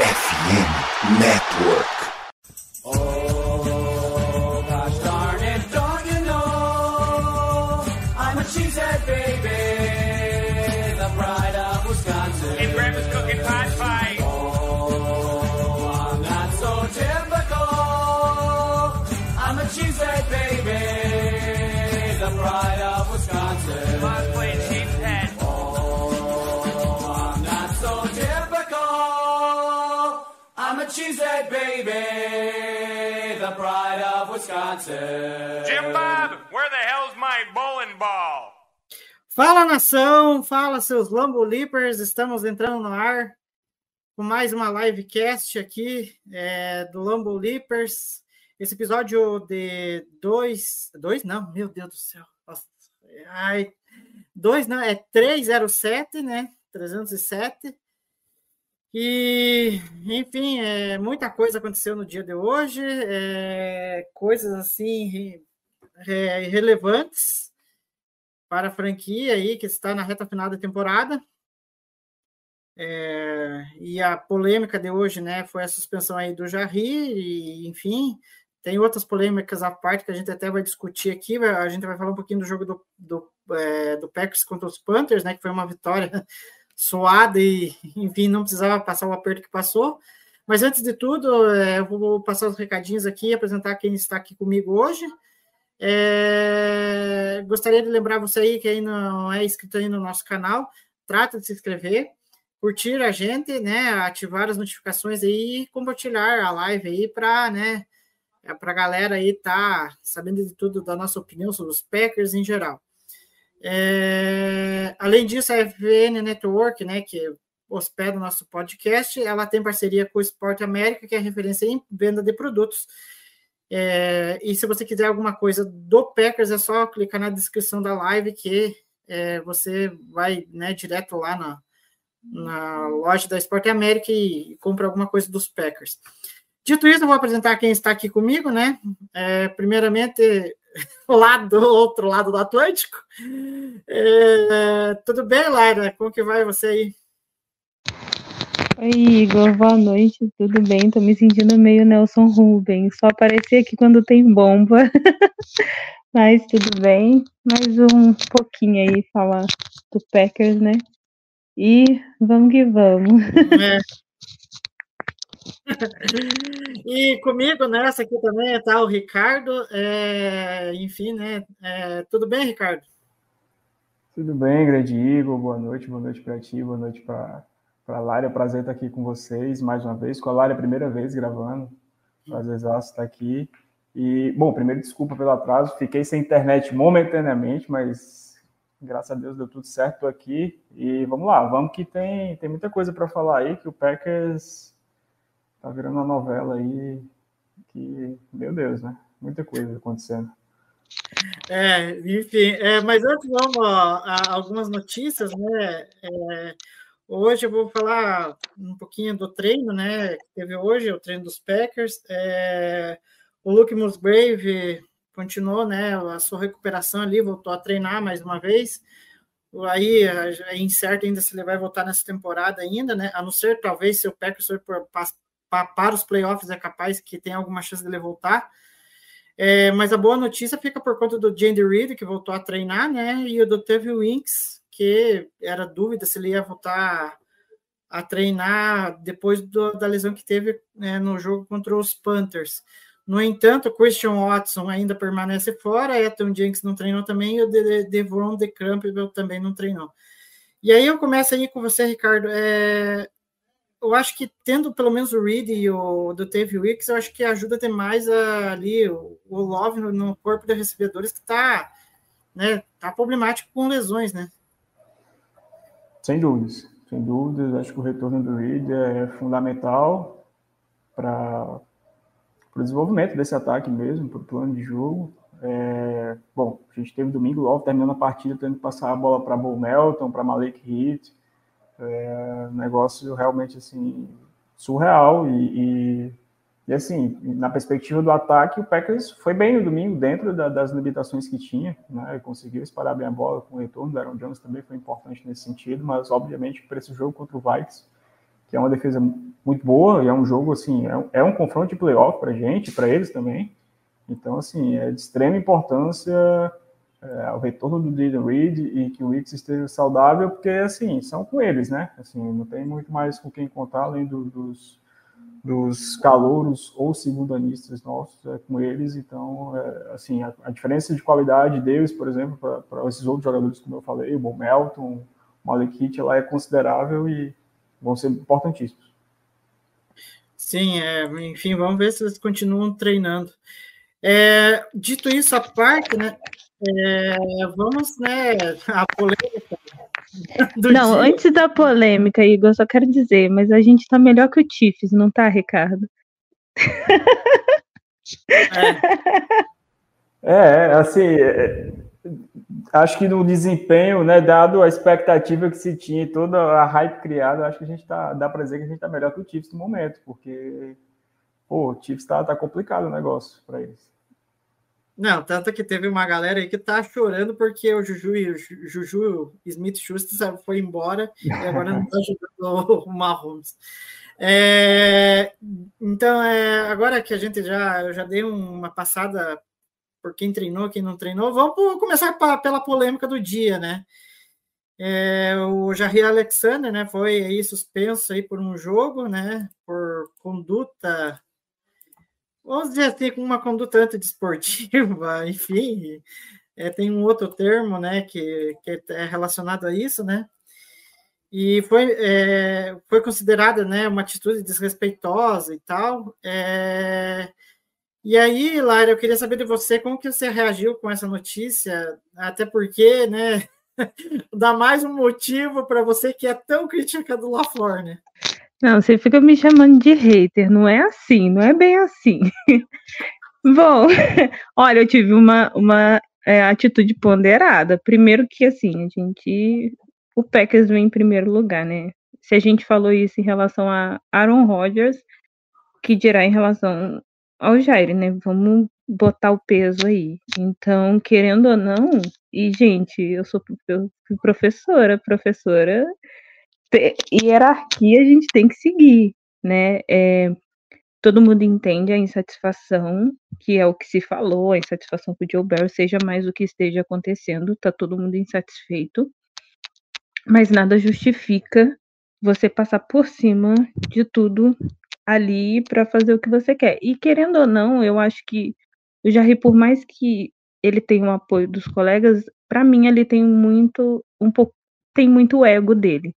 FM Network. Cheesehead baby, the pride of Wisconsin. Jim Bob, where the hell's my bowling ball? Fala nação, fala seus Lambo Leapers, estamos entrando no ar com mais uma livecast aqui é, do Lambo Leapers. Esse episódio de dois, dois não, meu Deus do céu, Nossa, ai, dois não, é 307, né? 307. E, enfim, é, muita coisa aconteceu no dia de hoje, é, coisas assim re- re- relevantes para a franquia aí que está na reta final da temporada. É, e a polêmica de hoje, né, foi a suspensão aí do Jarry, e enfim, tem outras polêmicas à parte que a gente até vai discutir aqui. A gente vai falar um pouquinho do jogo do, do, é, do Packers contra os Panthers, né, que foi uma vitória suada e, enfim, não precisava passar o aperto que passou. Mas antes de tudo, é, eu vou passar os recadinhos aqui apresentar quem está aqui comigo hoje. É, gostaria de lembrar você aí que ainda não é inscrito aí no nosso canal, trata de se inscrever, curtir a gente, né, ativar as notificações aí e compartilhar a live aí para, né, para a galera aí tá sabendo de tudo da nossa opinião sobre os Packers em geral. É, além disso, a FN Network, né, que hospeda o nosso podcast, ela tem parceria com o Sport América, que é referência em venda de produtos. É, e se você quiser alguma coisa do Packers, é só clicar na descrição da live que é, você vai né, direto lá na, na loja da Sport América e, compra alguma coisa dos Packers. Dito isso, eu vou apresentar quem está aqui comigo, né? É, primeiramente, lá do outro lado do Atlântico. É, tudo bem, Lara? Como que vai você aí? Oi, Igor, boa noite, tudo bem? Tô me sentindo meio Nelson Rubens, só aparecer aqui quando tem bomba. Mas tudo bem, mais um pouquinho aí falar do Packers, né? E vamos que vamos. É. E comigo nessa aqui também está o Ricardo. é, enfim, né? é, tudo bem, Ricardo? Tudo bem, grande Igor? Boa noite, boa noite para ti, boa noite para a Lara. É prazer estar aqui com vocês mais uma vez. Com a Lara é primeira vez gravando. Prazer estar aqui. E, bom, primeiro, desculpa pelo atraso. Fiquei sem internet momentaneamente, mas graças a Deus deu tudo certo. Aqui. E vamos lá, vamos que tem, tem muita coisa para falar aí, que o Packers tá virando uma novela aí que, meu Deus, né? Muita coisa acontecendo. É, enfim, é, mas antes vamos ó, a algumas notícias, né? É, hoje eu vou falar um pouquinho do treino, né? Que teve hoje, o treino dos Packers. É, o Luke Musgrave continuou, né? A sua recuperação ali, voltou a treinar mais uma vez. Aí é incerto ainda se ele vai voltar nessa temporada ainda, né? A não ser talvez se o Packers for para os playoffs é capaz que tenha alguma chance dele voltar. É, mas a boa notícia fica por conta do Jandy Reed, que voltou a treinar, né? E o do Winks, que era dúvida se ele ia voltar a treinar depois do, da lesão que teve né, no jogo contra os Panthers. No entanto, Christian Watson ainda permanece fora, Ethan Jenks não treinou também, e o De Devon de Campbell também não treinou. E aí eu começo aí com você, Ricardo. É, eu acho que tendo pelo menos o Reed e o do Tave Wicks, eu acho que ajuda a ter mais a, ali o, o Love no, no, corpo de recebedores que tá, né, tá problemático com lesões, né? Sem dúvidas, sem dúvidas. Acho que o retorno do Reed é fundamental para o desenvolvimento desse ataque mesmo, para o plano de jogo. É, bom, a gente teve domingo, Love terminando a partida, tendo que passar a bola para Bo Melton, para Malik Heath. É um negócio realmente assim surreal e, e E assim, na perspectiva do ataque, o Packers foi bem no domingo, dentro da, das limitações que tinha, né? Conseguiu espalhar bem a bola com o retorno. O Aaron Jones também foi importante nesse sentido, mas obviamente para esse jogo contra o Vikings, que é uma defesa muito boa, e é um jogo assim, é um, é um confronto de playoff para gente, para eles também. Então, assim, é de extrema importância é, o retorno do Dylan Reed e que o Wicks esteja saudável, porque, assim, são com eles, né? Assim, não tem muito mais com quem contar, além do, dos, dos calouros ou segundanistas nossos, é com eles. Então, é, assim, a, a, diferença de qualidade deles, por exemplo, para esses outros jogadores, como eu falei, o Melton, o Malekith, ela é considerável e vão ser importantíssimos. Sim, é, enfim, vamos ver se eles continuam treinando. É, dito isso à parte, né? É, vamos, né? A polêmica. Não, dia. antes da polêmica, Igor, só quero dizer, mas a gente tá melhor que o Tifes, não tá, Ricardo? É, é assim, é, acho que no desempenho, né, dado a expectativa que se tinha e toda a hype criada, acho que a gente tá, dá para dizer que a gente tá melhor que o Chiefs no momento, porque, pô, o Chiefs tá, tá complicado o negócio para eles. Não, tanto que teve uma galera aí que tá chorando porque o Juju e o Juju Smith Schuster foi embora e agora não tá ajudando o Mahomes. É, então, é, agora que a gente já, eu já dei uma passada por quem treinou, quem não treinou, vamos começar pra, pela polêmica do dia, né? É, o Jair Alexander, né, foi aí suspenso aí por um jogo, né, por conduta vamos dizer assim, com uma conduta antidesportiva, enfim, é, tem um outro termo, né, que, que é relacionado a isso, né, e foi, é, foi considerada, né, uma atitude desrespeitosa e tal, é, e aí, Lara, eu queria saber de você como que você reagiu com essa notícia, até porque, né, dá mais um motivo para você que é tão criticado lá fora, né? Não, você fica me chamando de hater, não é assim, não é bem assim. Bom, olha, eu tive uma, uma é, atitude ponderada. Primeiro que, assim, a gente... O Packers vem em primeiro lugar, né? Se a gente falou isso em relação a Aaron Rodgers, que dirá em relação ao Jair, né? Vamos botar o peso aí. Então, querendo ou não, e gente, eu sou professora, professora hierarquia a gente tem que seguir, né? É, todo mundo entende a insatisfação, que é o que se falou, a insatisfação com o Joe Barry, seja mais o que esteja acontecendo, tá todo mundo insatisfeito, mas nada justifica você passar por cima de tudo ali para fazer o que você quer. E querendo ou não, eu acho que o Jair, por mais que ele tenha o apoio dos colegas, para mim ele tem muito um pouco tem muito ego dele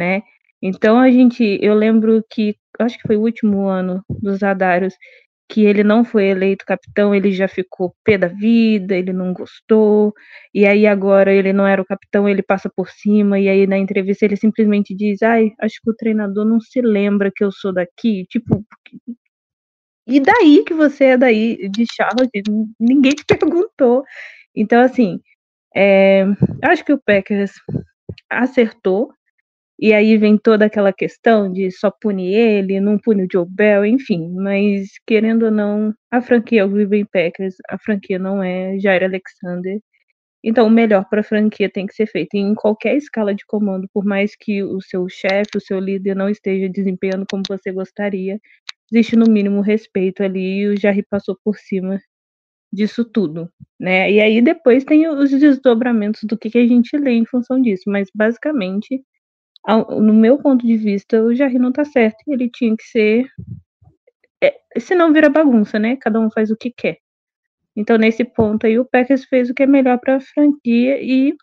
né? Então a gente, eu lembro que acho que foi o último ano dos Adários que ele não foi eleito capitão, ele já ficou pé da vida, ele não gostou, e aí agora ele não era o capitão, ele passa por cima, e aí na entrevista ele simplesmente diz, ai, acho que o treinador não se lembra que eu sou daqui, tipo, e daí que você é daí de Charlotte? Ninguém te perguntou. Então, assim, é, acho que o Packers acertou, e aí vem toda aquela questão de só punir ele, não punir o Joe Bell, enfim. Mas, querendo ou não, a franquia é o Green Packers, a franquia não é Jair Alexander. Então, o melhor para a franquia tem que ser feito em qualquer escala de comando, por mais que o seu chefe, o seu líder não esteja desempenhando como você gostaria, existe no mínimo respeito ali e o Jair passou por cima disso tudo, né? E aí depois tem os desdobramentos do que, que a gente lê em função disso, mas basicamente no meu ponto de vista, o Jair não tá certo. Ele tinha que ser. É, senão vira bagunça, né? Cada um faz o que quer. Então, nesse ponto aí, o Packers fez o que é melhor para a franquia e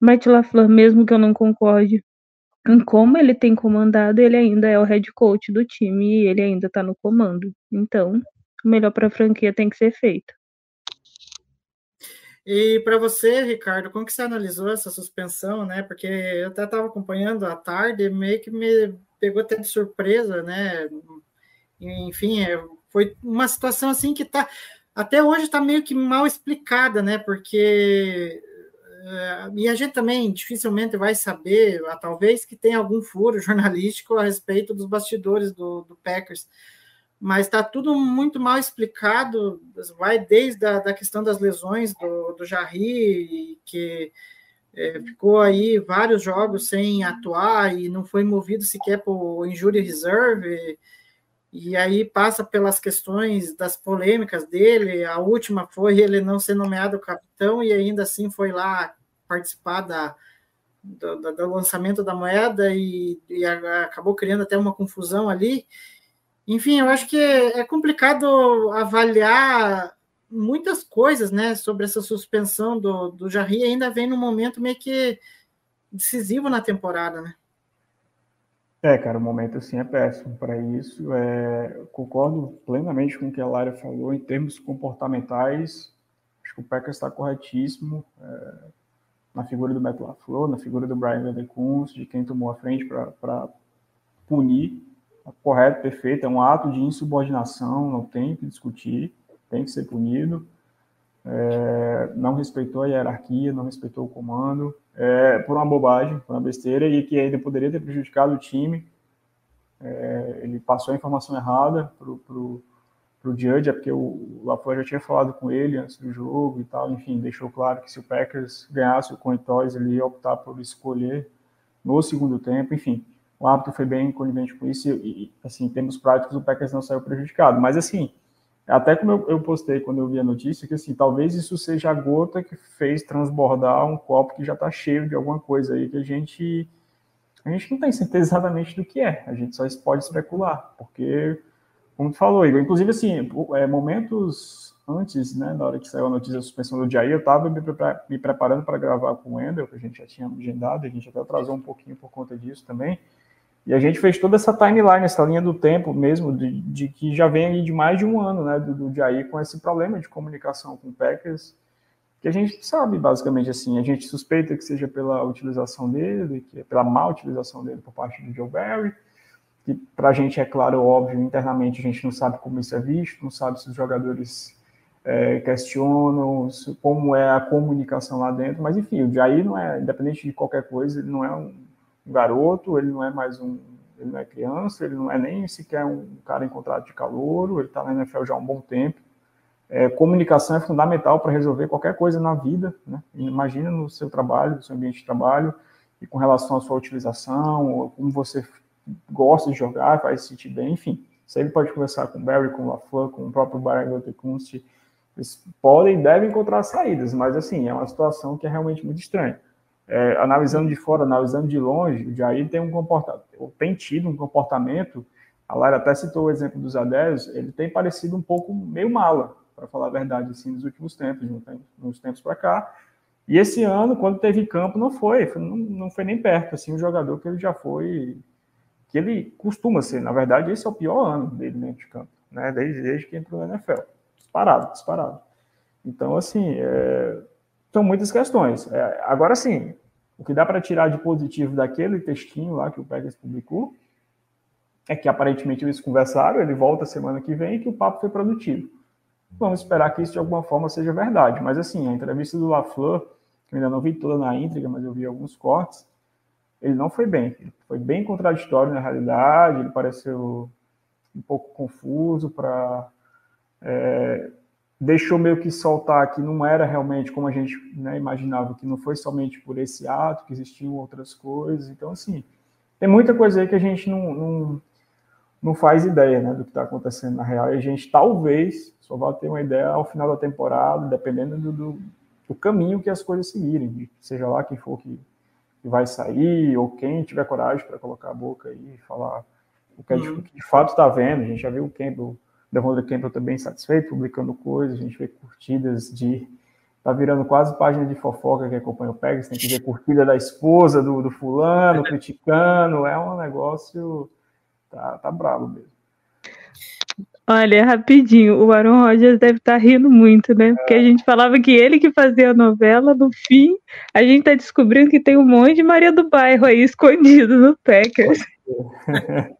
Matt LaFleur, mesmo que eu não concorde em como ele tem comandado, ele ainda é o head coach do time e ele ainda tá no comando. Então, o melhor para a franquia tem que ser feito. E para você, Ricardo, como que você analisou essa suspensão, né? Porque eu até estava acompanhando à tarde, meio que me pegou até de surpresa, né? Enfim, é, foi uma situação assim que tá até hoje está meio que mal explicada, né? Porque é, e a gente também dificilmente vai saber, talvez que tenha algum furo jornalístico a respeito dos bastidores do, do Packers mas está tudo muito mal explicado, vai desde a da questão das lesões do, do Jarry, que é, ficou aí vários jogos sem atuar e não foi movido sequer por injury reserve, e aí passa pelas questões das polêmicas dele, a última foi ele não ser nomeado capitão e ainda assim foi lá participar da, do, do lançamento da moeda e, e acabou criando até uma confusão ali, enfim, eu acho que é, complicado avaliar muitas coisas, né, sobre essa suspensão do, do Jarry, ainda vem num momento meio que decisivo na temporada, né? É, cara, o momento assim é péssimo para isso. É, concordo plenamente com o que a Lara falou em termos comportamentais. Acho que o Packers está corretíssimo é, na figura do Matt LaFleur, na figura do Brian Gutekunst, de quem tomou a frente para punir correto, perfeito, é um ato de insubordinação, não tem que discutir, tem que ser punido. É, não respeitou a hierarquia, não respeitou o comando, é, por uma bobagem, por uma besteira, e que ainda poderia ter prejudicado o time. É, ele passou a informação errada para o Judge, é porque o LaFleur já tinha falado com ele antes do jogo e tal, enfim, deixou claro que se o Packers ganhasse o coin toss, ele ia optar por escolher no segundo tempo, enfim o árbitro foi bem conivente com isso e, assim, em termos práticos, o Packers não saiu prejudicado. Mas, assim, até como eu, eu, postei quando eu vi a notícia, que, assim, talvez isso seja a gota que fez transbordar um copo que já está cheio de alguma coisa aí que a gente... A gente não tem certeza exatamente do que é, a gente só pode especular, porque, como tu falou, Igor, inclusive, assim, é, momentos antes, né, na hora que saiu a notícia da suspensão do Jair, eu estava me, me, preparando para gravar com o Wendel, que a gente já tinha agendado, a gente até atrasou um pouquinho por conta disso também, e a gente fez toda essa timeline, essa linha do tempo mesmo, de, de que já vem ali de mais de um ano, né, do, do Jair com esse problema de comunicação com o Packers, que a gente sabe basicamente assim, a gente suspeita que seja pela utilização dele, que é pela má utilização dele por parte do Joe Barry, que para a gente é claro, óbvio, internamente a gente não sabe como isso é visto, não sabe se os jogadores é, questionam como é a comunicação lá dentro, mas enfim, o Jair não é, independente de qualquer coisa, ele não é um garoto, ele não é mais um, ele não é criança, ele não é nem sequer um cara em contrato de calor, ele está na NFL já há um bom tempo. É, comunicação é fundamental para resolver qualquer coisa na vida, né? Imagina no seu trabalho, no seu ambiente de trabalho, e com relação à sua utilização, como você gosta de jogar, faz se sentir bem, enfim. Você ele pode conversar com o Barry, com o LaFleur, com o próprio Brian Gutekunst, eles podem e devem encontrar saídas, mas assim, é uma situação que é realmente muito estranha é, analisando de fora, analisando de longe, o Jair tem um comportamento, tem tido um comportamento, a Lara até citou o exemplo dos Adélios, ele tem parecido um pouco meio mala, para falar a verdade, assim, nos últimos tempos, nos tempos para cá. E esse ano, quando teve campo, não foi, não, não foi nem perto, assim, o jogador que ele já foi, que ele costuma ser. Na verdade, esse é o pior ano dele dentro de campo, né? Desde, desde que entrou na NFL. Disparado, disparado. Então, assim, é, são muitas questões. É, agora sim, o que dá para tirar de positivo daquele textinho lá que o Pegas publicou é que aparentemente eles conversaram, ele volta semana que vem e que o papo foi produtivo. Vamos esperar que isso de alguma forma seja verdade. Mas assim, a entrevista do LaFleur, que eu ainda não vi toda na íntegra, mas eu vi alguns cortes, ele não foi bem. Ele foi bem contraditório na realidade, ele pareceu um pouco confuso para é, deixou meio que soltar que não era realmente como a gente né, imaginava, que não foi somente por esse ato, que existiam outras coisas. Então, assim, tem muita coisa aí que a gente não, não, não faz ideia né, do que está acontecendo na real. E a gente talvez só vai ter uma ideia ao final da temporada, dependendo do, do, do caminho que as coisas seguirem, seja lá quem for que, que vai sair, ou quem tiver coragem para colocar a boca aí e falar o que, uhum. de, de fato está vendo. A gente já viu o Campbell Devondre Campbell também satisfeito, publicando coisas, a gente vê curtidas de. Tá virando quase página de fofoca que acompanha o Pegasus, tem que ver curtida da esposa do, do fulano, criticando, é um negócio. Tá, tá bravo mesmo. Olha, rapidinho, o Aaron Rodgers deve estar tá rindo muito, né? Porque a gente falava que ele que fazia a novela, no fim, a gente tá descobrindo que tem um monte de Maria do Bairro aí escondido no Packers.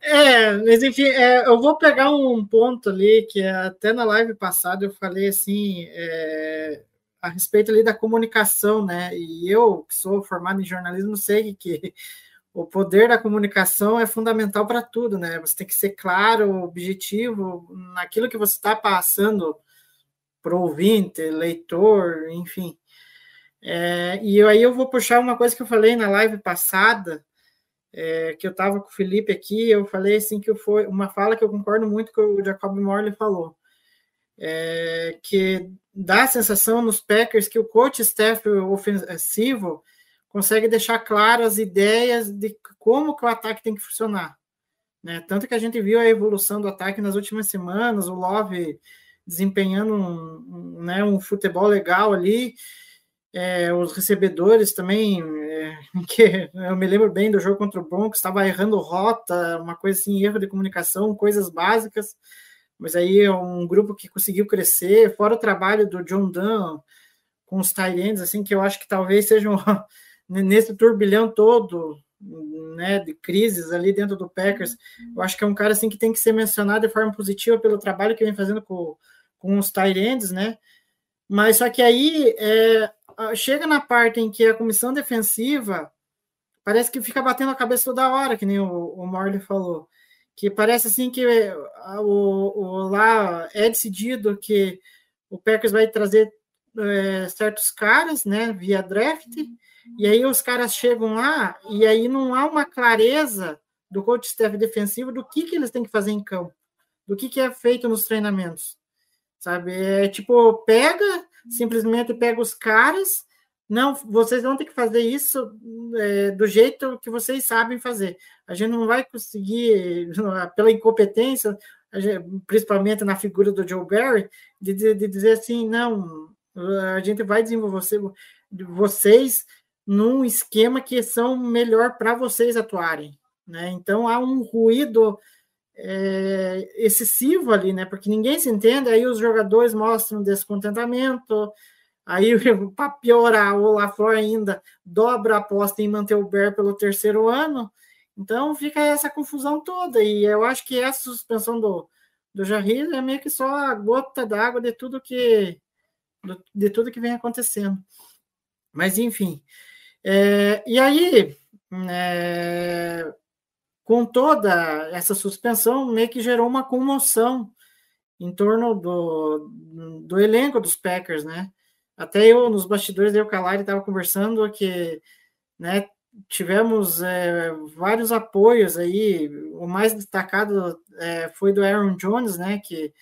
É, mas enfim, é, eu vou pegar um ponto ali que até na live passada eu falei assim é, a respeito ali da comunicação, né? E eu, que sou formado em jornalismo, sei que o poder da comunicação é fundamental para tudo, né? Você tem que ser claro, objetivo naquilo que você está passando para o ouvinte, leitor, enfim. É, e aí eu vou puxar uma coisa que eu falei na live passada, é, que eu estava com o Felipe aqui, eu falei assim que foi uma fala que eu concordo muito com o Jacob Morley falou, é, que dá a sensação nos Packers que o coach staff ofensivo consegue deixar claras as ideias de como que o ataque tem que funcionar. Né? Tanto que a gente viu a evolução do ataque nas últimas semanas, o Love desempenhando um, um, né, um futebol legal ali, é, os recebedores também, é, que eu me lembro bem do jogo contra o Broncos, estava errando rota, uma coisa assim, erro de comunicação, coisas básicas, mas aí é um grupo que conseguiu crescer, fora o trabalho do John Dunn com os Tyrants, assim, que eu acho que talvez sejam nesse turbilhão todo, né, de crises ali dentro do Packers, eu acho que é um cara assim que tem que ser mencionado de forma positiva pelo trabalho que vem fazendo com, com os Tyrands, né? Mas só que aí é, chega na parte em que a comissão defensiva parece que fica batendo a cabeça toda hora, que nem o, o Morley falou, que parece assim que o, o lá é decidido que o Packers vai trazer é, certos caras, né, via draft, e aí os caras chegam lá e aí não há uma clareza do coach staff defensivo do que, que eles têm que fazer em campo, do que, que é feito nos treinamentos. Sabe? É tipo, pega, simplesmente pega os caras. Não, vocês vão ter que fazer isso é, do jeito que vocês sabem fazer. A gente não vai conseguir, pela incompetência, gente, principalmente na figura do Joe Barry, de, de, de dizer assim, não, a gente vai desenvolver você, vocês num esquema que são melhor para vocês atuarem. Né? Então há um ruído é, excessivo ali, né? Porque ninguém se entende, aí os jogadores mostram descontentamento, aí para piorar, o LaFleur ainda dobra a aposta em manter o Bear pelo terceiro ano, então fica essa confusão toda, e eu acho que essa suspensão do, do Jarry é meio que só a gota d'água de tudo que de tudo que vem acontecendo. Mas enfim, é, e aí, é, com toda essa suspensão, meio que gerou uma comoção em torno do, do elenco dos Packers, né? Até eu, nos bastidores, eu, Calari, estava conversando que né, tivemos é, vários apoios aí. O mais destacado é, foi do Aaron Jones, né? Que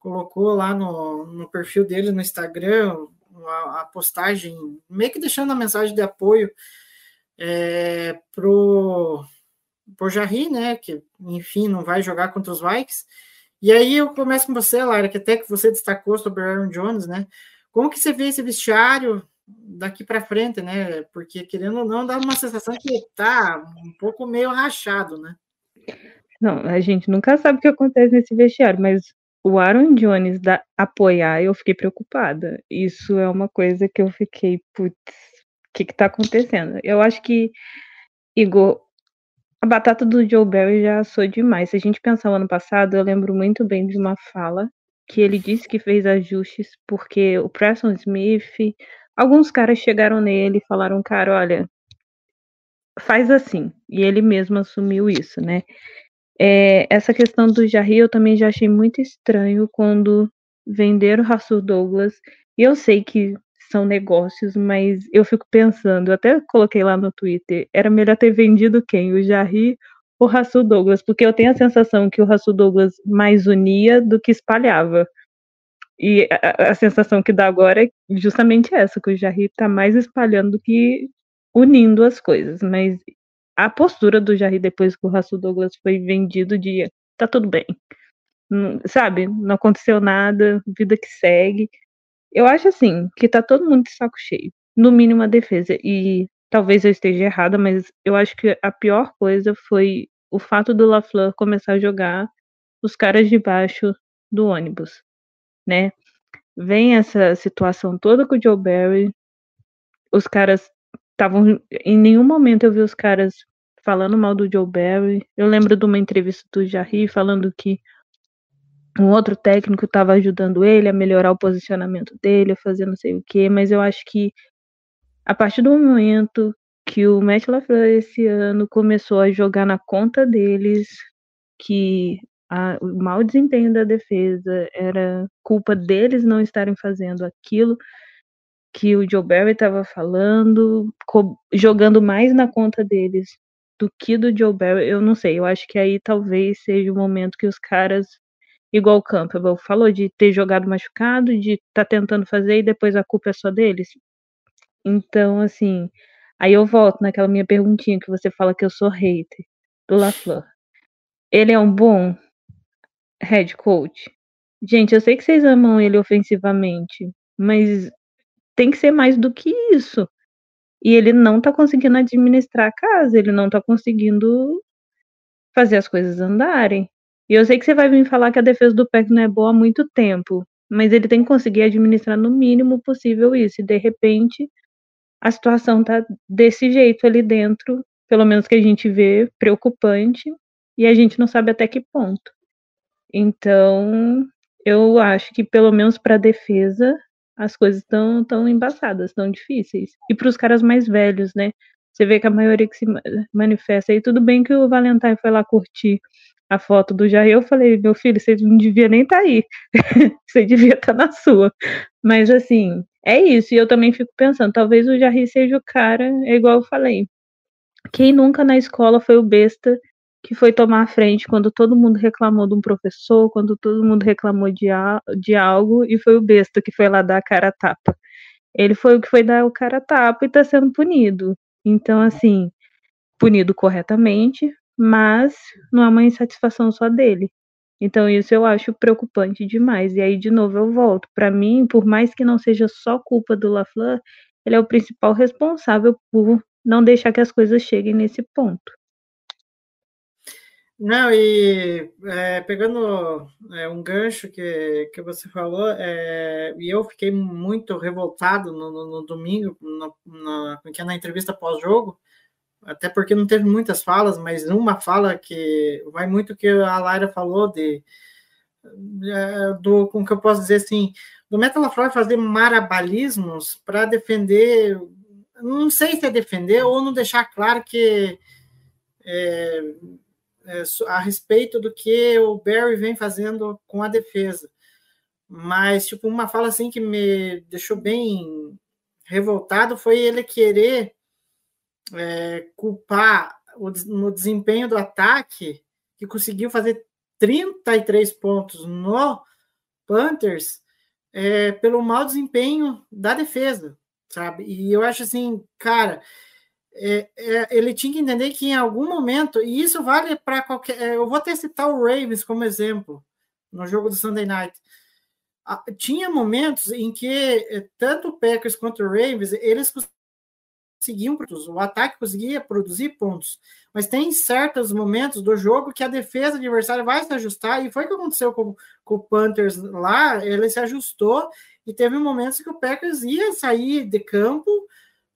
colocou lá no, no perfil dele no Instagram a, a postagem, meio que deixando a mensagem de apoio é, pro, pro Jarry, né? Que, enfim, não vai jogar contra os Vikings. E aí eu começo com você, Lara, que até que você destacou sobre o Aaron Jones, né? Como que você vê esse vestiário daqui para frente, né? Porque querendo ou não, dá uma sensação que tá um pouco meio rachado, né? Não, a gente nunca sabe o que acontece nesse vestiário, mas o Aaron Jones da, apoiar, eu fiquei preocupada. Isso é uma coisa que eu fiquei, putz, o que, que tá acontecendo? Eu acho que, Igor, a batata do Joe Barry já assou demais. Se a gente pensar o ano passado, eu lembro muito bem de uma fala que ele disse que fez ajustes porque o Preston Smith, alguns caras chegaram nele e falaram, cara, olha, faz assim. E ele mesmo assumiu isso, né? É, essa questão do Jarry eu também já achei muito estranho quando venderam o Russell Douglas. E eu sei que são negócios, mas eu fico pensando, eu até coloquei lá no Twitter, era melhor ter vendido quem? O Jarry ou o Russell Douglas? Porque eu tenho a sensação que o Russell Douglas mais unia do que espalhava. E a, a sensação que dá agora é justamente essa, que o Jarry está mais espalhando do que unindo as coisas. Mas a postura do Jarry depois que o Russell Douglas foi vendido de tá tudo bem. Sabe? Não aconteceu nada, vida que segue. Eu acho assim, que tá todo mundo de saco cheio. No mínimo a defesa. E talvez eu esteja errada, mas eu acho que a pior coisa foi o fato do LaFleur começar a jogar os caras de baixo do ônibus, né? Vem essa situação toda com o Joe Barry, os caras estavam. Em nenhum momento eu vi os caras falando mal do Joe Barry. Eu lembro de uma entrevista do Jarry falando que um outro técnico estava ajudando ele a melhorar o posicionamento dele, a fazer não sei o quê, mas eu acho que a partir do momento que o Matt LaFleur esse ano começou a jogar na conta deles, que a, o mau desempenho da defesa era culpa deles não estarem fazendo aquilo que o Joe Barry estava falando, jogando mais na conta deles do que do Joe Barry, eu não sei, eu acho que aí talvez seja o momento que os caras, igual o Campbell falou, de ter jogado machucado, de estar tá tentando fazer e depois a culpa é só deles. Então, assim, aí eu volto naquela minha perguntinha que você fala que eu sou hater do LaFleur. Ele é um bom head coach? Gente, eu sei que vocês amam ele ofensivamente, mas tem que ser mais do que isso. E ele não tá conseguindo administrar a casa, ele não tá conseguindo fazer as coisas andarem. E eu sei que você vai vir falar que a defesa do PEC não é boa há muito tempo, mas ele tem que conseguir administrar no mínimo possível isso. E de repente a situação tá desse jeito ali dentro, pelo menos que a gente vê, preocupante, e a gente não sabe até que ponto. Então, eu acho que pelo menos para a defesa as coisas estão tão embaçadas, tão difíceis. E para os caras mais velhos, né? Você vê que a maioria que se manifesta aí, tudo bem que o Valentine foi lá curtir a foto do Jair, eu falei, meu filho, você não devia nem estar tá aí, você devia estar tá na sua. Mas assim, é isso, e eu também fico pensando, talvez o Jair seja o cara, é igual eu falei, quem nunca na escola foi o besta que foi tomar a frente quando todo mundo reclamou de um professor, quando todo mundo reclamou de, de algo, e foi o besta que foi lá dar a cara a tapa. Ele foi o que foi dar o cara a tapa e está sendo punido. Então, assim, punido corretamente, mas não é uma insatisfação só dele. Então, isso eu acho preocupante demais. E aí, de novo, eu volto. Para mim, por mais que não seja só culpa do LaFleur, ele é o principal responsável por não deixar que as coisas cheguem nesse ponto. Não, e é, pegando é, um gancho que, que você falou, é, e eu fiquei muito revoltado no, no, no domingo, no, no, é na entrevista pós-jogo, até porque não teve muitas falas, mas uma fala que vai muito que a Laira falou de é, do como que eu posso dizer assim, do Metal Flor fazer marabalismos para defender, não sei se é defender ou não deixar claro que é, é, a respeito do que o Barry vem fazendo com a defesa. Mas, tipo, uma fala assim que me deixou bem revoltado foi ele querer é, culpar o, no desempenho do ataque, que conseguiu fazer 33 pontos no Panthers, é, pelo mau desempenho da defesa, sabe? E eu acho assim, cara, é, é, ele tinha que entender que em algum momento, e isso vale para qualquer. É, eu vou até citar o Ravens como exemplo, no jogo do Sunday Night. tinha momentos em que é, tanto o Packers quanto o Ravens eles conseguiam, o ataque conseguia produzir pontos, mas tem certos momentos do jogo que a defesa adversária vai se ajustar, e foi o que aconteceu com, com o Panthers lá, ele se ajustou, e teve momentos que o Packers ia sair de campo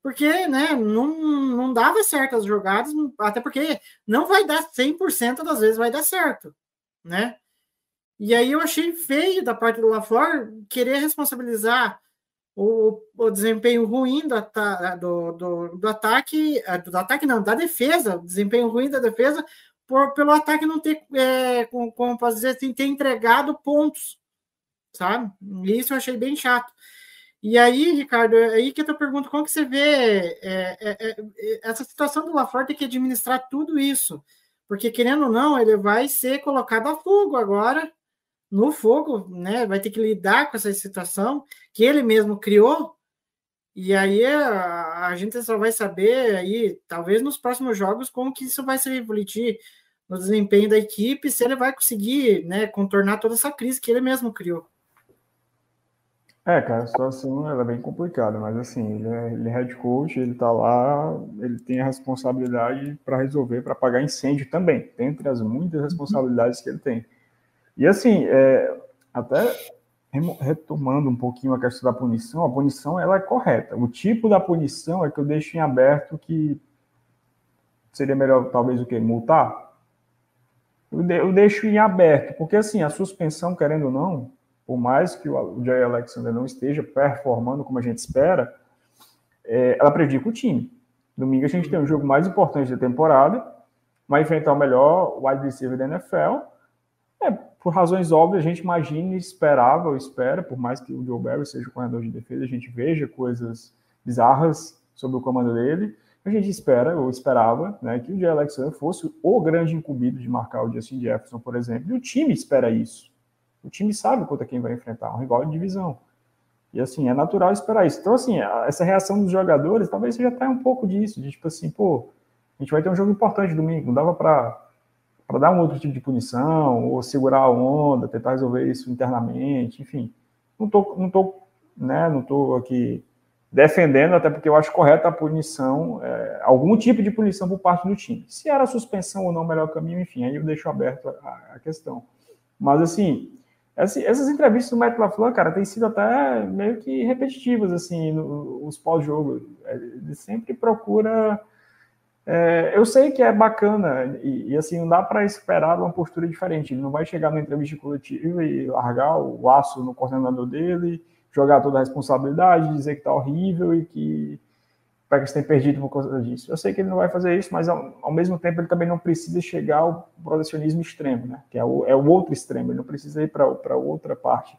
porque né, não, não dava certo as jogadas, até porque não vai dar 100% das vezes vai dar certo, né? E aí eu achei feio da parte do LaFleur querer responsabilizar o, o desempenho ruim do, do, do, do, ataque, é, do ataque não, da defesa, desempenho ruim da defesa, por, pelo ataque não ter, é, como, como posso dizer assim, ter entregado pontos, sabe? Isso eu achei bem chato. E aí, Ricardo, é aí que eu te pergunto, como que você vê é, é, é, essa situação do LaFleur ter que administrar tudo isso? Porque, querendo ou não, ele vai ser colocado a fogo agora, no fogo, né? Vai ter que lidar com essa situação que ele mesmo criou. E aí a, a gente só vai saber aí, talvez nos próximos jogos, como que isso vai se refletir no desempenho da equipe, se ele vai conseguir né, contornar toda essa crise que ele mesmo criou. É, cara, a situação ela é bem complicada, mas assim, ele é, ele é head coach, ele tá lá, ele tem a responsabilidade para resolver, para apagar incêndio também, dentre as muitas responsabilidades que ele tem. E assim, é, até retomando um pouquinho a questão da punição, a punição ela é correta. O tipo da punição é que eu deixo em aberto que seria melhor talvez o que multar. Eu deixo em aberto, porque assim, a suspensão, querendo ou não, por mais que o Jay Alexander não esteja performando como a gente espera, é, ela prejudica o time. Domingo a gente tem o jogo mais importante da temporada, vai enfrentar o melhor wide receiver da NFL. É, por razões óbvias, a gente imagina e esperava, ou espera, por mais que o Joe Barry seja o corredor de defesa, a gente veja coisas bizarras sobre o comando dele. A gente espera, ou esperava, né, que o Jay Alexander fosse o grande incumbido de marcar o Justin Jefferson, por exemplo, e o time espera isso. O time sabe contra quem vai enfrentar, um rival de divisão. E assim, é natural esperar isso. Então, assim, essa reação dos jogadores talvez seja até um pouco disso, de tipo assim, pô, a gente vai ter um jogo importante domingo, não dava para para dar um outro tipo de punição, ou segurar a onda, tentar resolver isso internamente, enfim. Não tô, não tô, né, não tô aqui defendendo, até porque eu acho correta a punição, é, algum tipo de punição por parte do time. Se era suspensão ou não o melhor caminho, enfim, aí eu deixo aberto a, a questão. Mas, assim, essas entrevistas do Matt LaFleur, cara, têm sido até meio que repetitivas, assim, no, os pós-jogo. Ele sempre procura. É, eu sei que é bacana, e, e assim, não dá para esperar uma postura diferente. Ele não vai chegar na entrevista coletiva e largar o aço no coordenador dele, jogar toda a responsabilidade, dizer que tá horrível e que Packers tem perdido por causa disso. Eu sei que ele não vai fazer isso, mas ao, ao, mesmo tempo ele também não precisa chegar ao protecionismo extremo, né? Que é o, é o outro extremo. Ele não precisa ir para outra parte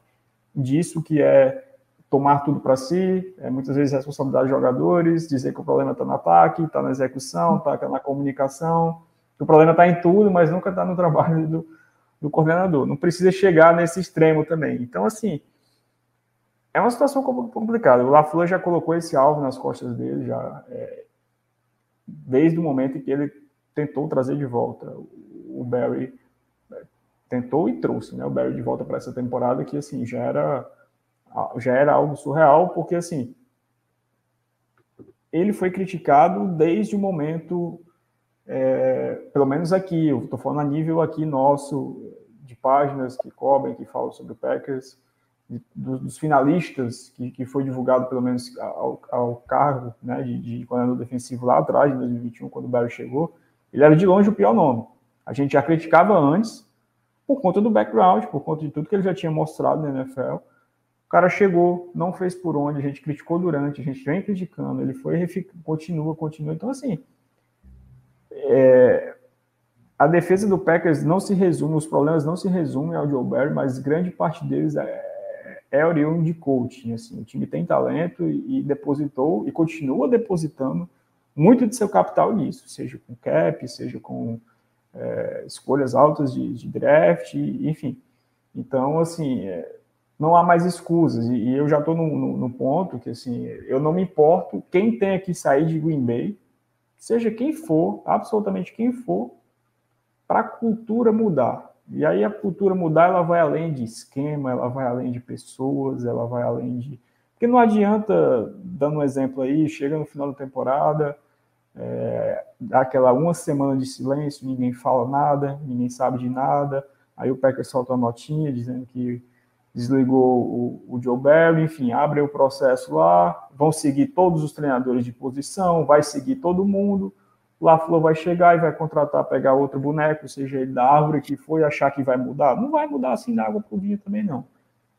disso, que é tomar tudo para si, é muitas vezes responsabilidade dos jogadores, dizer que o problema está no ataque, está na execução, está na comunicação, que o problema está em tudo, mas nunca está no trabalho do, do coordenador. Não precisa chegar nesse extremo também. Então, assim, é uma situação complicada. O LaFleur já colocou esse alvo nas costas dele, já é, desde o momento em que ele tentou trazer de volta o Barry, é, tentou e trouxe, né, o Barry de volta para essa temporada, que assim já era já era algo surreal, porque assim ele foi criticado desde o momento, é, pelo menos aqui, eu estou falando a nível aqui nosso de páginas que cobrem, que falam sobre o Packers dos finalistas, que, que foi divulgado pelo menos ao, ao cargo né, de, de coordenador defensivo lá atrás, em 2021, quando o Barry chegou, ele era de longe o pior nome. A gente já criticava antes, por conta do background, por conta de tudo que ele já tinha mostrado na NFL. O cara chegou, não fez por onde, a gente criticou durante, a gente vem criticando, ele foi, continua, continua. Então, assim, é, a defesa do Packers não se resume, os problemas não se resumem ao Joe Barry, mas grande parte deles é, é oriundo de coaching. Assim, o time tem talento e, e, depositou e continua depositando muito de seu capital nisso, seja com cap, seja com é, escolhas altas de, de, draft, enfim. Então, assim, é, não há mais escusas. E, e eu já estou no, no, no, ponto que, assim, eu não me importo quem tem que sair de Green Bay, seja quem for, absolutamente quem for, para a cultura mudar. E aí a cultura mudar, ela vai além de esquema, ela vai além de pessoas, ela vai além de. Porque não adianta, dando um exemplo aí, chega no final da temporada, é, dá aquela uma semana de silêncio, ninguém fala nada, ninguém sabe de nada, aí o Packers solta uma notinha dizendo que desligou o, o Joe Barry, enfim, abre o processo lá, vão seguir todos os treinadores de posição, vai seguir todo mundo, o LaFleur vai chegar e vai contratar, pegar outro boneco, seja ele da árvore que foi, achar que vai mudar. Não vai mudar assim da água para o vinho também, não.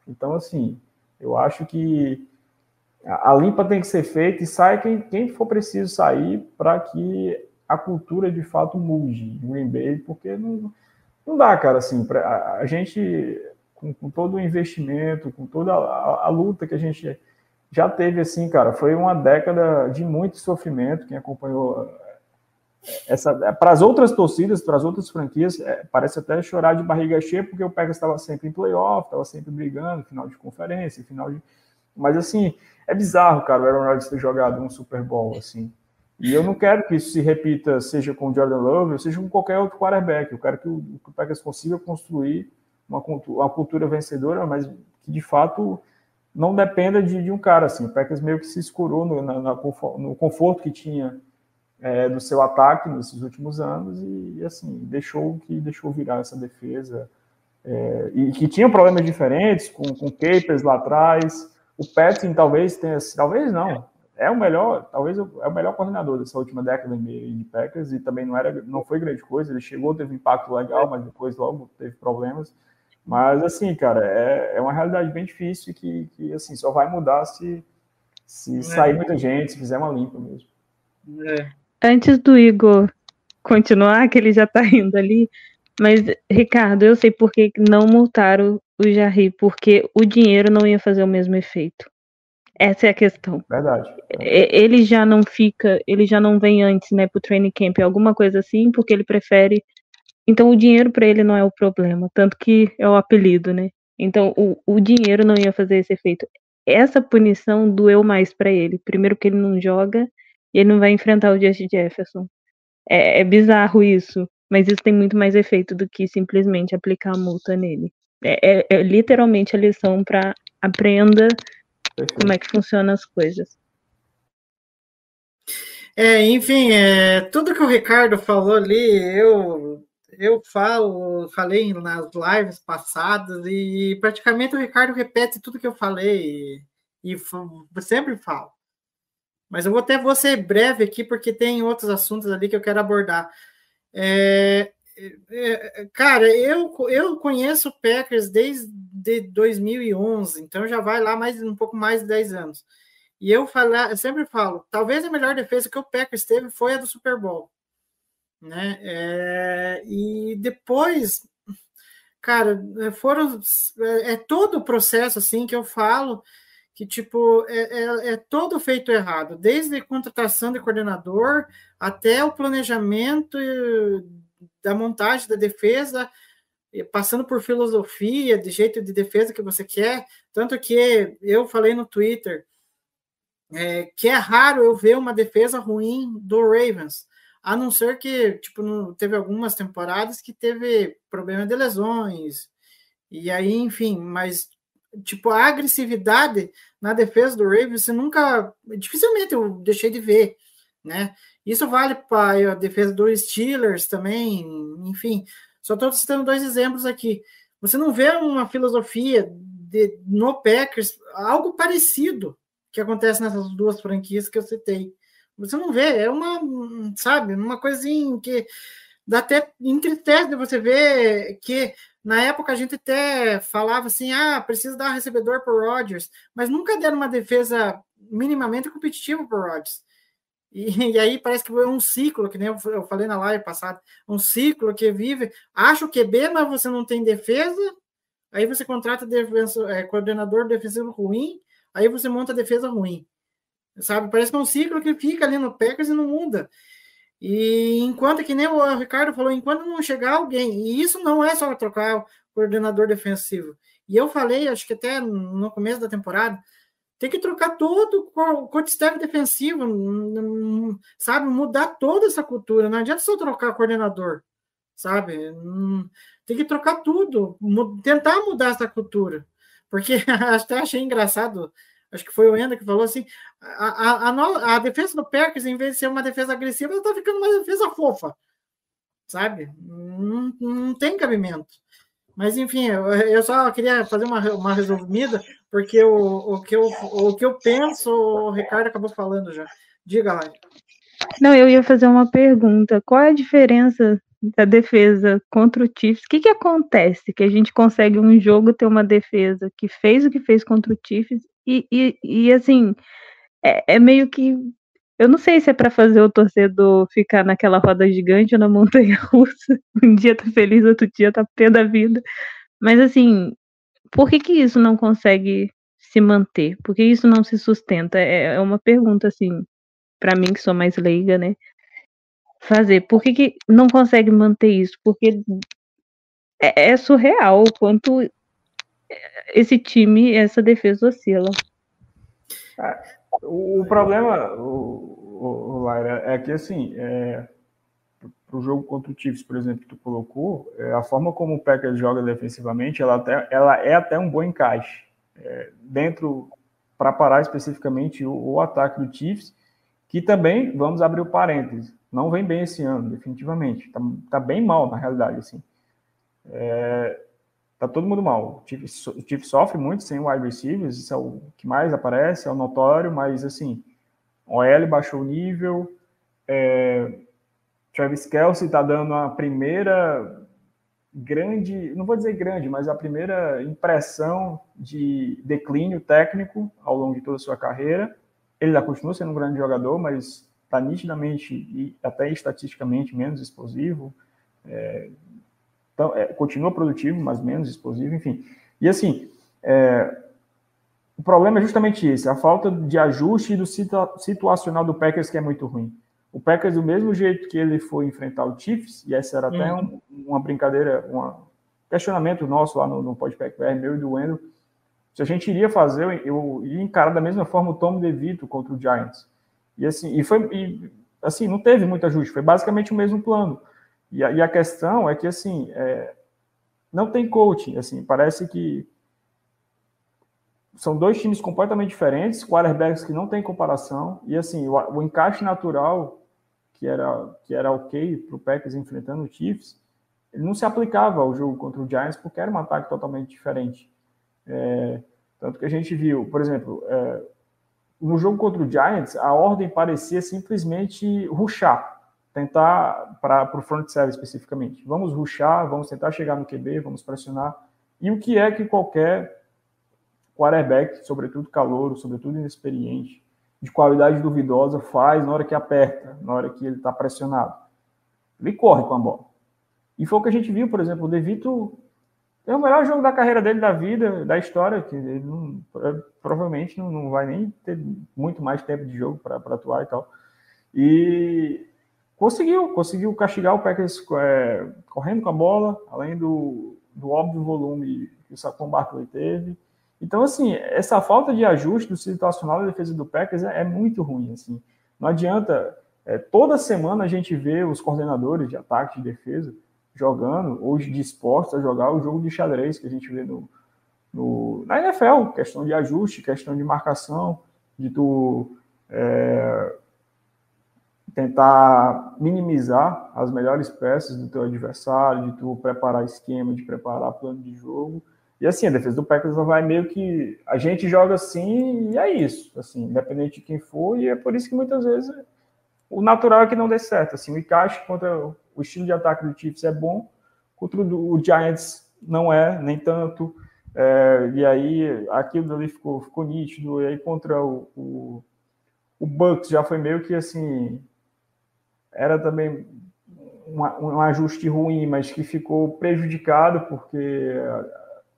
Então, assim, eu acho que a limpa tem que ser feita e sai quem, quem for preciso sair para que a cultura de fato mude em Green Bay, porque não, não dá, cara, assim, pra, a, a gente, com, com, todo o investimento, com toda a, a, luta que a gente já teve, assim, cara, foi uma década de muito sofrimento, quem acompanhou essa é, para as outras torcidas, para as outras franquias, é, parece até chorar de barriga cheia, porque o Pegasus estava sempre em playoff, estava sempre brigando, final de conferência, final de. Mas assim, é bizarro, cara, o Aaron Rodgers ter jogado um Super Bowl assim. E eu não quero que isso se repita, seja com o Jordan Love, ou seja com qualquer outro quarterback. Eu quero que o, que o Packers consiga construir uma, uma cultura vencedora, mas que de fato não dependa de, de um cara assim. O Packers meio que se escurou no, na, na, no conforto que tinha é, do seu ataque nesses últimos anos e, assim, deixou que deixou virar essa defesa. É, e que tinha problemas diferentes com, com Capers lá atrás. O Petting talvez tenha, talvez não, é o melhor, talvez é o melhor coordenador dessa última década e meia de Packers e também não era, não foi grande coisa. Ele chegou, teve um impacto legal, mas depois logo teve problemas. Mas assim, cara, é, é uma realidade bem difícil que, que assim só vai mudar se se sair muita gente, se fizer uma limpa mesmo. É. Antes do Igor continuar, que ele já tá indo ali, mas, Ricardo, eu sei por que não multaram o Jarry, porque o dinheiro não ia fazer o mesmo efeito. Essa é a questão. Verdade. Ele já não fica, ele já não vem antes, né, pro training camp, alguma coisa assim, porque ele prefere. Então, o dinheiro para ele não é o problema, tanto que é o apelido, né? Então, o, o dinheiro não ia fazer esse efeito. Essa punição doeu mais para ele. Primeiro, que ele não joga e ele não vai enfrentar o Justin Jefferson. É, é bizarro isso, mas isso tem muito mais efeito do que simplesmente aplicar a multa nele. É, é- é literalmente a lição para aprenda Perfeito. como é que funcionam as coisas. É, enfim, é, tudo que o Ricardo falou ali, eu, eu falo, falei nas lives passadas e praticamente o Ricardo repete tudo que eu falei e, e sempre falo. Mas eu vou até vou ser breve aqui porque tem outros assuntos ali que eu quero abordar. É, é, é, cara, eu, eu conheço o Packers desde 2011, então já vai lá mais um pouco mais de 10 anos. E eu, falar, eu sempre falo, talvez a melhor defesa que o Packers teve foi a do Super Bowl. Né? É, e depois, cara, foram é, é todo o processo assim que eu falo que tipo é, é, é todo feito errado, desde contratação de coordenador até o planejamento da montagem da defesa, passando por filosofia, de jeito de defesa que você quer, tanto que eu falei no Twitter é, que é raro eu ver uma defesa ruim do Ravens, a não ser que tipo não, teve algumas temporadas que teve problema de lesões e aí enfim, mas tipo a agressividade na defesa do Ravens você nunca, dificilmente eu deixei de ver, né? Isso vale para a defesa dos Steelers também, enfim. Só estou citando dois exemplos aqui. Você não vê uma filosofia de, no Packers algo parecido que acontece nessas duas franquias que eu citei. Você não vê, é uma, sabe, uma coisinha que dá até entristece de você ver que na época a gente até falava assim, ah, precisa dar recebedor para o Rodgers, mas nunca deram uma defesa minimamente competitiva para o Rodgers. E, e, aí parece que é um ciclo, que nem eu, eu falei na live passada, um ciclo que vive, acha o QB, mas você não tem defesa, aí você contrata defenso, é, coordenador defensivo ruim, aí você monta defesa ruim. Sabe? Parece que é um ciclo que fica ali no Packers e não muda. E enquanto que nem o Ricardo falou, enquanto não chegar alguém, e isso não é só trocar o coordenador defensivo. E eu falei, acho que até no começo da temporada, tem que trocar todo o coach defensivo, sabe? Mudar toda essa cultura. Não adianta só trocar coordenador, sabe? Tem que trocar tudo, tentar mudar essa cultura. Porque até achei engraçado, acho que foi o Enda que falou assim: a, a, a, a defesa do Packers, em vez de ser uma defesa agressiva, ela está ficando uma defesa fofa, sabe? Não, não tem cabimento. Mas, enfim, eu, eu só queria fazer uma, uma resumida, porque o, o, que eu, o que eu penso, o Ricardo acabou falando já. Diga lá. Não, eu ia fazer uma pergunta. Qual é a diferença da defesa contra o Chiefs? O que, que acontece que a gente consegue um jogo ter uma defesa que fez o que fez contra o Chiefs e, e, e assim, é, é meio que eu não sei se é para fazer o torcedor ficar naquela roda gigante ou na montanha russa. Um dia tá feliz, outro dia tá pé da vida. Mas assim, por que que isso não consegue se manter? Por que isso não se sustenta? É, é uma pergunta assim, para mim que sou mais leiga, né? Fazer. Por que que não consegue manter isso? Porque é, é surreal o quanto esse time, essa defesa oscila. O, o problema, o, o, Laira, é que assim, é, para o jogo contra o Chiefs, por exemplo, que tu colocou, é, a forma como o Packers joga defensivamente, ela, até, ela é até um bom encaixe. É, dentro, para parar especificamente o, o, ataque do Chiefs, que também, vamos abrir o parênteses, não vem bem esse ano, definitivamente. Tá, tá bem mal, na realidade, assim. É, tá todo mundo mal. O Chiefs, o Chiefs sofre muito sem wide receivers, isso é o que mais aparece, é o notório, mas assim, OL baixou o nível, é, Travis Kelsey está dando a primeira grande, não vou dizer grande, mas a primeira impressão de declínio técnico ao longo de toda a sua carreira. Ele já continua sendo um grande jogador, mas está nitidamente e até estatisticamente menos explosivo, é, então, é, continua produtivo, mas menos explosivo, enfim. E assim, é, o problema é justamente esse, a falta de ajuste do situa situacional do Packers que é muito ruim. O Packers, do mesmo jeito que ele foi enfrentar o Chiefs, e essa era até um, uma brincadeira, um questionamento nosso lá no, no Podpack BR, meu e do Wendel, se a gente iria fazer, eu, eu iria encarar da mesma forma o Tom DeVito contra o Giants. E assim, e foi, e, assim, não teve muito ajuste, foi basicamente o mesmo plano. E a, e a questão é que, assim, é, não tem coaching, assim, parece que são dois times completamente diferentes, quarterbacks que não tem comparação, e assim, o, o encaixe natural, que era, que era ok para o Packers enfrentando o Chiefs, ele não se aplicava ao jogo contra o Giants, porque era um ataque totalmente diferente. É, tanto que a gente viu, por exemplo, é, no jogo contra o Giants, a ordem parecia simplesmente ruxar, tentar para o front seven especificamente. Vamos ruxar, vamos tentar chegar no QB, vamos pressionar. E o que é que qualquer quarterback, sobretudo calouro, sobretudo inexperiente, de qualidade duvidosa, faz na hora que aperta, na hora que ele está pressionado? Ele corre com a bola. E foi o que a gente viu, por exemplo, o Devito é o melhor jogo da carreira dele, da vida, da história, que ele não, provavelmente não, não vai nem ter muito mais tempo de jogo para atuar e tal. E conseguiu, conseguiu castigar o Packers é, correndo com a bola, além do, do óbvio volume que o Saquon Barkley teve. Então, assim, essa falta de ajuste do situacional da defesa do Packers é, é muito ruim, assim. Não adianta, é, toda semana a gente vê os coordenadores de ataque e de defesa jogando, hoje dispostos a jogar o jogo de xadrez que a gente vê no, no, na NFL, questão de ajuste, questão de marcação, de tu é, tentar minimizar as melhores peças do teu adversário, de tu preparar esquema, de preparar plano de jogo. E assim, a defesa do Packers vai meio que a gente joga assim e é isso, assim, independente de quem for, e é por isso que muitas vezes o natural é que não dê certo, assim, o encaixe contra o estilo de ataque do Chiefs é bom, contra o Giants não é, nem tanto. É, e aí aquilo ali ficou, ficou nítido, e aí contra o, o, o Bucks já foi meio que assim era também um, ajuste ruim, mas que ficou prejudicado porque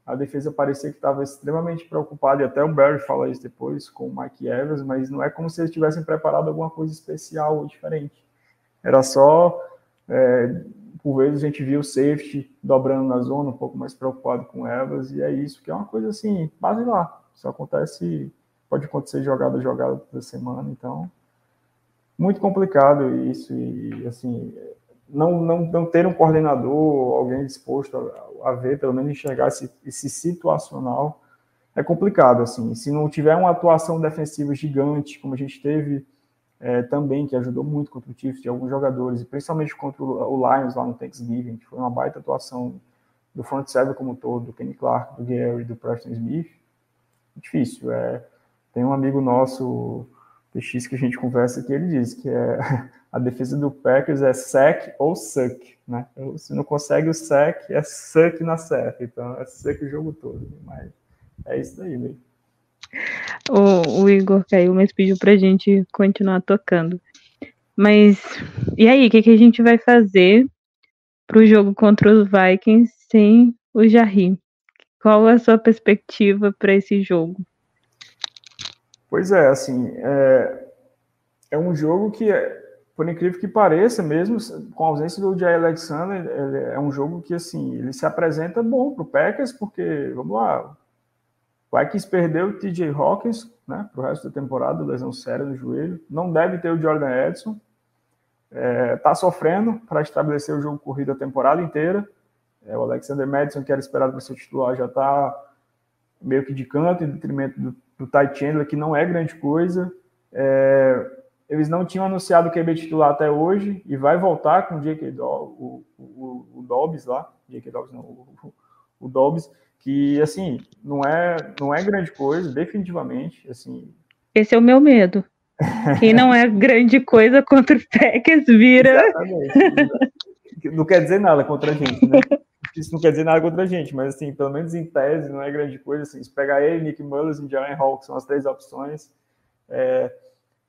a, a defesa parecia que estava extremamente preocupada, e até o Barry fala isso depois com o Mike Evans, mas não é como se eles tivessem preparado alguma coisa especial ou diferente. Era só, é, por vezes a gente viu o safety dobrando na zona, um pouco mais preocupado com Evans, e é isso, que é uma coisa assim, base lá. Isso acontece, pode acontecer jogada a jogada da semana, então muito complicado isso e assim não, não, não ter um coordenador, alguém disposto a, a ver, pelo menos enxergar esse, esse, situacional é complicado assim. Se não tiver uma atuação defensiva gigante, como a gente teve é, também, que ajudou muito contra o Chiefs, de alguns jogadores, e principalmente contra o, Lions lá no Thanksgiving, que foi uma baita atuação do front seven como um todo, do Kenny Clark, do Gary, do Preston Smith, difícil. É, tem um amigo nosso PX que a gente conversa que ele diz que é a defesa do Packers é sec ou suck, né? Se não consegue o sec, é suck na certa. Então é suck o jogo todo. Mas é isso daí, velho. O, o, Igor caiu, mas pediu pra gente continuar tocando. Mas e aí, o que, que a gente vai fazer pro jogo contra os Vikings sem o Jarry? Qual a sua perspectiva para esse jogo? Pois é, assim, é, é um jogo que, por incrível que pareça, mesmo com a ausência do Jay Alexander, é um jogo que, assim, ele se apresenta bom para o Packers, porque, vamos lá, o Vikings perdeu o TJ Hawkins, né, para o resto da temporada, lesão séria no joelho, não deve ter o Jordan Edson, está é, sofrendo para estabelecer o jogo corrido a temporada inteira, é, o Alexander Madison, que era esperado para ser titular, já está meio que de canto, em detrimento do do Ty Chandler, que não é grande coisa. É, eles não tinham anunciado o QB titular até hoje e vai voltar com o J.K. Dobbs, o, o, o, Dobbs lá, J.K. Dobbs não, o, o Dobbs, que assim não é não é grande coisa, definitivamente, assim. Esse é o meu medo. Quem não é grande coisa contra o Packers vira. Exatamente. Não quer dizer nada contra a gente, né? isso não quer dizer nada contra a gente, mas assim, pelo menos em tese, não é grande coisa. Assim, se pegar ele, Nick Mullins e Jalen Hall, que são as três opções, é,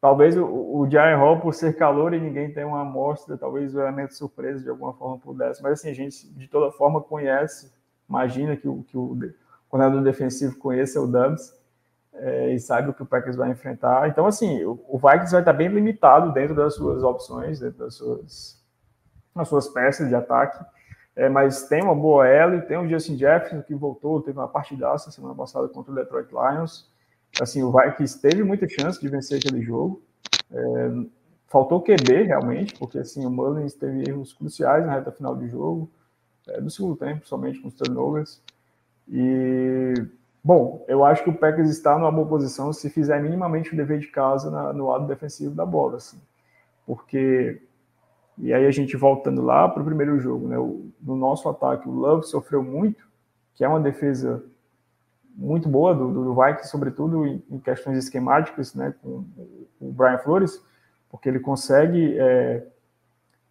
talvez o, o Jaren Hall, por ser calor e ninguém tem uma amostra, talvez o elemento surpresa de alguma forma pudesse. Mas assim, a gente de toda forma conhece, imagina que o, que o coordenador defensivo conheça o Dubs é, e saiba o que o Packers vai enfrentar. Então, assim, o, o Vikings vai estar bem limitado dentro das suas opções, dentro das suas, das suas peças de ataque. É, mas tem uma boa L, tem o Justin Jefferson que voltou, teve uma partidaça semana passada contra o Detroit Lions. Assim, o Vikings teve muita chance de vencer aquele jogo. É, faltou QB realmente, porque assim, o Mullins teve erros cruciais na reta final do jogo, é, do segundo tempo, somente com os turnovers. E, bom, eu acho que o Packers está numa boa posição se fizer minimamente o dever de casa na, no lado defensivo da bola, assim. Porque e aí a gente voltando lá para o primeiro jogo, né? O, no nosso ataque, o Love sofreu muito, que é uma defesa muito boa do, do Vikings, sobretudo em, em, questões esquemáticas, né? Com o Brian Flores, porque ele consegue é,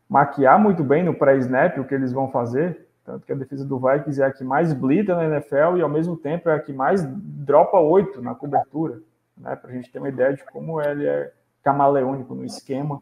maquiar muito bem no pré-snap o que eles vão fazer. Tanto que a defesa do Vikings é a que mais blita na NFL e ao mesmo tempo é a que mais dropa oito na cobertura, né? Para a gente ter uma ideia de como ele é camaleônico no esquema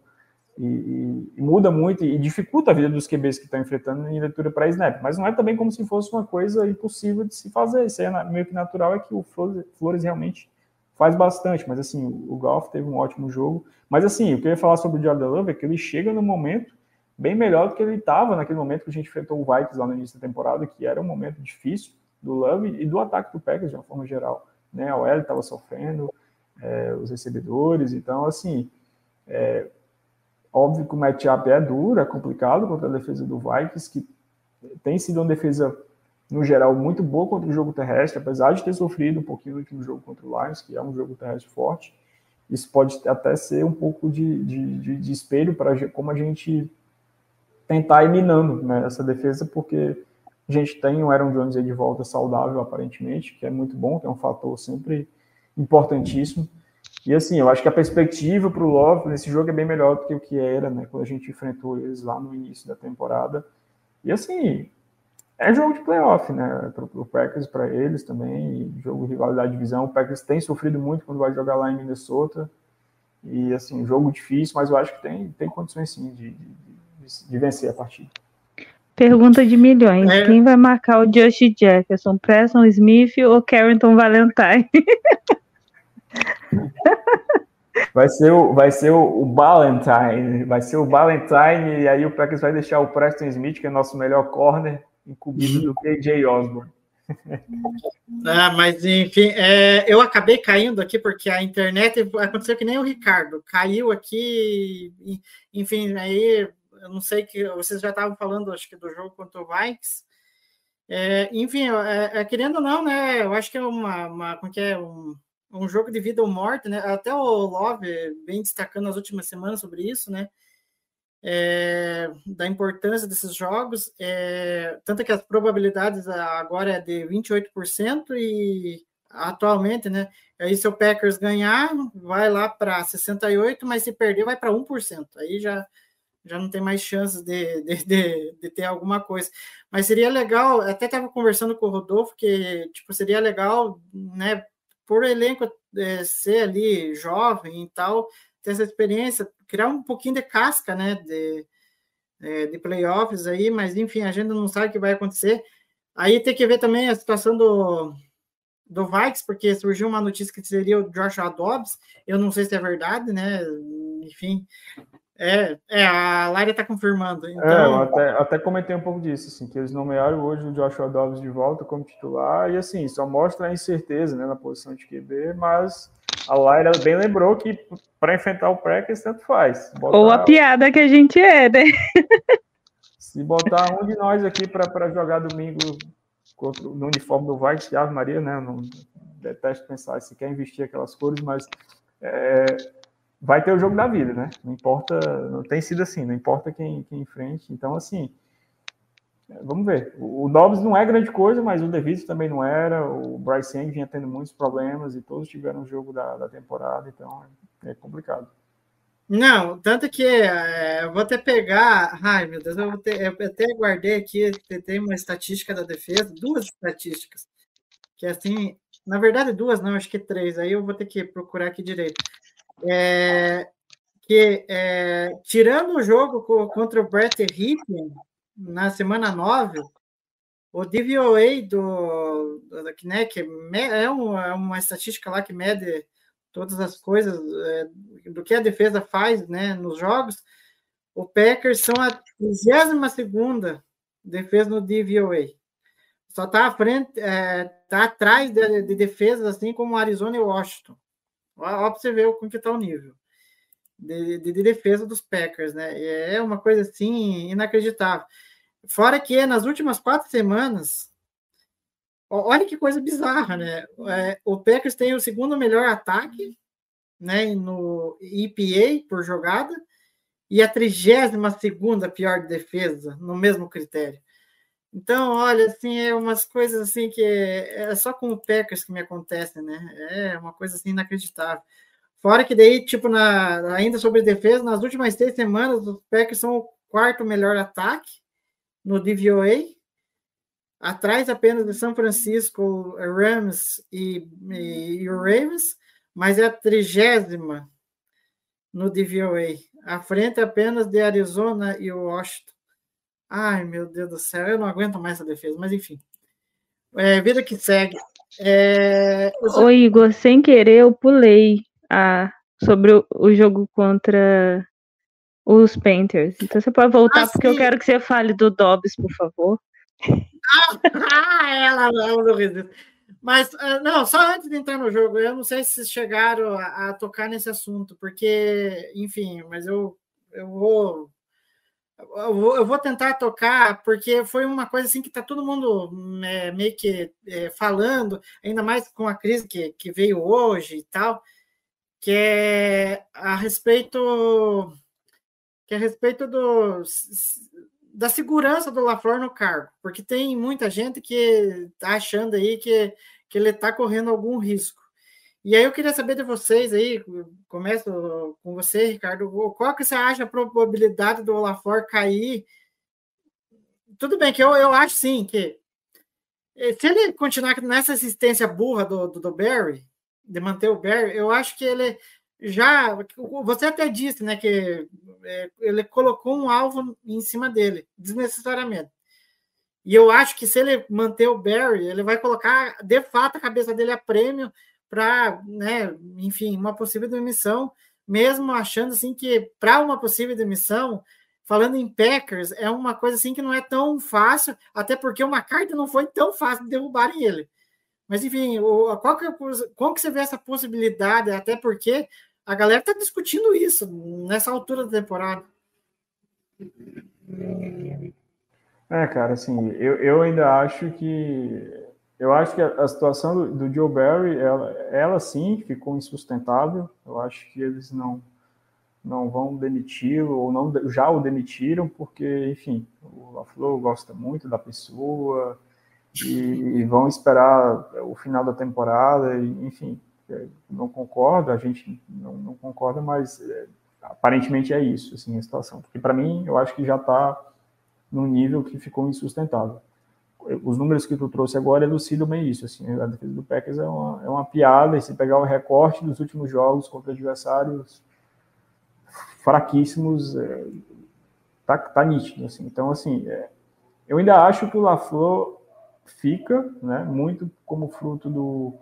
e, e, muda muito e dificulta a vida dos QBs que estão enfrentando em leitura para snap. Mas não é também como se fosse uma coisa impossível de se fazer. Isso é meio que natural, é que o Flores, Flores realmente faz bastante. Mas assim, o, Golf teve um ótimo jogo. Mas assim, o que eu ia falar sobre o Jordan Love é que ele chega no momento bem melhor do que ele estava naquele momento que a gente enfrentou o Vikings lá no início da temporada, que era um momento difícil do Love e do ataque do Packers de uma forma geral. Né? A OL estava sofrendo, é, os recebedores, então assim. É, Óbvio que o matchup é duro, é complicado contra a defesa do Vikings, que tem sido uma defesa, no geral, muito boa contra o jogo terrestre, apesar de ter sofrido um pouquinho no último jogo contra o Lions, que é um jogo terrestre forte. Isso pode até ser um pouco de, de, de, de espelho para como a gente tentar ir minando né, essa defesa, porque a gente tem o Aaron Jones aí de volta saudável, aparentemente, que é muito bom, que é um fator sempre importantíssimo. E assim, eu acho que a perspectiva para o Love nesse jogo é bem melhor do que o que era, né? Quando a gente enfrentou eles lá no início da temporada. E assim, é jogo de playoff, né? Para o Packers, para eles também, jogo de rivalidade de divisão. O Packers tem sofrido muito quando vai jogar lá em Minnesota. E assim, jogo difícil, mas eu acho que tem, tem condições sim de, de, de vencer a partida. Pergunta de milhões: é. quem vai marcar o Josh Jefferson? Preston Smith ou Carrington Valentine? Vai ser o, vai ser o, o Valentine, vai ser o Valentine, e aí o Packers vai deixar o Preston Smith, que é nosso melhor corner, incumbido do KJ Osborne. Ah, mas enfim, é, eu acabei caindo aqui porque a internet aconteceu que nem o Ricardo, caiu aqui, enfim, aí eu não sei que vocês já estavam falando, acho que do jogo contra o Vikes. É, enfim, é, é, querendo ou não, né? Eu acho que é uma, uma como que é um, um jogo de vida ou morte, né? Até o Love vem destacando nas últimas semanas sobre isso, né? É, da importância desses jogos, é, tanto que as probabilidades agora é de 28% e atualmente, né? Aí se o Packers ganhar, vai lá para 68%, mas se perder, vai para 1%. Aí já, já não tem mais chances de, de, de, de, ter alguma coisa. Mas seria legal, até estava conversando com o Rodolfo, que tipo, seria legal, né? Por elenco é, ser ali jovem e tal, ter essa experiência, criar um pouquinho de casca, né, de, é, de playoffs aí, mas enfim, a gente não sabe o que vai acontecer. Aí tem que ver também a situação do, do Vikes, porque surgiu uma notícia que seria o Joshua Dobbs, eu não sei se é verdade, né, enfim, é, é a Lária está confirmando. Então... É, eu até, até comentei um pouco disso, assim, que eles nomearam hoje o Joshua Dobbs de volta como titular, e assim, só mostra a incerteza né, na posição de QB, mas a Laira bem lembrou que para enfrentar o Packers tanto faz. Botar... Ou a piada que a gente é, né? Se botar um de nós aqui para jogar domingo contra, no uniforme do Vikings, Ave Maria, né? Eu não detesto pensar se quer investir aquelas cores, mas é, vai ter o jogo da vida, né? Não importa, não tem sido assim, não importa quem, quem enfrente. Então, assim, vamos ver. O, Dobbs não é grande coisa, mas o Davis também não era. O Bryce Young vinha tendo muitos problemas e todos tiveram o jogo da, da temporada, então é complicado. Não, tanto que é, eu vou até pegar. Ai, meu Deus, eu, ter, eu até guardei aqui, tem uma estatística da defesa, duas estatísticas. Que assim, na verdade, duas, não, acho que três. Aí eu vou ter que procurar aqui direito. É, que é, tirando o jogo contra o Brett Ripken na semana 9, o DVOA do, do né, que é, é, uma estatística lá que mede todas as coisas é, do que a defesa faz né, nos jogos, o Packers são a 32 defesa no DVOA. Só está à frente, está é, atrás de, de, defesas assim como Arizona e Washington. Olha para você ver com que está o nível de, de, de, defesa dos Packers, né? É uma coisa assim inacreditável. Fora que nas últimas quatro semanas, olha que coisa bizarra, né? É, o Packers tem o segundo melhor ataque, né? No EPA por jogada e a 32 segunda pior defesa no mesmo critério. Então, olha, assim, é umas coisas assim que é, é só com o Packers que me acontece, né? É uma coisa assim inacreditável. Fora que daí, tipo, na, ainda sobre defesa, nas últimas três semanas, os Packers são o quarto melhor ataque no DVOA, atrás apenas de São Francisco, Rams e, e, e o Ravens, mas é a trigésima no DVOA, à frente apenas de Arizona e Washington. Ai, meu Deus do céu, eu não aguento mais essa defesa, mas enfim. É, vida que segue. É, só... Ô, Igor, sem querer eu pulei a, sobre o, o jogo contra os Panthers. Então você pode voltar, ah, porque eu quero que você fale do Dobbs, por favor. Ah, ela, ela não resiste. Mas, ah, não, só antes de entrar no jogo, eu não sei se vocês chegaram a, a tocar nesse assunto, porque, enfim, mas eu, eu vou eu vou, tentar tocar, porque foi uma coisa assim que está todo mundo é, meio que é, falando, ainda mais com a crise que, que veio hoje e tal, que é a respeito que é a respeito do, da segurança do LaFleur no cargo, porque tem muita gente que está achando aí que, que ele está correndo algum risco. E aí eu queria saber de vocês aí, começo com você, Ricardo, qual que você acha a probabilidade do Olafort cair? Tudo bem que eu, eu acho sim que eh, se ele continuar nessa assistência burra do, do, do Barry, de manter o Barry, eu acho que ele já. Você até disse, né, que é, ele colocou um alvo em cima dele, desnecessariamente. E eu acho que se ele manter o Barry, ele vai colocar de fato a cabeça dele a prêmio para, né, enfim, uma possível demissão, mesmo achando assim que para uma possível demissão, falando em Packers, é uma coisa assim que não é tão fácil, até porque uma carta não foi tão fácil de derrubarem ele. Mas enfim, o, qual que, é, que você vê essa possibilidade? Até porque a galera está discutindo isso nessa altura da temporada. É, cara, assim, eu, eu ainda acho que eu acho que a, situação do, do, Joe Barry, ela, ela sim ficou insustentável. Eu acho que eles não não vão demiti-lo ou não já o demitiram porque, enfim, o LaFleur gosta muito da pessoa e, e, vão esperar o final da temporada e, enfim, é, não concordo, a gente não, não concorda, mas é, aparentemente é isso, assim, a situação. Porque para mim, eu acho que já está num nível que ficou insustentável os números que tu trouxe agora elucidam bem isso. Assim, a defesa do Packers é uma, é uma piada, e se pegar o recorte dos últimos jogos contra adversários fraquíssimos, é, tá, tá nítido. Assim. Então, assim, é, eu ainda acho que o LaFleur fica, né, muito como fruto do,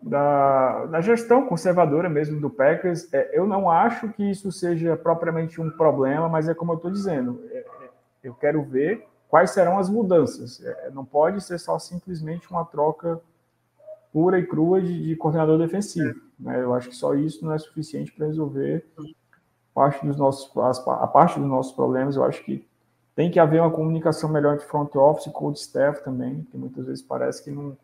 da, da gestão conservadora mesmo do Packers. É, eu não acho que isso seja propriamente um problema, mas é como eu estou dizendo, é, é, eu quero ver quais serão as mudanças. É, não pode ser só simplesmente uma troca pura e crua de, de coordenador defensivo. Né? Eu acho que só isso não é suficiente para resolver parte dos nossos, a parte dos nossos problemas. Eu acho que tem que haver uma comunicação melhor entre front office e cold staff também, que muitas vezes parece que não,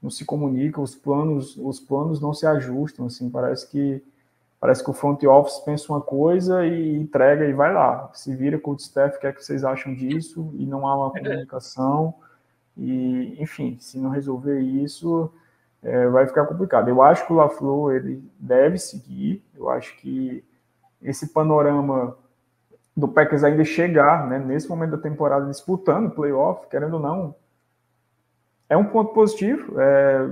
não se comunica, os planos, os planos não se ajustam, assim, parece que Parece que o front office pensa uma coisa e entrega e vai lá. Se vira com o staff, o que é que vocês acham disso? E não há uma é. comunicação. E, enfim, se não resolver isso, é, vai ficar complicado. Eu acho que o LaFleur ele deve seguir. Eu acho que esse panorama do Packers ainda chegar, né, nesse momento da temporada, disputando o playoff, querendo ou não, é um ponto positivo. É,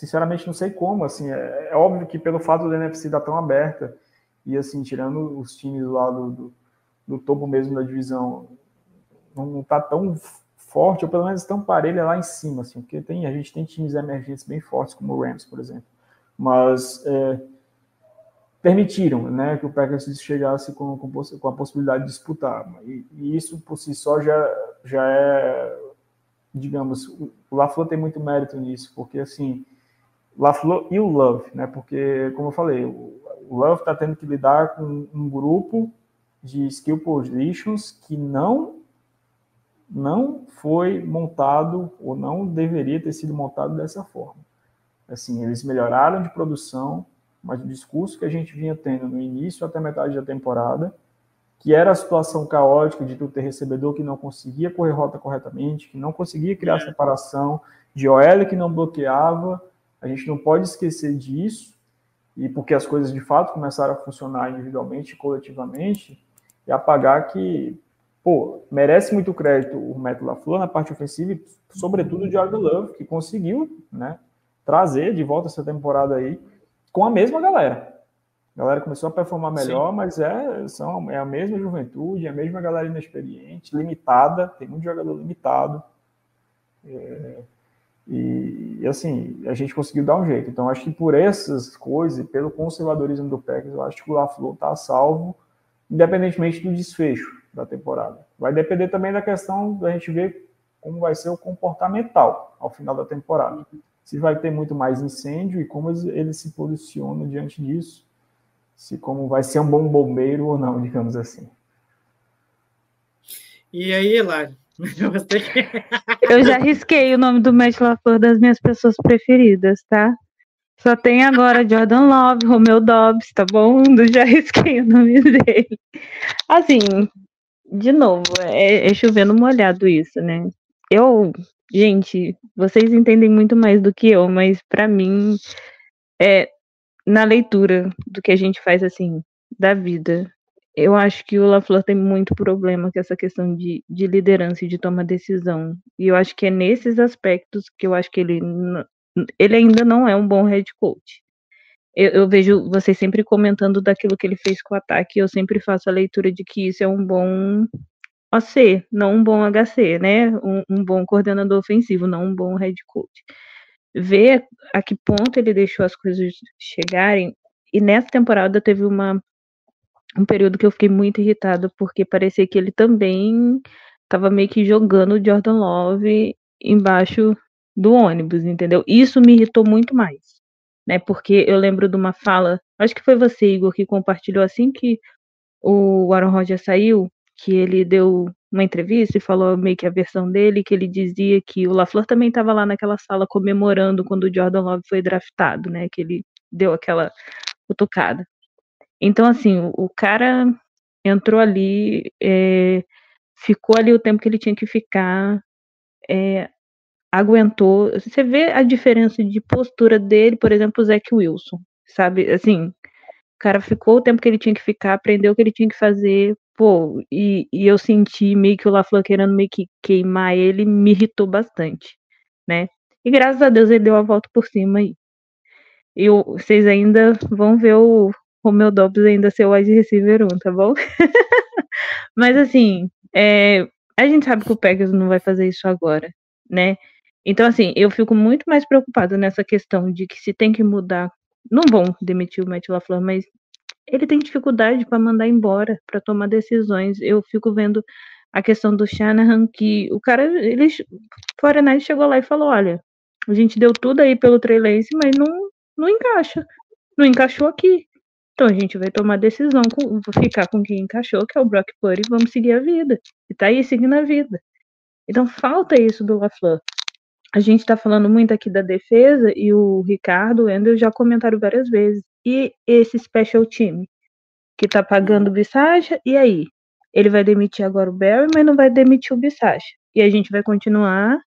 sinceramente não sei como, assim, é, é óbvio que pelo fato da NFC estar tão aberta e assim, tirando os times lá do, do, do topo mesmo da divisão, não está tão forte, ou pelo menos tão parelha lá em cima, assim, porque tem, a gente tem times emergentes bem fortes, como o Rams, por exemplo. Mas é, permitiram né, que o Packers chegasse com, com, com a possibilidade de disputar. E, e, isso por si só já, já é, digamos, o LaFleur tem muito mérito nisso, porque assim, LaFleur e o Love, né, porque, como eu falei, o, Love está tendo que lidar com um grupo de skill positions que não não foi montado ou não deveria ter sido montado dessa forma. Assim, eles melhoraram de produção, mas o discurso que a gente vinha tendo no início até metade da temporada, que era a situação caótica de tu ter recebedor que não conseguia correr rota corretamente, que não conseguia criar é. separação, de OL que não bloqueava, a gente não pode esquecer disso, e porque as coisas de fato começaram a funcionar individualmente e coletivamente, e apagar que, pô, merece muito crédito o Matt LaFleur na parte ofensiva, e sobretudo o Jordan Love, que conseguiu, né, trazer de volta essa temporada aí, com a mesma galera. A galera começou a performar melhor, Sim. mas é, são, é a mesma juventude, é a mesma galera inexperiente, limitada, tem muito jogador limitado. É, e, e, assim, a gente conseguiu dar um jeito. Então, acho que por essas coisas, pelo conservadorismo do Packers, eu acho que o LaFleur está salvo, independentemente do desfecho da temporada. Vai depender também da questão da gente ver como vai ser o comportamental ao final da temporada se vai ter muito mais incêndio e como ele se posiciona diante disso, se como vai ser um bom bombeiro ou não, digamos assim. E aí, Hilário? Eu já risquei o nome do Matt LaFleur das minhas pessoas preferidas, tá? Só tem agora Jordan Love, Romeo Dobbs, tá bom? Eu já risquei o nome dele. Assim, de novo, é, é chovendo molhado isso, né? Eu Gente, vocês entendem muito mais do que eu, mas para mim é na leitura do que a gente faz assim da vida. Eu acho que o LaFleur tem muito problema com essa questão de, de liderança e de tomar decisão. E eu acho que é nesses aspectos que eu acho que ele, ele ainda não é um bom head coach. Eu, eu, vejo vocês sempre comentando daquilo que ele fez com o ataque, eu sempre faço a leitura de que isso é um bom OC, não um bom HC, né? Um, um, bom coordenador ofensivo, não um bom head coach. Ver a que ponto ele deixou as coisas chegarem. E nessa temporada teve uma, um período que eu fiquei muito irritada, porque parecia que ele também estava meio que jogando o Jordan Love embaixo do ônibus, entendeu? Isso me irritou muito mais, né? Porque eu lembro de uma fala, acho que foi você, Igor, que compartilhou assim que o Aaron Rodgers saiu, que ele deu uma entrevista e falou meio que a versão dele, que ele dizia que o LaFleur também estava lá naquela sala comemorando quando o Jordan Love foi draftado, né? Que ele deu aquela cutucada. Então, assim, o, cara entrou ali, é, ficou ali o tempo que ele tinha que ficar, é, aguentou. Você vê a diferença de postura dele, por exemplo, o Zach Wilson, sabe? Assim, o cara ficou o tempo que ele tinha que ficar, aprendeu o que ele tinha que fazer, Pô, e, e eu senti meio que o LaFleur querendo meio que queimar ele, me irritou bastante, né? E graças a Deus ele deu a volta por cima aí. E vocês ainda vão ver o Romeo Dobbs ainda ser o wide receiver 1, tá bom? Mas assim, é, a gente sabe que o Packers não vai fazer isso agora, né? Então, assim, eu fico muito mais preocupado nessa questão de que se tem que mudar. Não vão demitir o Matt LaFleur, mas ele tem dificuldade para mandar embora, para tomar decisões. Eu fico vendo a questão do Shanahan, que o cara, ele, Foreigner chegou lá e falou, olha, a gente deu tudo aí pelo Trey Lance, mas não, não encaixa. Não encaixou aqui. Então a gente vai tomar decisão, com, ficar com quem encaixou, que é o Brock Purdy, e vamos seguir a vida. E tá aí seguindo a vida. Então falta isso do LaFleur. A gente tá falando muito aqui da defesa e o Ricardo, o Wendel já comentaram várias vezes. E esse special team que tá pagando o Bissacha, e aí? Ele vai demitir agora o Barry, mas não vai demitir o Bissacha. E a gente vai continuar,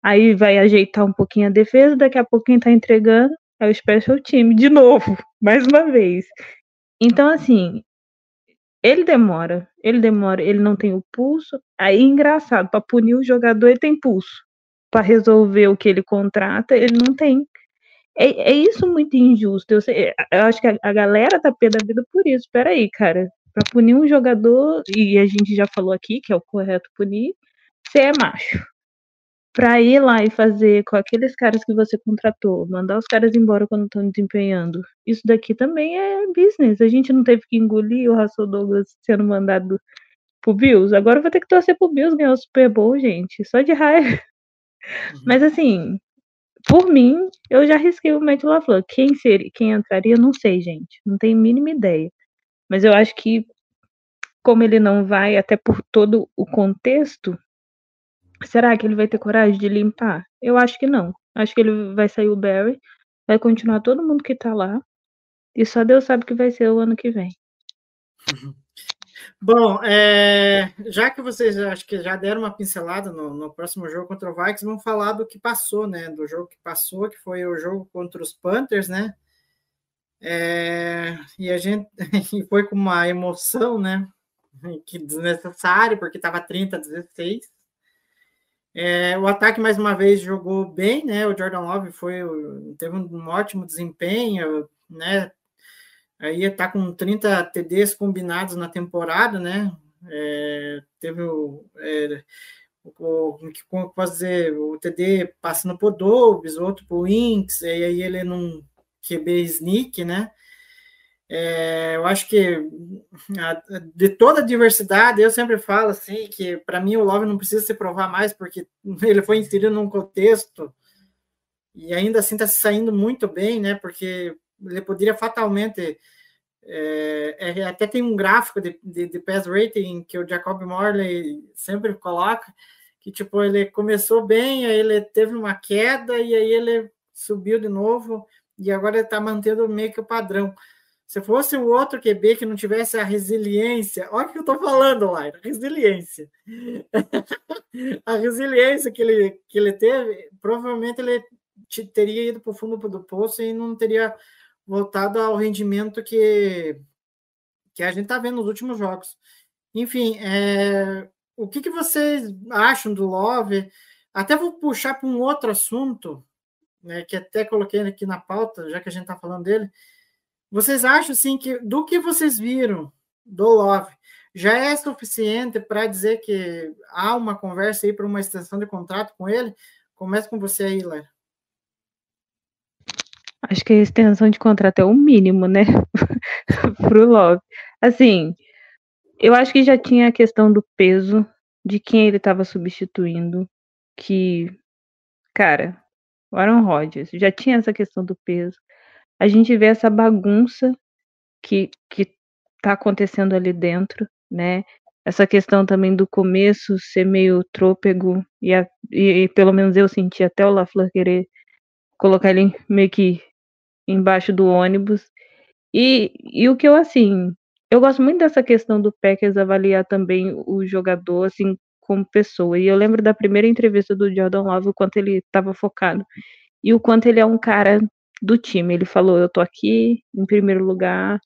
aí vai ajeitar um pouquinho a defesa, daqui a pouquinho tá entregando, é o special team de novo, mais uma vez. Então, assim, ele demora, ele demora, ele não tem o pulso. Aí, engraçado, para punir o jogador, ele tem pulso. Para resolver o que ele contrata, ele não tem. É, é isso muito injusto. Eu, sei, eu acho que a, a galera tá pé da vida por isso. Peraí, cara. Pra punir um jogador, e a gente já falou aqui que é o correto punir, você é macho. Pra ir lá e fazer com aqueles caras que você contratou, mandar os caras embora quando estão desempenhando, isso daqui também é business. A gente não teve que engolir o Russell Douglas sendo mandado pro Bills. Agora eu vou ter que torcer pro Bills ganhar o Super Bowl, gente. Só de raiva. Uhum. Mas assim, por mim, eu já risquei o Matt LaFleur. Quem seria, quem entraria, não sei, gente. Não tenho a mínima ideia. Mas eu acho que, como ele não vai, até por todo o contexto, será que ele vai ter coragem de limpar? Eu acho que não. Acho que ele vai sair o Barry, vai continuar todo mundo que tá lá. E só Deus sabe o que vai ser o ano que vem. Uhum. Bom, é, já que vocês acho que já deram uma pincelada no, no, próximo jogo contra o Vikings, vamos falar do que passou, né? Do jogo que passou, que foi o jogo contra os Panthers, né? É, e a gente e foi com uma emoção, né? Que desnecessário, porque estava 30 a 16. É, o ataque mais uma vez jogou bem, né? O Jordan Love foi teve um ótimo desempenho, né? aí está com 30 TDs combinados na temporada, né? É, teve o, é, o, dizer, o TD passando por Dobbs, outro por Inks, e aí ele não QB sneak, né? É, eu acho que a, de toda a diversidade, eu sempre falo assim que para mim o Love não precisa se provar mais, porque ele foi inserido num contexto e ainda assim está se saindo muito bem, né? Porque ele poderia fatalmente. É, é, até tem um gráfico de, de, de, pass rating que o Jacob Morley sempre coloca, que tipo, ele começou bem, aí ele teve uma queda e aí ele subiu de novo e agora ele está mantendo meio que o padrão. Se fosse o outro QB que não tivesse a resiliência, olha o que eu estou falando, Laira, resiliência. a resiliência que ele, que ele teve, provavelmente ele teria ido para o fundo do poço e não teria voltado ao rendimento que, que a gente está vendo nos últimos jogos. Enfim, é, o que, que vocês acham do Love? Até vou puxar para um outro assunto, né, que até coloquei aqui na pauta, já que a gente está falando dele. Vocês acham assim que do que vocês viram do Love já é suficiente para dizer que há uma conversa aí para uma extensão de contrato com ele? Começa com você aí, Léo. Acho que a extensão de contrato é o mínimo, né? Pro Love. Assim, eu acho que já tinha a questão do peso de quem ele estava substituindo, que, cara, o Aaron Rodgers já tinha essa questão do peso. A gente vê essa bagunça que, que tá acontecendo ali dentro, né? Essa questão também do começo ser meio trôpego, e, a, e, e pelo menos eu senti até o LaFleur querer colocar ele meio que embaixo do ônibus. E, e o que eu, assim, eu gosto muito dessa questão do Packers avaliar também o jogador, assim, como pessoa. E eu lembro da primeira entrevista do Jordan Love, o quanto ele estava focado. E o quanto ele é um cara do time. Ele falou, eu tô aqui, em primeiro lugar,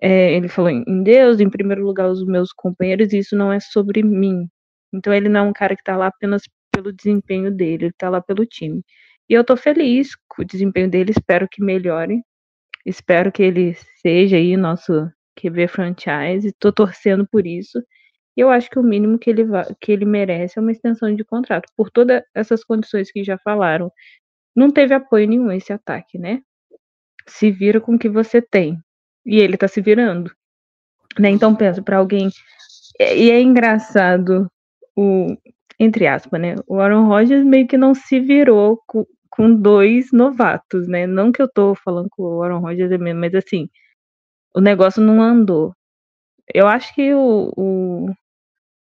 é, ele falou em Deus, em primeiro lugar os meus companheiros, e isso não é sobre mim. Então ele não é um cara que tá lá apenas pelo desempenho dele, ele tá lá pelo time. E eu tô feliz com o desempenho dele, espero que melhore. Espero que ele seja aí nosso QB franchise, tô torcendo por isso. E eu acho que o mínimo que ele, que ele merece é uma extensão de contrato, por todas essas condições que já falaram. Não teve apoio nenhum esse ataque, né? Se vira com o que você tem. E ele tá se virando. Né? Então pensa para alguém. E é engraçado o entre aspas, né? O Aaron Rodgers meio que não se virou com, com dois novatos, né? Não que eu tô falando com o Aaron Rodgers é mesmo, mas assim, o negócio não andou. Eu acho que o, o,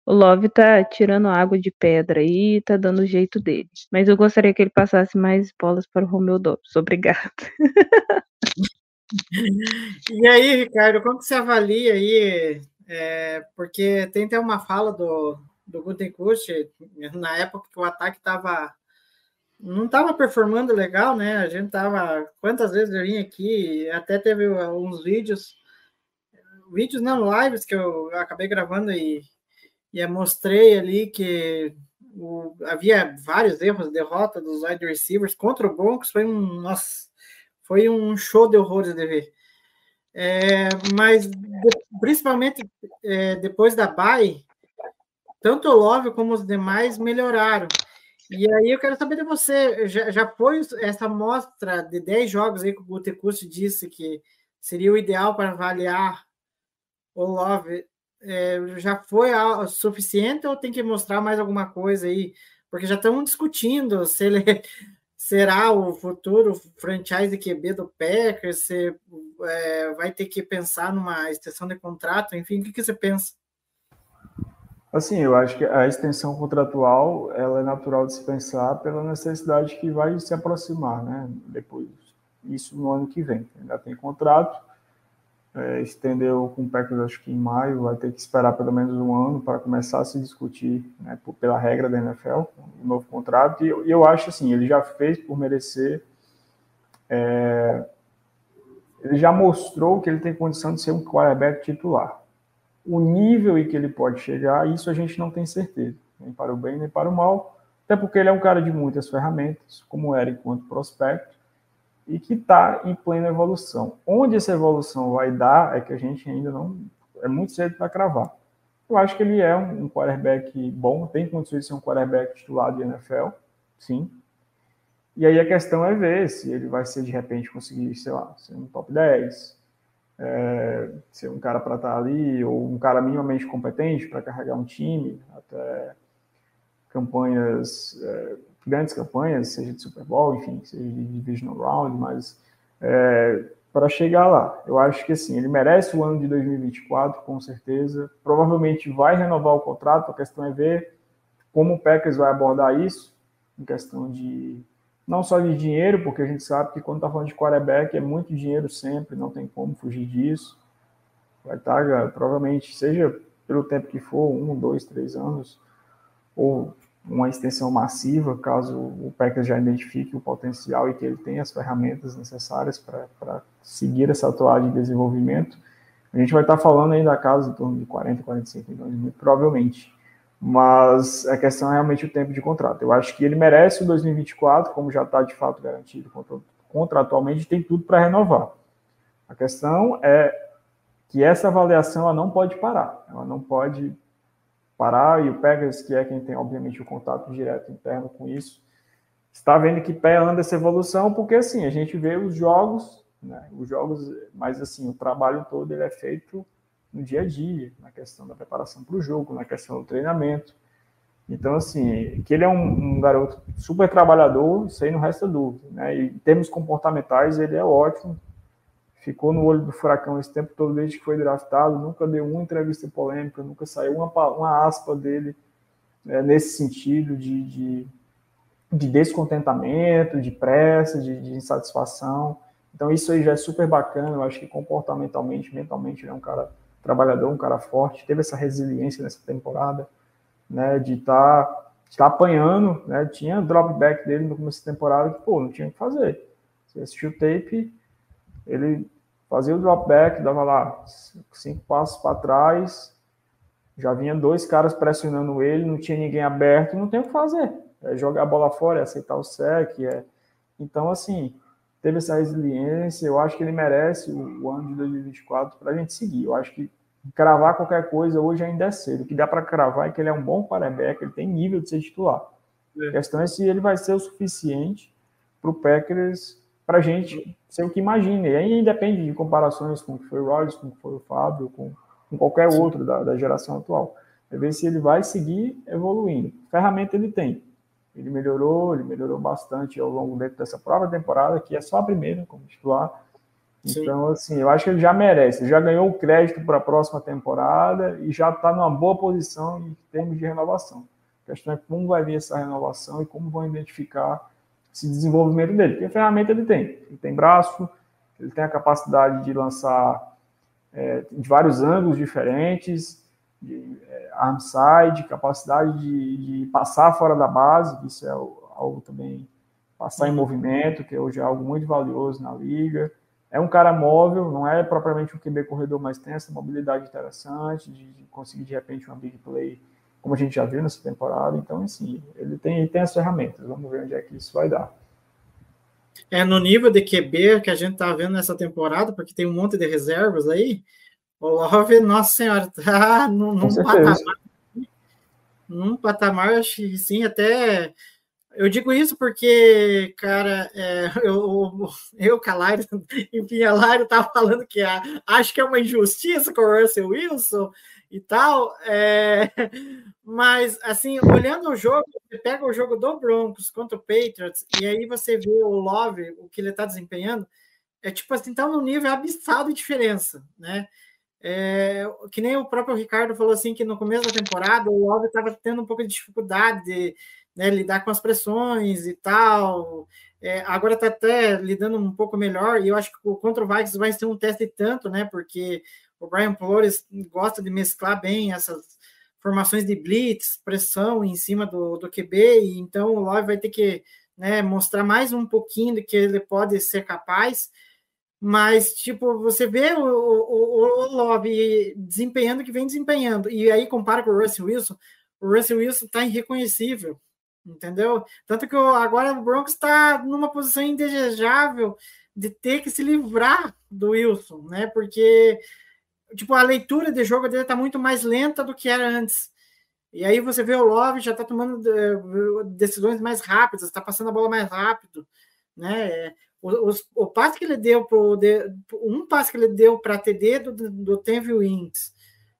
o Love tá tirando água de pedra e tá dando o jeito dele. Mas eu gostaria que ele passasse mais bolas para o Romeu Dobbs. Obrigado. E aí, Ricardo, como que você avalia aí? É, porque tem até uma fala do, do Gutenkust, na época que o ataque estava não estava performando legal, né? A gente tava. Quantas vezes eu vim aqui, até teve uns vídeos, vídeos não lives que eu acabei gravando e, e mostrei ali que o, havia vários erros, derrota dos wide receivers contra o Broncos foi um. Nossa, foi um show de horrores de ver. É, mas principalmente é, depois da Bay, tanto o Love como os demais melhoraram. E aí eu quero saber de você, já, já foi essa amostra de 10 jogos aí que o Gutecucci disse que seria o ideal para avaliar o Love, é, já foi o suficiente ou tem que mostrar mais alguma coisa aí? Porque já estamos discutindo se ele será o futuro franchise QB do Packers, se é, vai ter que pensar numa extensão de contrato, enfim, o que, que você pensa? Assim, eu acho que a extensão contratual ela é natural de se pensar pela necessidade que vai se aproximar, né? Depois, isso no ano que vem. Ainda tem contrato, é, estendeu com o Packers acho que em maio, vai ter que esperar pelo menos um ano para começar a se discutir, né, por, pela regra da NFL, o novo contrato. E eu, eu acho assim, ele já fez por merecer. É, ele já mostrou que ele tem condição de ser um quarterback titular o nível em que ele pode chegar, isso a gente não tem certeza, nem para o bem nem para o mal, até porque ele é um cara de muitas ferramentas, como era enquanto prospecto, e que está em plena evolução. Onde essa evolução vai dar é que a gente ainda não. É muito cedo para cravar. Eu acho que ele é um, quarterback bom, tem condições de ser um quarterback titular de NFL, sim. E aí a questão é ver se ele vai ser de repente conseguir, sei lá, ser um top 10, é, ser um cara para estar tá ali, ou um cara minimamente competente para carregar um time, até campanhas, é, grandes campanhas, seja de Super Bowl, enfim, seja de Divisional Round, mas é, para chegar lá, eu acho que assim, ele merece o ano de 2024, com certeza, provavelmente vai renovar o contrato, a questão é ver como o Packers vai abordar isso, em questão de não só de dinheiro, porque a gente sabe que quando está falando de quarterback é muito dinheiro sempre, não tem como fugir disso. Vai estar, tá, provavelmente, seja pelo tempo que for, um, dois, três anos, ou uma extensão massiva, caso o Packers já identifique o potencial e que ele tenha as ferramentas necessárias para seguir essa atuada de desenvolvimento. A gente vai estar tá falando aí da casa em torno de 40, 45 milhões, muito provavelmente mas a questão é realmente o tempo de contrato. Eu acho que ele merece o 2024, como já está de fato garantido contratualmente, tem tudo para renovar. A questão é que essa avaliação ela não pode parar, ela não pode parar, e o Pegas, que é quem tem, obviamente, o contato direto interno com isso, está vendo que pé anda essa evolução, porque, assim, a gente vê os jogos, né, os jogos, mas, assim, o trabalho todo ele é feito no dia a dia, na questão da preparação para o jogo, na questão do treinamento. Então, assim, que ele é um, um, garoto super trabalhador, isso aí não resta dúvida. Né? E em termos comportamentais, ele é ótimo. Ficou no olho do furacão esse tempo todo, desde que foi draftado, nunca deu uma entrevista polêmica, nunca saiu uma, uma aspa dele né, nesse sentido de, de, de, descontentamento, de pressa, de, de insatisfação. Então, isso aí já é super bacana. Eu acho que comportamentalmente, mentalmente, ele é um cara trabalhador, um cara forte, teve essa resiliência nessa temporada, né, de estar tá, tá apanhando, né, tinha dropback dele no começo da temporada que, pô, não tinha o que fazer. Você assistiu o tape, ele fazia o dropback, dava lá cinco passos para trás, já vinha dois caras pressionando ele, não tinha ninguém aberto, não tem o que fazer. É jogar a bola fora, é aceitar o sec, é... Então, assim, teve essa resiliência, eu acho que ele merece o, o ano de 2024 para a gente seguir. Eu acho que cravar qualquer coisa hoje ainda é cedo. O que dá para cravar é que ele é um bom quarterback, ele tem nível de ser titular. É. A questão é se ele vai ser o suficiente para o Packers, para a gente ser o que imagina. E aí depende de comparações com o que foi o Rodgers, com o que foi o Fábio, com, com qualquer outro da, da, geração atual. É ver se ele vai seguir evoluindo. Ferramenta ele tem. Ele melhorou, ele melhorou bastante ao longo dessa própria temporada, que é só a primeira como titular então, assim, eu acho que ele já merece, já ganhou o crédito para a próxima temporada e já está numa boa posição em termos de renovação. A questão é como vai vir essa renovação e como vão identificar esse desenvolvimento dele. Porque a ferramenta ele tem. Ele tem braço, ele tem a capacidade de lançar é, de vários ângulos diferentes, de é, capacidade de, de, passar fora da base, isso é algo também, passar em movimento, que hoje é algo muito valioso na liga é um cara móvel, não é propriamente um QB corredor, mas tem essa mobilidade interessante de, conseguir de repente uma big play, como a gente já viu nessa temporada. Então, assim, ele tem, ele tem as ferramentas. Vamos ver onde é que isso vai dar. é no nível de QB que a gente tá vendo nessa temporada, porque tem um monte de reservas aí, o Love, nossa senhora, tá num, num patamar, num patamar, acho que sim, até eu digo isso porque, cara, é, eu, eu, Calário, enfim, a Lário tava falando que a, acho que é uma injustiça com o Russell Wilson e tal, é, mas, assim, olhando o jogo, você pega o jogo do Broncos contra o Patriots e aí você vê o Love, o que ele está desempenhando, é tipo assim, tá num nível abissal de diferença, né? É, que nem o próprio Ricardo falou assim que no começo da temporada o Love estava tendo um pouco de dificuldade de né, lidar com as pressões e tal. É, agora está até lidando um pouco melhor, e eu acho que contra o Vikings vai ser um teste tanto, né? Porque o Brian Flores gosta de mesclar bem essas formações de blitz, pressão em cima do, do QB, e então o Love vai ter que né, mostrar mais um pouquinho do que ele pode ser capaz. Mas, tipo, você vê o, o, o Love desempenhando o que vem desempenhando, e aí compara com o Russell Wilson, o Russell Wilson está irreconhecível entendeu? Tanto que agora o Broncos está numa posição indesejável de ter que se livrar do Wilson, né? Porque tipo a leitura de jogo dele está muito mais lenta do que era antes. E aí você vê o Love já está tomando eh, decisões mais rápidas, está passando a bola mais rápido, né? O, o, o passe que ele deu pro um passe que ele deu para TD do, do Tenville Wings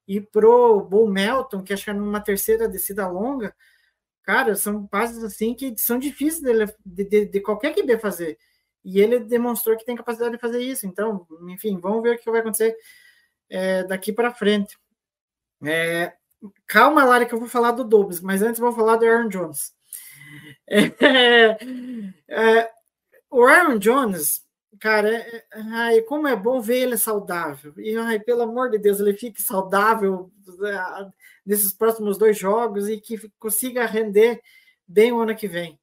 e pro Bull Melton, que acho que é numa terceira descida longa, Cara, são passes assim que são difíceis de, de, de qualquer QB fazer. E ele demonstrou que tem capacidade de fazer isso. Então, enfim, vamos ver o que vai acontecer é, daqui para frente. É, calma, Lara, que eu vou falar do Dobbs, mas antes vou falar do Aaron Jones. É, é, o Aaron Jones, cara, é, é, ai, como é bom ver ele saudável. E ai, pelo amor de Deus, ele fique saudável nesses próximos dois jogos e que consiga render bem o ano que vem,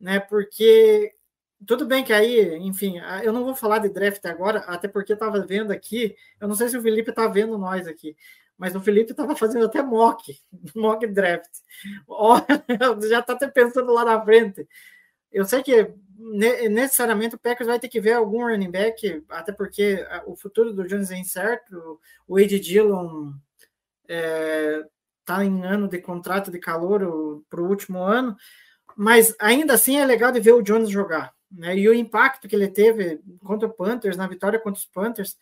né? Porque tudo bem que aí, enfim, eu não vou falar de draft agora, até porque eu estava vendo aqui, eu não sei se o Felipe está vendo nós aqui, mas o Felipe estava fazendo até mock, mock draft. já está até pensando lá na frente. Eu sei que necessariamente o Packers vai ter que ver algum running back, até porque o futuro do Jones é incerto. O Ed Dillon é, está em ano de contrato de calor para o último ano, mas ainda assim é legal de ver o Jones jogar. Né? E o impacto que ele teve contra o Panthers, na vitória contra os Panthers,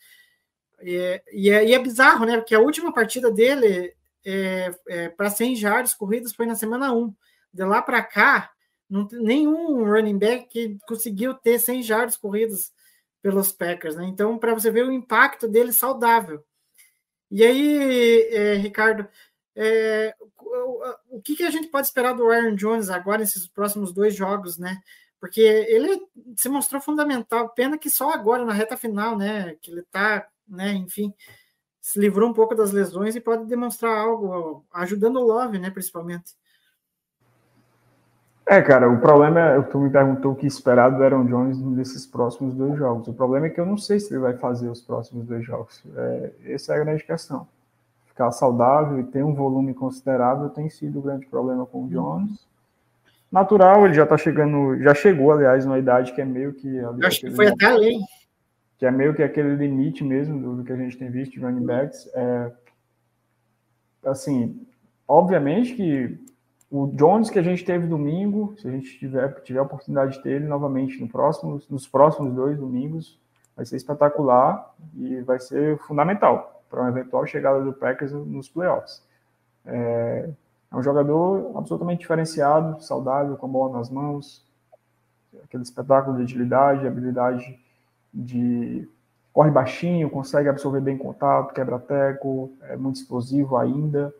é, e é, e é bizarro, né? Porque a última partida dele é, é, para 100 jardas corridas foi na semana 1. De lá para cá, não, nenhum running back conseguiu ter 100 jardas corridas pelos Packers, né? Então, para você ver o impacto dele saudável. E aí, é, Ricardo, é, o, o que, que, a gente pode esperar do Aaron Jones agora nesses próximos dois jogos, né? Porque ele se mostrou fundamental. Pena que só agora, na reta final, né? Que ele tá, né? Enfim, se livrou um pouco das lesões e pode demonstrar algo, ajudando o Love, né? Principalmente. É, cara, o problema é, tu me perguntou o que esperar do Aaron Jones nesses próximos dois jogos. O problema é que eu não sei se ele vai fazer os próximos dois jogos. É, essa é a grande questão ficar saudável e ter um volume considerável tem sido o grande problema com o Jones. Natural, ele já está chegando, já chegou, aliás, numa idade que é meio que. Eu acho que foi até além. Que é meio que aquele limite mesmo do, do que a gente tem visto de running backs. É, assim, obviamente que o Jones que a gente teve domingo, se a gente tiver, tiver a oportunidade de ter ele novamente no próximo, nos próximos dois domingos, vai ser espetacular e vai ser fundamental para uma eventual chegada do Packers nos playoffs. É, é um jogador absolutamente diferenciado, saudável, com a bola nas mãos, aquele espetáculo de agilidade, habilidade de corre baixinho, consegue absorver bem contato, quebra teco, é muito explosivo ainda,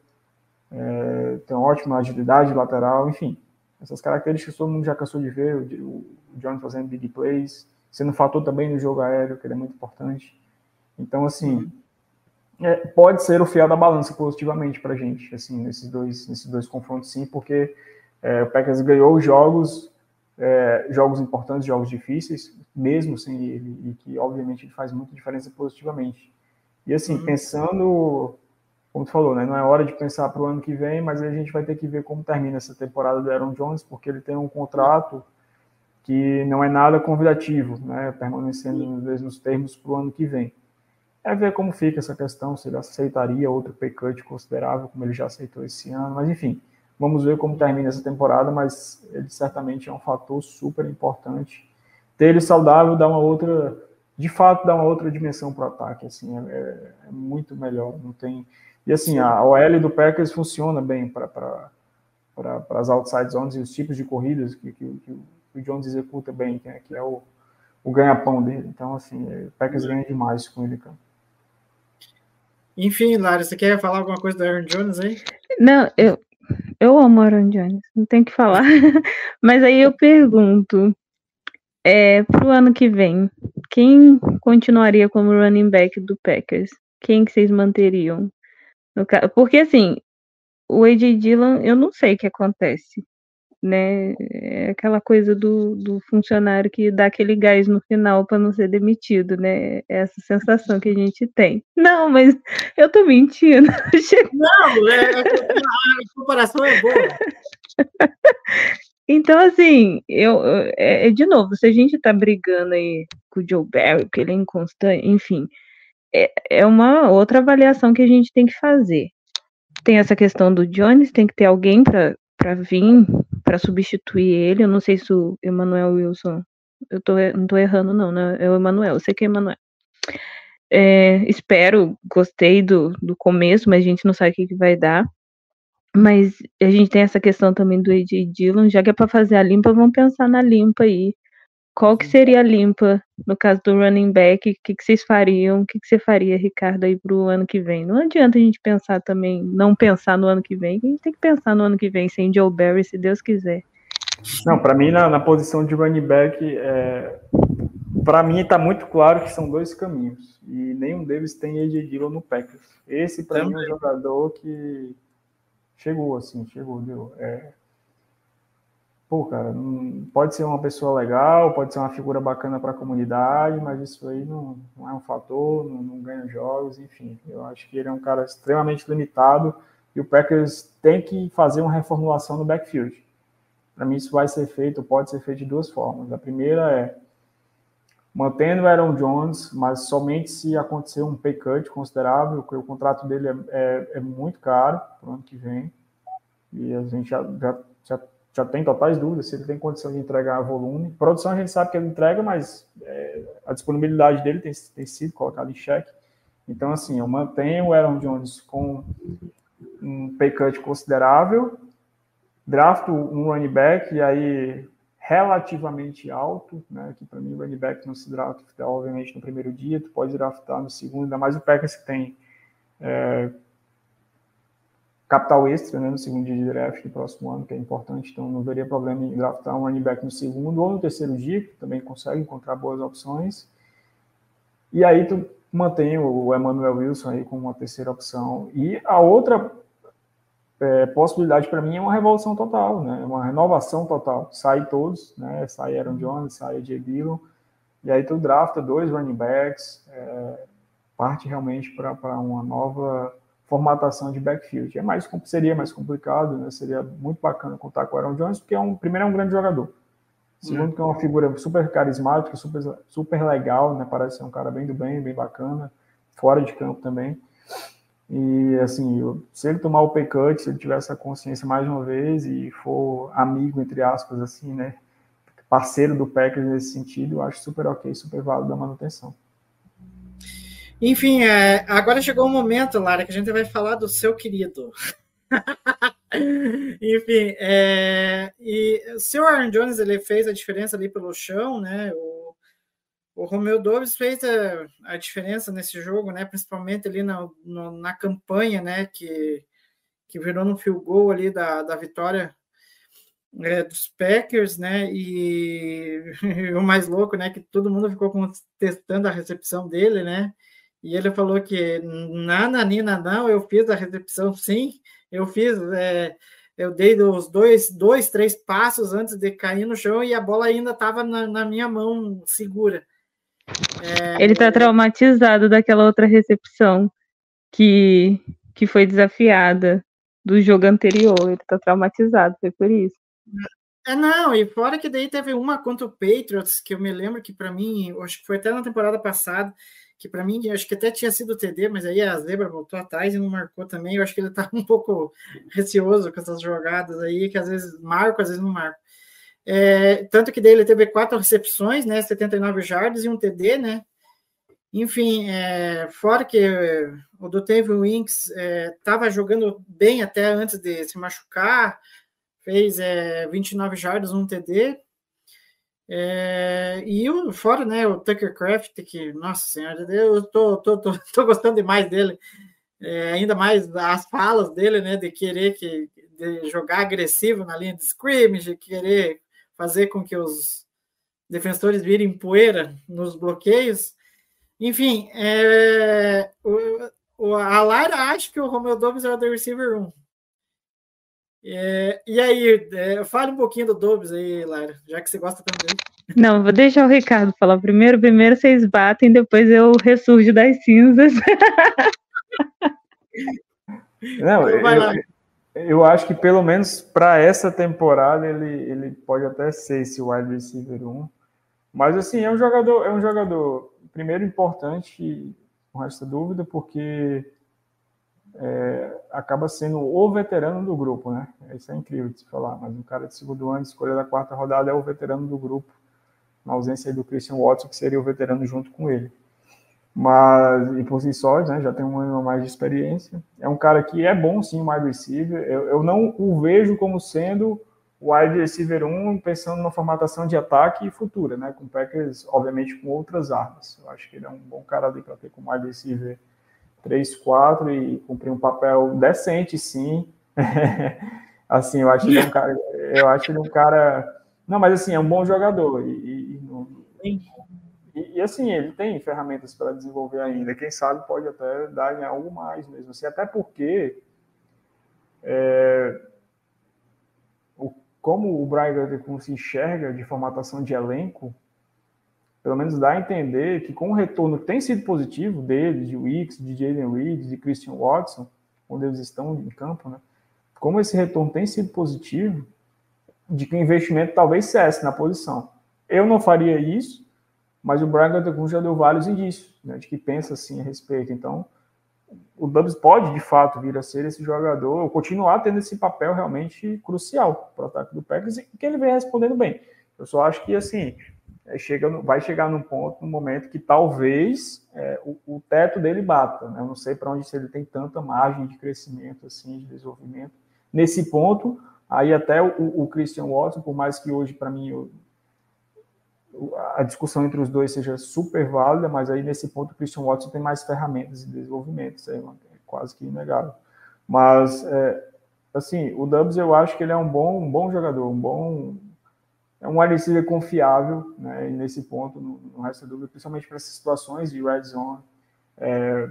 é, tem ótima agilidade lateral, enfim, essas características todo mundo já cansou de ver, o, o John fazendo big plays, sendo um fator também no jogo aéreo, que ele é muito importante. Então, assim, uhum é, pode ser o fiel da balança positivamente para a gente, assim, nesses dois, nesses dois confrontos, sim, porque é, o Packers ganhou jogos, é, jogos importantes, jogos difíceis, mesmo sem ele, e que, obviamente, ele faz muita diferença positivamente. E, assim, uhum. pensando, como tu falou, né, não é hora de pensar para o ano que vem, mas a gente vai ter que ver como termina essa temporada do Aaron Jones, porque ele tem um contrato que não é nada convidativo, né, permanecendo nos termos para o ano que vem. É ver como fica essa questão, se ele aceitaria outro pay cut considerável, como ele já aceitou esse ano, mas enfim, vamos ver como termina essa temporada, mas ele certamente é um fator super importante. Ter ele saudável dá uma outra, de fato, dá uma outra dimensão para o ataque, assim, é, é, é, muito melhor, não tem... E assim, a OL do Packers funciona bem para as outside zones e os tipos de corridas que, que, que o Jones executa bem, que é, que é o, o ganha-pão dele. Então, assim, o Packers ganha demais com ele, cara. Enfim, Lara, você quer falar alguma coisa do Aaron Jones aí? Não, eu, eu amo Aaron Jones, não tem que falar. Mas aí eu pergunto, é, pro ano que vem, quem continuaria como running back do Packers? Quem que vocês manteriam? Porque assim, o AJ Dillon, eu não sei o que acontece né? É aquela coisa do, do funcionário que dá aquele gás no final para não ser demitido, né? É essa sensação que a gente tem. Não, mas eu tô mentindo. Não, é, é a comparação é boa. Então, assim, eu, é, é, de novo, se a gente tá brigando aí com o Joe Barry, porque ele é inconstante, enfim, é, é uma outra avaliação que a gente tem que fazer. Tem essa questão do Jones, tem que ter alguém para vir para substituir ele. Eu não sei se o Emmanuel Wilson. Eu tô, não tô errando, não, né? É o Emmanuel, eu sei que é o Emmanuel. É, espero, gostei do, do começo, mas a gente não sabe o que, que vai dar. Mas a gente tem essa questão também do AJ Dillon, já que é para fazer a limpa, vamos pensar na limpa aí. Qual que seria a limpa no caso do running back? O que, que vocês fariam? O que, que você faria, Ricardo, aí pro ano que vem? Não adianta a gente pensar também, não pensar no ano que vem. A gente tem que pensar no ano que vem, sem Joe Barry, se Deus quiser. Não, para mim, na, na, posição de running back, é, para mim está muito claro que são dois caminhos. E nenhum deles tem AJ Dillon no Packers. Esse, para mim, é um jogador que chegou, assim, chegou, deu. É, pô, cara, pode ser uma pessoa legal, pode ser uma figura bacana para a comunidade, mas isso aí não, não é um fator, não, não, ganha jogos, enfim. Eu acho que ele é um cara extremamente limitado e o Packers tem que fazer uma reformulação no backfield. Para mim, isso vai ser feito, pode ser feito de duas formas. A primeira é mantendo o Aaron Jones, mas somente se acontecer um pay cut considerável, porque o contrato dele é, é, é muito caro para o ano que vem. E a gente já, já, já já tem totais dúvidas se ele tem condição de entregar volume. Produção a gente sabe que ele entrega, mas é, a disponibilidade dele tem, tem sido colocada em xeque. Então, assim, eu mantenho o Aaron Jones com um pay cut considerável, drafto um running back, e aí relativamente alto, né, que para mim o running back não se drafta, obviamente, no primeiro dia, tu pode draftar no segundo, ainda mais o Packers que tem é, capital extra né, no segundo dia de draft do próximo ano, que é importante, então não veria problema em draftar um running back no segundo ou no terceiro dia, que também consegue encontrar boas opções. E aí tu mantém o Emmanuel Wilson aí como uma terceira opção. E a outra é, possibilidade para mim é uma revolução total, né? uma renovação total. Sai todos, né? sai Aaron Jones, sai J. Dillon, e aí tu drafta dois running backs, é, parte realmente para uma nova formatação de backfield. É mais, seria mais complicado, né? seria muito bacana contar com o Aaron Jones, porque é um, primeiro é um grande jogador. Segundo, hum. que é uma figura super carismática, super, super legal, né? Parece ser um cara bem do bem, bem bacana, fora de campo também. E, assim, eu, se ele tomar o pay cut, se ele tiver essa consciência mais uma vez e for amigo, entre aspas, assim, né? Parceiro do Packers nesse sentido, eu acho super ok, super válido a manutenção. Enfim, é, agora chegou o momento, Lara, que a gente vai falar do seu querido. Enfim, é, e o seu Aaron Jones ele fez a diferença ali pelo chão, né? O, o Romeu Dobbs fez a, a, diferença nesse jogo, né? Principalmente ali na, no, na campanha, né? Que, que virou no field goal ali da, da vitória é, dos Packers, né? E, e, o mais louco, né? Que todo mundo ficou contestando a recepção dele, né? E ele falou que nada, Nina, não, eu fiz a recepção sim, eu fiz, é, eu dei os dois, dois, três passos antes de cair no chão e a bola ainda estava na, na, minha mão segura. É, ele está traumatizado daquela outra recepção que, que foi desafiada do jogo anterior, ele está traumatizado, foi por isso. É, não, e fora que daí teve uma contra o Patriots, que eu me lembro que para mim, acho que foi até na temporada passada, que para mim, acho que até tinha sido TD, mas aí a Zebra voltou atrás e não marcou também. Eu acho que ele tá um pouco receoso com essas jogadas aí, que às vezes marco, às vezes não marco. É, tanto que daí ele teve quatro recepções, né, 79 jardas e um TD, né, enfim, é, fora que o Dotavian Winks estava é, jogando bem até antes de se machucar, fez é, 29 jardas, um TD. É, e o, fora né, o Tucker Craft, que, nossa senhora, eu tô, tô, tô, tô gostando demais dele, é, ainda mais as falas dele, né, de querer que, de jogar agressivo na linha de scrimmage, querer fazer com que os defensores virem poeira nos bloqueios. Enfim, é, o, o, a Lara acha que o Romeo Dobbs é o receiver 1. É, e aí, é, fale um pouquinho do Dobbs aí, Lara, já que você gosta tanto dele. Não, vou deixar o Ricardo falar primeiro. Primeiro vocês batem, depois eu ressurjo das cinzas. Não, então eu, eu, acho que pelo menos para essa temporada ele, ele pode até ser esse wide receiver 1. Mas assim, é um jogador, é um jogador primeiro importante, com essa dúvida, porque é, acaba sendo o veterano do grupo, né? Isso é incrível de se falar, mas um cara de segundo ano, escolha da quarta rodada, é o veterano do grupo, na ausência do Christian Watson, que seria o veterano junto com ele. Mas, e por si só, né, já tem um ano mais de experiência. É um cara que é bom, sim, wide receiver. Eu, eu não o vejo como sendo wide receiver 1 pensando numa formatação de ataque futura, né? Com Packers, obviamente, com outras armas. Eu acho que ele é um bom cara ali para ter como wide receiver 3, 4 e cumprir um papel decente, sim. assim, eu acho ele um cara. Eu acho ele um cara. Não, mas assim, é um bom jogador. E, e, e, e assim, ele tem ferramentas para desenvolver ainda. Quem sabe pode até dar em algo mais mesmo. Assim, até porque. É, como o Brian se enxerga de formatação de elenco, pelo menos dá a entender que com o retorno tem sido positivo dele, de Wicks, de Jalen Reed, de Christian Watson, onde eles estão em campo, né? Como esse retorno tem sido positivo, de que o investimento talvez cesse na posição. Eu não faria isso, mas o Brian Gutekunst já deu vários indícios né, de que pensa assim a respeito. Então, o Dubs pode, de fato, vir a ser esse jogador, ou continuar tendo esse papel realmente crucial para o ataque do Packers, e que ele vem respondendo bem. Eu só acho que, assim, chega no, vai chegar num ponto, num momento que talvez é, o, o, teto dele bata. Né? Eu não sei para onde se ele tem tanta margem de crescimento, assim, de desenvolvimento. Nesse ponto, aí até o, o Christian Watson, por mais que hoje, para mim, eu, a discussão entre os dois seja super válida, mas aí nesse ponto o Christian Watson tem mais ferramentas de desenvolvimento, isso é, é quase que inegável. Mas, é, assim, o Dubs eu acho que ele é um bom, um bom jogador, um bom. É um wide confiável, né, nesse ponto, resto da dúvida, principalmente para essas situações de red zone. É,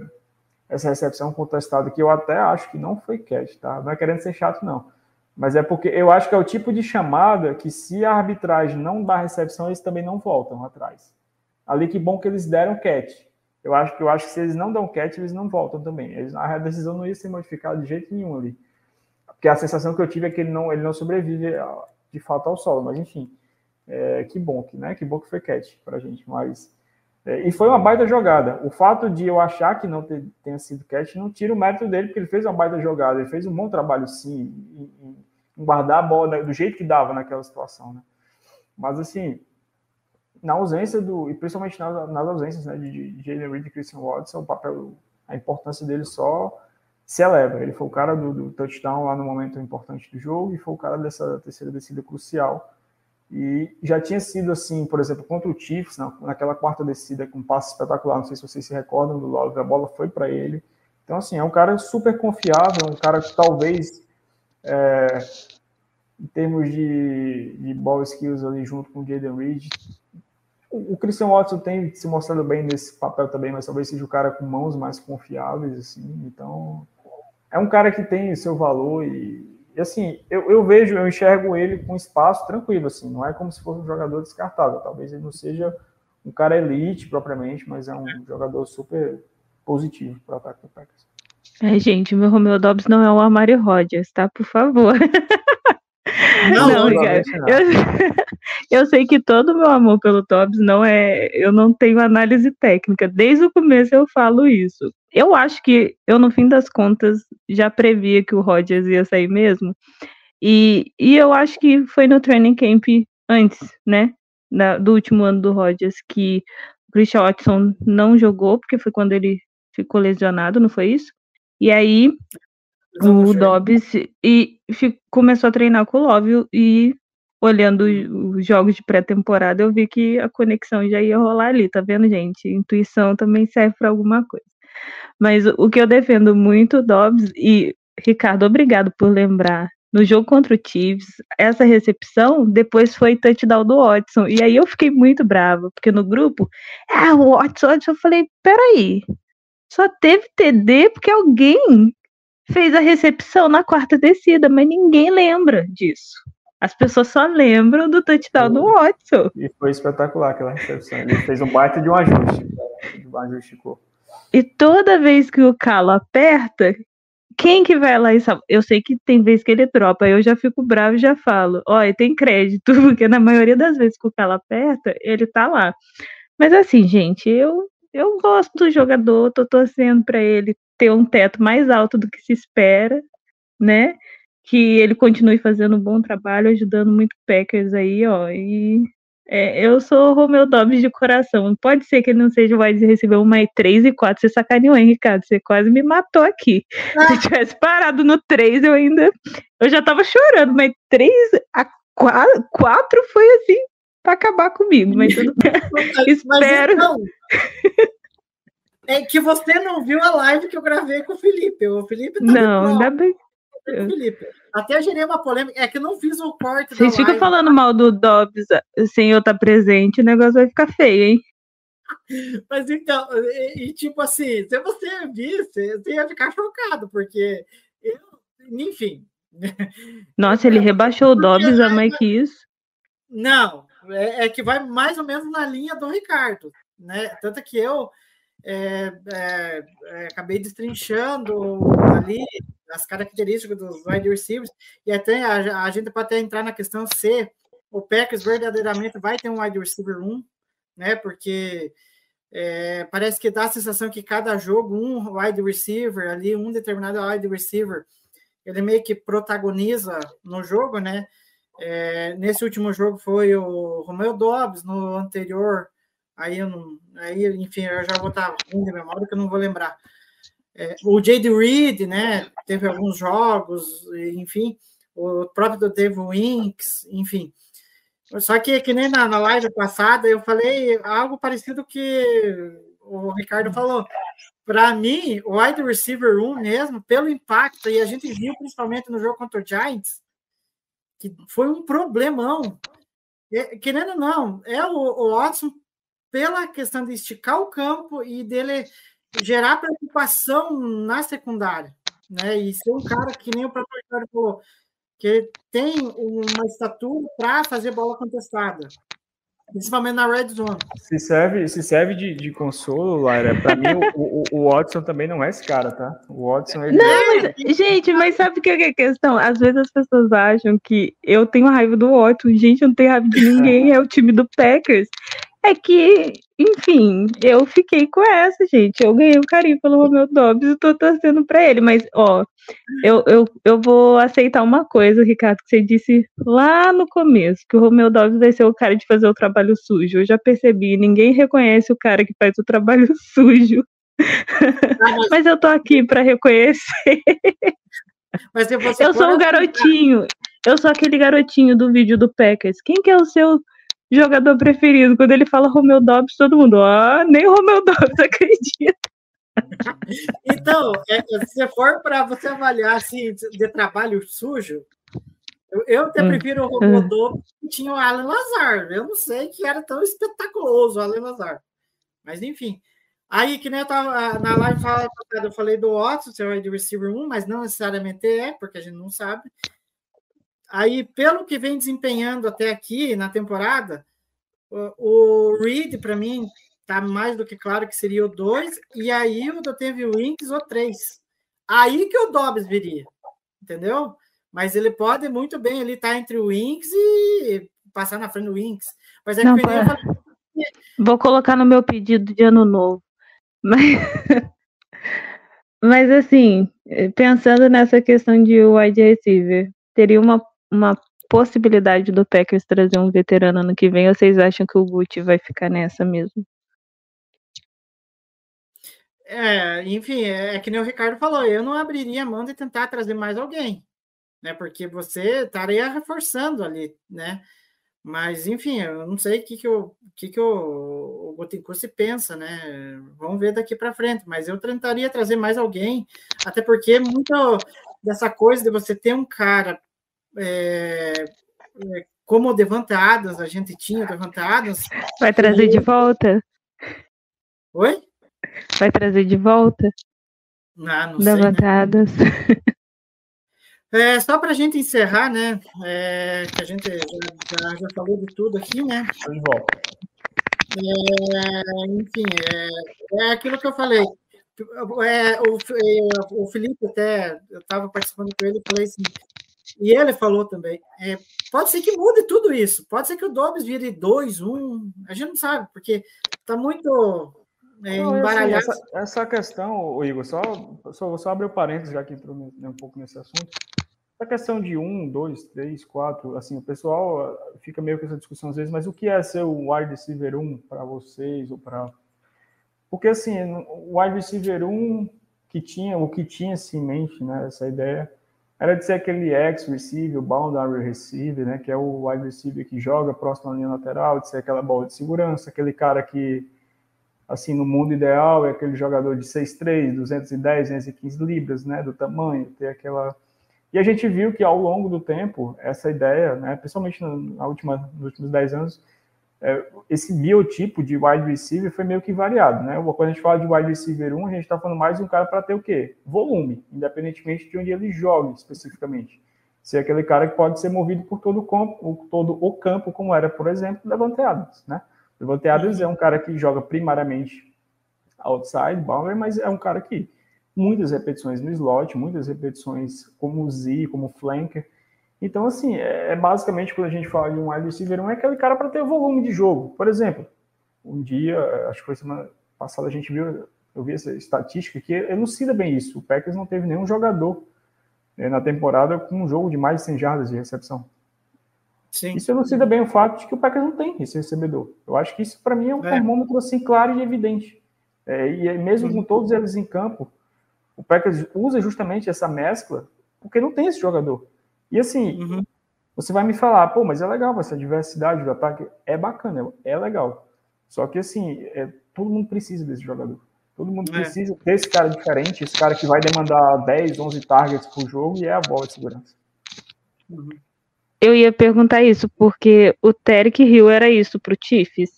essa recepção contestada que eu até acho que não foi catch, tá? Não é querendo ser chato, não mas é porque eu acho que é o tipo de chamada que, se a arbitragem não dá recepção, eles também não voltam atrás. Ali que bom que eles deram catch. Eu acho que eu acho que se eles não dão catch, eles não voltam também. Eles, a decisão não ia ser modificada de jeito nenhum ali. Porque a sensação que eu tive é que ele não, ele não sobrevive de fato ao solo. Mas enfim, é, que bom que, né? Que bom que foi catch pra gente. Mas é, e foi uma baita jogada. O fato de eu achar que não tenha sido catch não tira o mérito dele, porque ele fez uma baita jogada. Ele fez um bom trabalho, sim, em, em guardar a bola do jeito que dava naquela situação, né? Mas, assim, na ausência do... E principalmente nas, nas ausências né, de, de Jalen Reed e Christian Watson, o papel, a importância dele só se eleva. Ele foi o cara do, do touchdown lá no momento importante do jogo e foi o cara dessa terceira descida crucial e já tinha sido assim, por exemplo, contra o Chiefs, naquela quarta descida com um passe espetacular, não sei se vocês se recordam do Love, a bola foi para ele. Então, assim, é um cara super confiável, um cara que talvez, é, em termos de, de ball skills ali junto com o Jaden Reed, o, o Christian Watson tem se mostrado bem nesse papel também, mas talvez seja o cara com mãos mais confiáveis, assim. Então, é um cara que tem seu valor e e assim, eu, eu, vejo, eu enxergo ele com espaço tranquilo, assim, não é como se fosse um jogador descartável. Talvez ele não seja um cara elite propriamente, mas é um jogador super positivo para o ataque do Packers. Ai, gente, meu Romeo Dobbs não é o Amari Rodgers, tá? Por favor. Não, Não, não. eu, eu sei que todo o meu amor pelo Dobbs não é. Eu não tenho análise técnica. Desde o começo eu falo isso. Eu acho que eu, no fim das contas, já previa que o Rodgers ia sair mesmo. E, e eu acho que foi no training camp antes, né? da- do último ano do Rodgers, que o Christian Watson não jogou, porque foi quando ele ficou lesionado, não foi isso? E aí o. Dobbs e fi- começou a treinar com o Love e olhando os- os jogos de pré-temporada eu vi que a conexão já ia rolar ali, tá vendo, gente? Intuição também serve para alguma coisa. Mas o que eu defendo muito Dobbs e Ricardo, obrigado por lembrar. No jogo contra o Chiefs, essa recepção depois foi touchdown do Watson. E aí eu fiquei muito brava, porque no grupo, ah, o Watson, Watson, eu falei, peraí, só teve TD porque alguém fez a recepção na quarta descida, mas ninguém lembra disso. As pessoas só lembram do touchdown do Watson. E foi espetacular aquela recepção. Ele fez um baita de um ajuste. Um ajuste de cor. E toda vez que o calo aperta, quem que vai lá e salva? Eu sei que tem vez que ele dropa, eu já fico bravo e já falo, olha, tem crédito, porque na maioria das vezes que o calo aperta, ele tá lá. Mas assim, gente, eu, eu gosto do jogador, tô torcendo pra ele ter um teto mais alto do que se espera, né? Que ele continue fazendo um bom trabalho, ajudando muito Packers aí, ó. E é, eu sou o Romeu Dobbs de coração. Pode ser que ele não seja o wide receiver 1, mas 3 e 4. Você sacaneou, hein, Ricardo? Você quase me matou aqui. Se eu tivesse parado no 3, eu ainda. Eu já tava chorando, mas 3 a 4, 4 foi assim pra acabar comigo. Mas tudo bem. Espero. então, é que você não viu a live que eu gravei com o Felipe. O Felipe tá Não, ainda bem. Felipe. Até gerei uma polêmica. É que eu não fiz o corte Vocês ficam falando mal do Dobbs sem eu estar presente, o negócio vai ficar feio, hein? Mas então, e, e, tipo assim, se você visse, você ia ficar chocado, porque eu, enfim. Nossa, ele rebaixou o Dobbs a mais que isso. Não, é, é que vai mais ou menos na linha do Ricardo, né? Tanto que eu é, é, é, acabei destrinchando ali as características dos wide receivers, e até a, a gente pode até entrar na questão se o Packers verdadeiramente vai ter um wide receiver 1, né? Porque é, parece que dá a sensação que cada jogo, um wide receiver ali, um determinado wide receiver, ele meio que protagoniza no jogo, né? É, nesse último jogo foi o Romeo Dobbs, no anterior, aí, eu não, aí enfim, eu já vou estar ruim de memória que eu não vou lembrar. É, o J.D. Reed, né? Teve alguns jogos, enfim, o próprio Dave Winks, enfim. Só que, que nem na, na live passada, eu falei algo parecido que o Ricardo falou. Para mim, o wide receiver 1 mesmo, pelo impacto, e a gente viu principalmente no jogo contra o Giants, que foi um problemão. É, querendo ou não, é o, o Watson pela questão de esticar o campo e dele gerar preocupação na secundária, né? E ser um cara que nem o próprio Ricardo falou, que tem uma estatura para fazer bola contestada, principalmente na red zone. Se serve, se serve de, de consolo, Lara, pra mim o, o, o Watson também não é esse cara, tá? O Watson, ele Não, mas, gente, mas sabe o que é a questão? Às vezes as pessoas acham que eu tenho raiva do Watson. Gente, eu não tenho raiva de ninguém, é o time do Packers. É que, enfim, eu fiquei com essa, gente. Eu ganhei um carinho pelo Romeu Dobbs e tô torcendo pra ele. Mas, ó, eu, eu, eu vou aceitar uma coisa, Ricardo, que você disse lá no começo, que o Romeu Dobbs vai ser o cara de fazer o trabalho sujo. Eu já percebi, ninguém reconhece o cara que faz o trabalho sujo. mas eu tô aqui pra reconhecer. Mas se você Eu sou o analisar- garotinho. Eu sou aquele garotinho do vídeo do Packers. Quem que é o seu jogador preferido? Quando ele fala Romeu Dobbs, todo mundo, ah, nem o Romeu Dobbs acredita. Então, é, se for para você avaliar assim, de trabalho sujo, eu, eu até Hum. prefiro o Rodolfo que tinha o Alan Lazar. Eu não sei que era tão espetaculoso o Alan Lazar. Mas enfim. Aí, que nem eu tava na live fala- eu falei do Watson, seu wide receiver 1, mas não necessariamente é, porque a gente não sabe. Aí, pelo que vem desempenhando até aqui na temporada, o, o Reed, para mim, tá mais do que claro que seria o 2, e aí o do teve o Winks o 3. Aí que o Dobbs viria, entendeu? mas ele pode muito bem ele estar entre o Wings e passar na frente do Wings. Mas é Não, que Vou colocar no meu pedido de ano novo. Mas, mas assim, pensando nessa questão de wide receiver, teria uma, uma possibilidade do Packers trazer um veterano ano que vem, ou vocês acham que o Gucci vai ficar nessa mesmo? É, enfim, é, é que nem o Ricardo falou, eu não abriria a mão de tentar trazer mais alguém, né? Porque você estaria reforçando ali, né? Mas, enfim, eu não sei o que, que, o, o que, que o, o Gotincourt se pensa, né? Vamos ver daqui para frente, mas eu tentaria trazer mais alguém, até porque muito dessa coisa de você ter um cara é, é, como o Adams, a gente tinha o Adams. Vai trazer de volta? Oi? Vai trazer de volta? Ah, não sei, né? Levantadas. É, só para a gente encerrar, né? é, que a gente já, já- já falou de tudo aqui, né? Tô de volta. É, enfim, é, é aquilo que eu falei. É, o, é, o Felipe até, eu estava participando com ele, falei assim, e ele falou também, é, pode ser que mude tudo isso, pode ser que o Dobbs vire 2, 1, a gente não sabe, porque está muito é, Não, assim, embaralhado. essa, essa questão, Igor, só, só, só abrir o parênteses, já que entrou um pouco nesse assunto. Essa questão de um, dois, três, quatro, assim, o pessoal ah, fica meio com essa discussão às vezes, mas o que é ser o wide receiver 1 para vocês ou para. Porque, assim, o wide receiver 1 que tinha, o que tinha-se em mente, né, essa ideia, era de ser aquele ex-receiver, o boundary receiver, né, que é o wide receiver que joga próximo à linha lateral, de ser aquela bola de segurança, aquele cara que assim, no mundo ideal, é aquele jogador de 6'3", 210, 215 libras, né, do tamanho, ter aquela... E a gente viu que ao longo do tempo, essa ideia, né, principalmente na última, nos últimos 10 anos, é, esse biotipo de wide receiver foi meio que variado, né? Quando a gente fala de wide receiver 1, a gente está falando mais de um cara para ter o quê? Volume, independentemente de onde ele jogue especificamente. Ser aquele cara que pode ser movido por todo o campo, todo o campo como era, por exemplo, Devante Adams, né? Devante Adams é um cara que joga primariamente outside, boundary, mas é um cara que muitas repetições no slot, muitas repetições como Z, como flanker. Então, assim, é, é basicamente quando a gente fala de um wide receiver, um é aquele cara para ter volume de jogo. Por exemplo, um dia, acho que foi semana passada, a gente viu, eu vi essa estatística que elucida bem isso. O Packers não teve nenhum jogador né, na temporada com um jogo de mais de 100 jardas de recepção. Sim. Isso elucida bem o fato de que o Packers não tem esse recebedor. Eu acho que isso, para mim, é um É. termômetro assim, claro e evidente. É, e aí, mesmo com todos eles em campo, o Packers usa justamente essa mescla porque não tem esse jogador. E assim, Uhum. você vai me falar, pô, mas é legal essa diversidade do ataque. É bacana, é legal. Só que assim, é, todo mundo precisa desse jogador. Todo mundo É. precisa ter esse cara diferente, esse cara que vai demandar 10, 11 targets por jogo e é a bola de segurança. Eu ia perguntar isso, porque o Tarek Hill era isso pro Chiefs.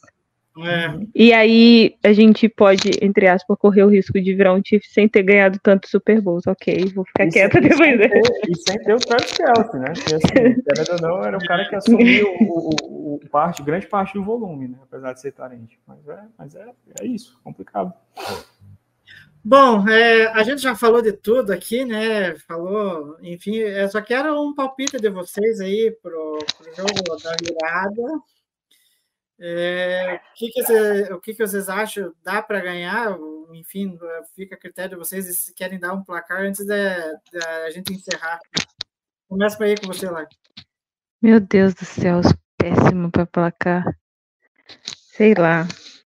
É, E aí a gente pode, entre aspas, correr o risco de virar um Chiefs sem ter ganhado tanto Super Bowls. Ok, vou ficar E quieta sem- depois e sem ter- E sem ter o Travis Kelce, né? Que assim, querendo ou não, era o cara que assumiu o, o- o parte, grande parte do volume, né? Apesar de ser tarente. Mas é, mas é, é isso, complicado. Bom, é, a gente já falou de tudo aqui, né? Falou, enfim, eu só quero um palpite de vocês aí pro, pro jogo da virada. É, o que, que, você- o que, que vocês acham? Dá para ganhar? Enfim, fica a critério de vocês se querem dar um placar antes da gente encerrar. Começa aí com você lá. Meu Deus do céu, péssimo pra placar. Sei lá.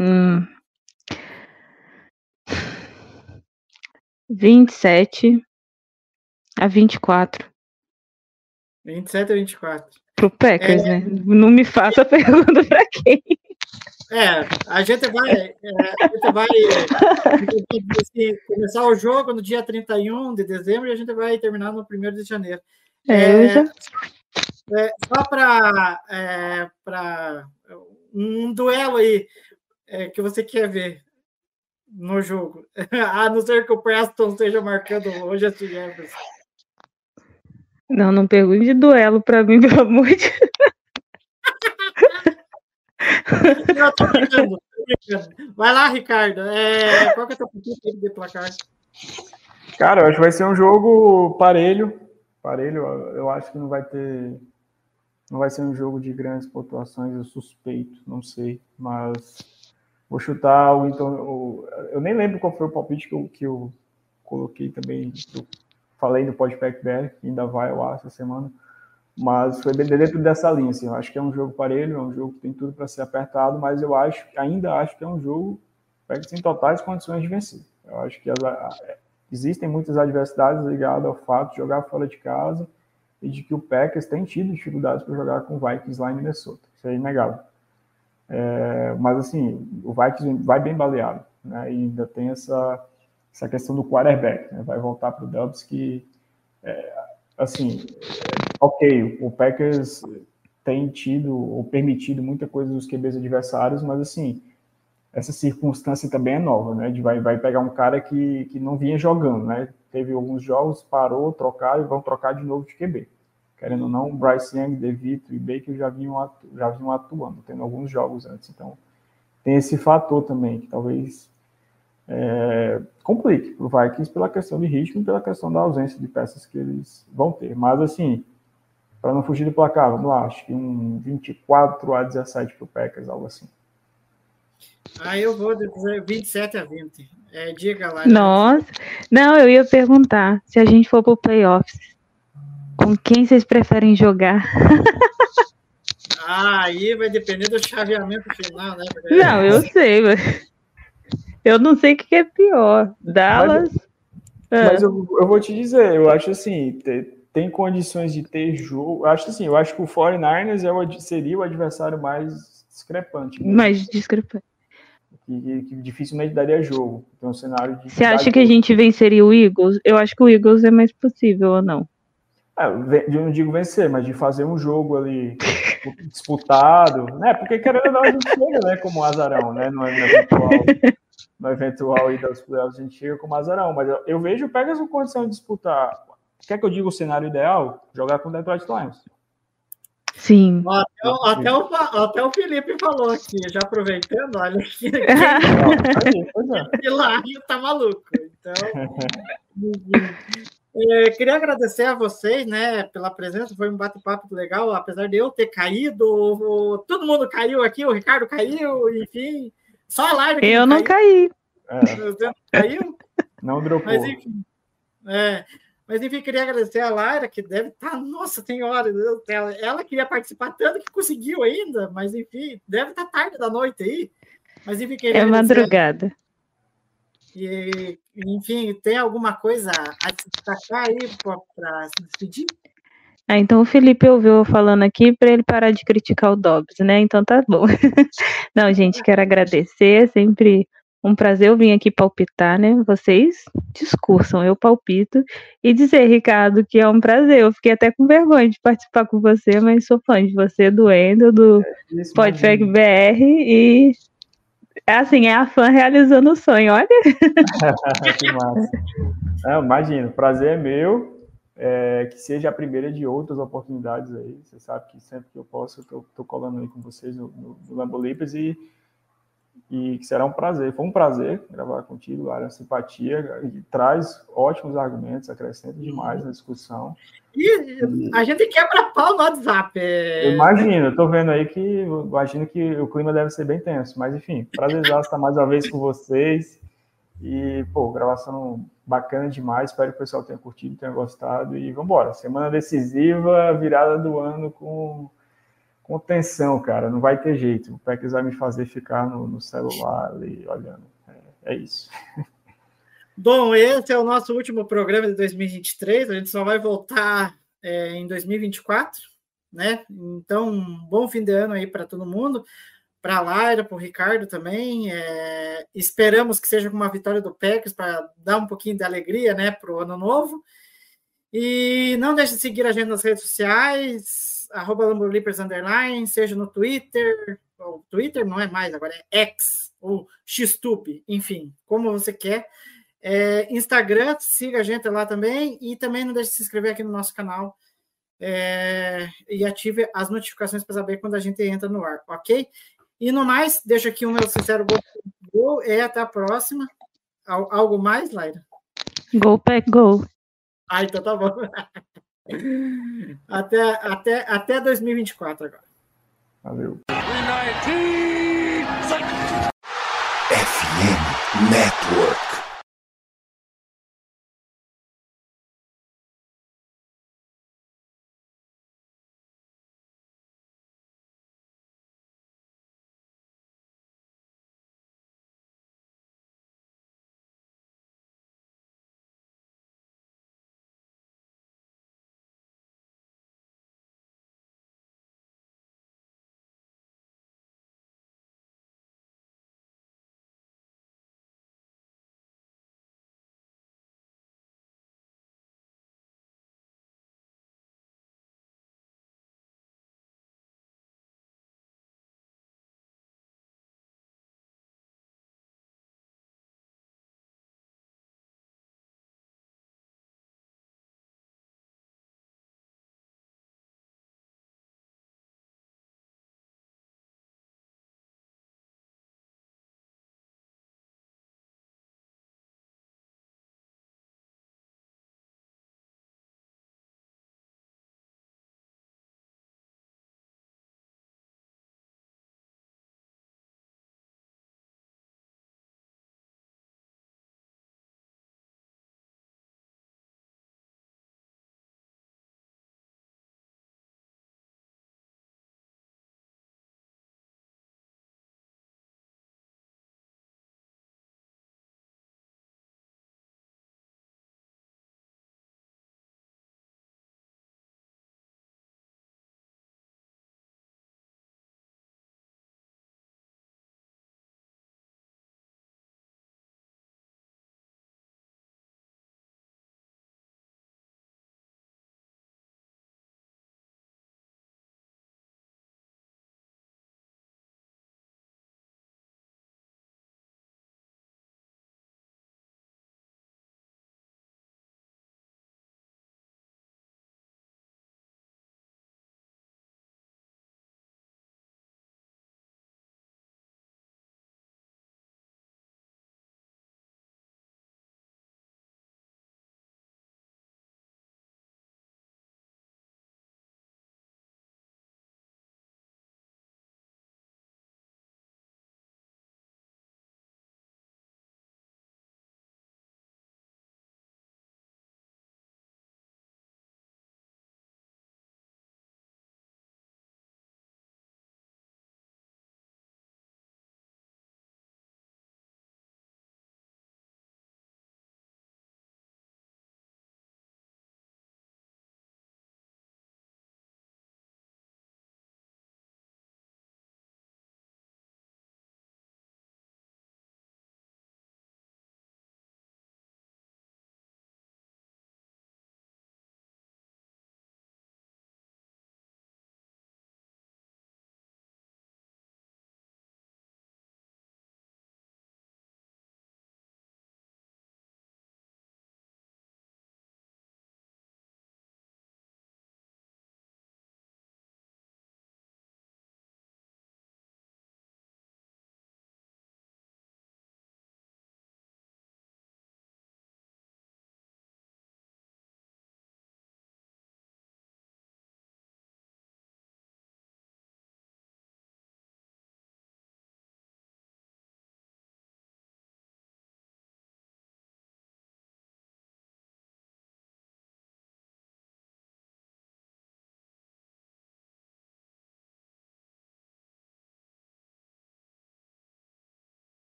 Hum. 27 a 24 27 a 24. Pro Packers, né? Não me faça pergunta pra quem. É, a gente vai, é, a gente vai assim, começar o jogo no dia 31 de dezembro e a gente vai terminar no 1 de janeiro. É, já- é, só para para um duelo aí é, que você quer ver no jogo, a não ser que o Preston esteja marcando hoje a Jefferson. Não, não pergunte de duelo pra mim, pelo amor de Deus. Não, tô brincando, tô brincando. Vai lá, Ricardo. É, qual que é a tua de placar? Cara, eu acho que vai ser um jogo parelho. parelho, eu, eu acho que não vai ter. Não vai ser um jogo de grandes pontuações, eu suspeito, não sei, mas vou chutar o então. O, eu nem lembro qual foi o palpite que eu, que eu coloquei também, que eu falei no Podpack BR, que ainda vai ar essa semana, mas foi dentro dessa linha, assim, eu acho que é um jogo parelho, é um jogo que tem tudo para ser apertado, mas eu acho, ainda acho que é um jogo que tem totais condições de vencer. Eu acho que as, existem muitas adversidades ligadas ao fato de jogar fora de casa e de que o Packers tem tido dificuldades para jogar com o Vikings lá em Minnesota. Isso é inegável. É, mas assim, o Vikings vai bem baleado, né? E ainda tem essa, essa questão do quarterback, né? Vai voltar para o Dubs que, é, assim, ok, o Packers tem tido ou permitido muita coisa dos QBs adversários, mas assim, essa circunstância também é nova, né? De vai, vai pegar um cara que, que não vinha jogando, né? Teve alguns jogos, parou, trocar e vão trocar de novo de QB. Querendo ou não, Bryce Young, DeVito e Baker já vinham, atu, já vinham atuando, tendo alguns jogos antes. Então, tem esse fator também, que talvez é, complique para o Vikings pela questão de ritmo e pela questão da ausência de peças que eles vão ter. Mas, assim, para não fugir do placar, vamos lá, acho que um 24 a 17 para o Packers, algo assim. Ah, eu vou dizer 27 a 20. É, diga lá. Nossa. Não, eu ia perguntar se a gente for para o playoffs, com quem vocês preferem jogar? ah, aí vai depender do chaveamento final, né? Porque... Não, eu sei, mas eu não sei o que é pior. Dallas. Mas, mas eu, eu, vou te dizer, eu acho assim, tem, tem condições de ter jogo. Eu acho assim, eu acho que o 49ers é o, seria o adversário mais discrepante. Mesmo. Mais discrepante que, que, dificilmente daria jogo. Tem um cenário. Você acha que a gente venceria o Eagles? Eu acho que o Eagles é mais possível ou não? É, eu não digo vencer, mas de fazer um jogo ali disputado, né? Porque querendo ou não, a gente chega, né, como azarão, né? No, no eventual, no eventual ida aos playoffs, a gente chega como azarão. Mas eu, eu vejo o Pegas com condição de disputar. Quer que eu diga o cenário ideal? Jogar com o Detroit Lions. Sim. Até, até, o, até o Felipe falou aqui, já aproveitando, olha aqui. Hilário tá maluco. Então, é, queria agradecer a vocês, né, pela presença. Foi um bate-papo legal, apesar de eu ter caído, todo mundo caiu aqui, o Ricardo caiu, enfim. Só a live. Eu não caiu. caí. É. Caiu? Não dropou. Mas enfim. É, mas enfim, queria agradecer a Lara, que deve estar, tá, nossa senhora, ela, ela queria participar tanto que conseguiu ainda, mas enfim, deve estar tá tarde da noite aí. Mas enfim, queria É madrugada. E, enfim, tem alguma coisa a destacar aí para se despedir? Ah, então o Felipe ouviu falando aqui para ele parar de criticar o Dobbs, né? Então tá bom. Não, gente, quero agradecer, sempre um prazer eu vim aqui palpitar, né? Vocês discursam, eu palpito. E dizer, Ricardo, que é um prazer. Eu fiquei até com vergonha de participar com você, mas sou fã de você, do Endo, do é, Podfag BR. E é assim, é a fã realizando o sonho, olha. que massa. Não, imagina, prazer é meu. É, que seja a primeira de outras oportunidades aí. Você sabe que sempre que eu posso, eu tô colando aí com vocês no, no, no Lambo Lipas e e que será um prazer. Foi um prazer gravar contigo, Lara, simpatia, traz ótimos argumentos, acrescenta demais na discussão. E a gente quebra pau no WhatsApp. É... Imagina, eu tô vendo aí que imagino que o clima deve ser bem tenso, mas enfim, prazer estar mais uma vez com vocês. E, pô, gravação bacana demais. Espero que o pessoal tenha curtido, tenha gostado. E vamos embora. Semana decisiva, virada do ano com contenção, cara, não vai ter jeito. O Packers vai me fazer ficar no, no celular ali olhando. É, é, isso. Bom, esse é o nosso último programa de 2023. A gente só vai voltar é, em 2024, né? Então, um bom fim de ano aí para todo mundo, para a Laira, para o Ricardo também. É, esperamos que seja com uma vitória do Packers para dar um pouquinho de alegria, né, para o ano novo. E não deixe de seguir a gente nas redes sociais arroba Underline, seja no Twitter, ou Twitter não é mais, agora é X, ou Xtube, enfim, como você quer. É, Instagram, siga a gente lá também, e também não deixe de se inscrever aqui no nosso canal é, e ative as notificações para saber quando a gente entra no ar, ok? E no mais, deixo aqui o meu sincero gol e até a próxima. Algo mais, Laira? Go, pack, go. Ah, então tá bom. Até, até, até 2024 agora. Valeu. FM Network.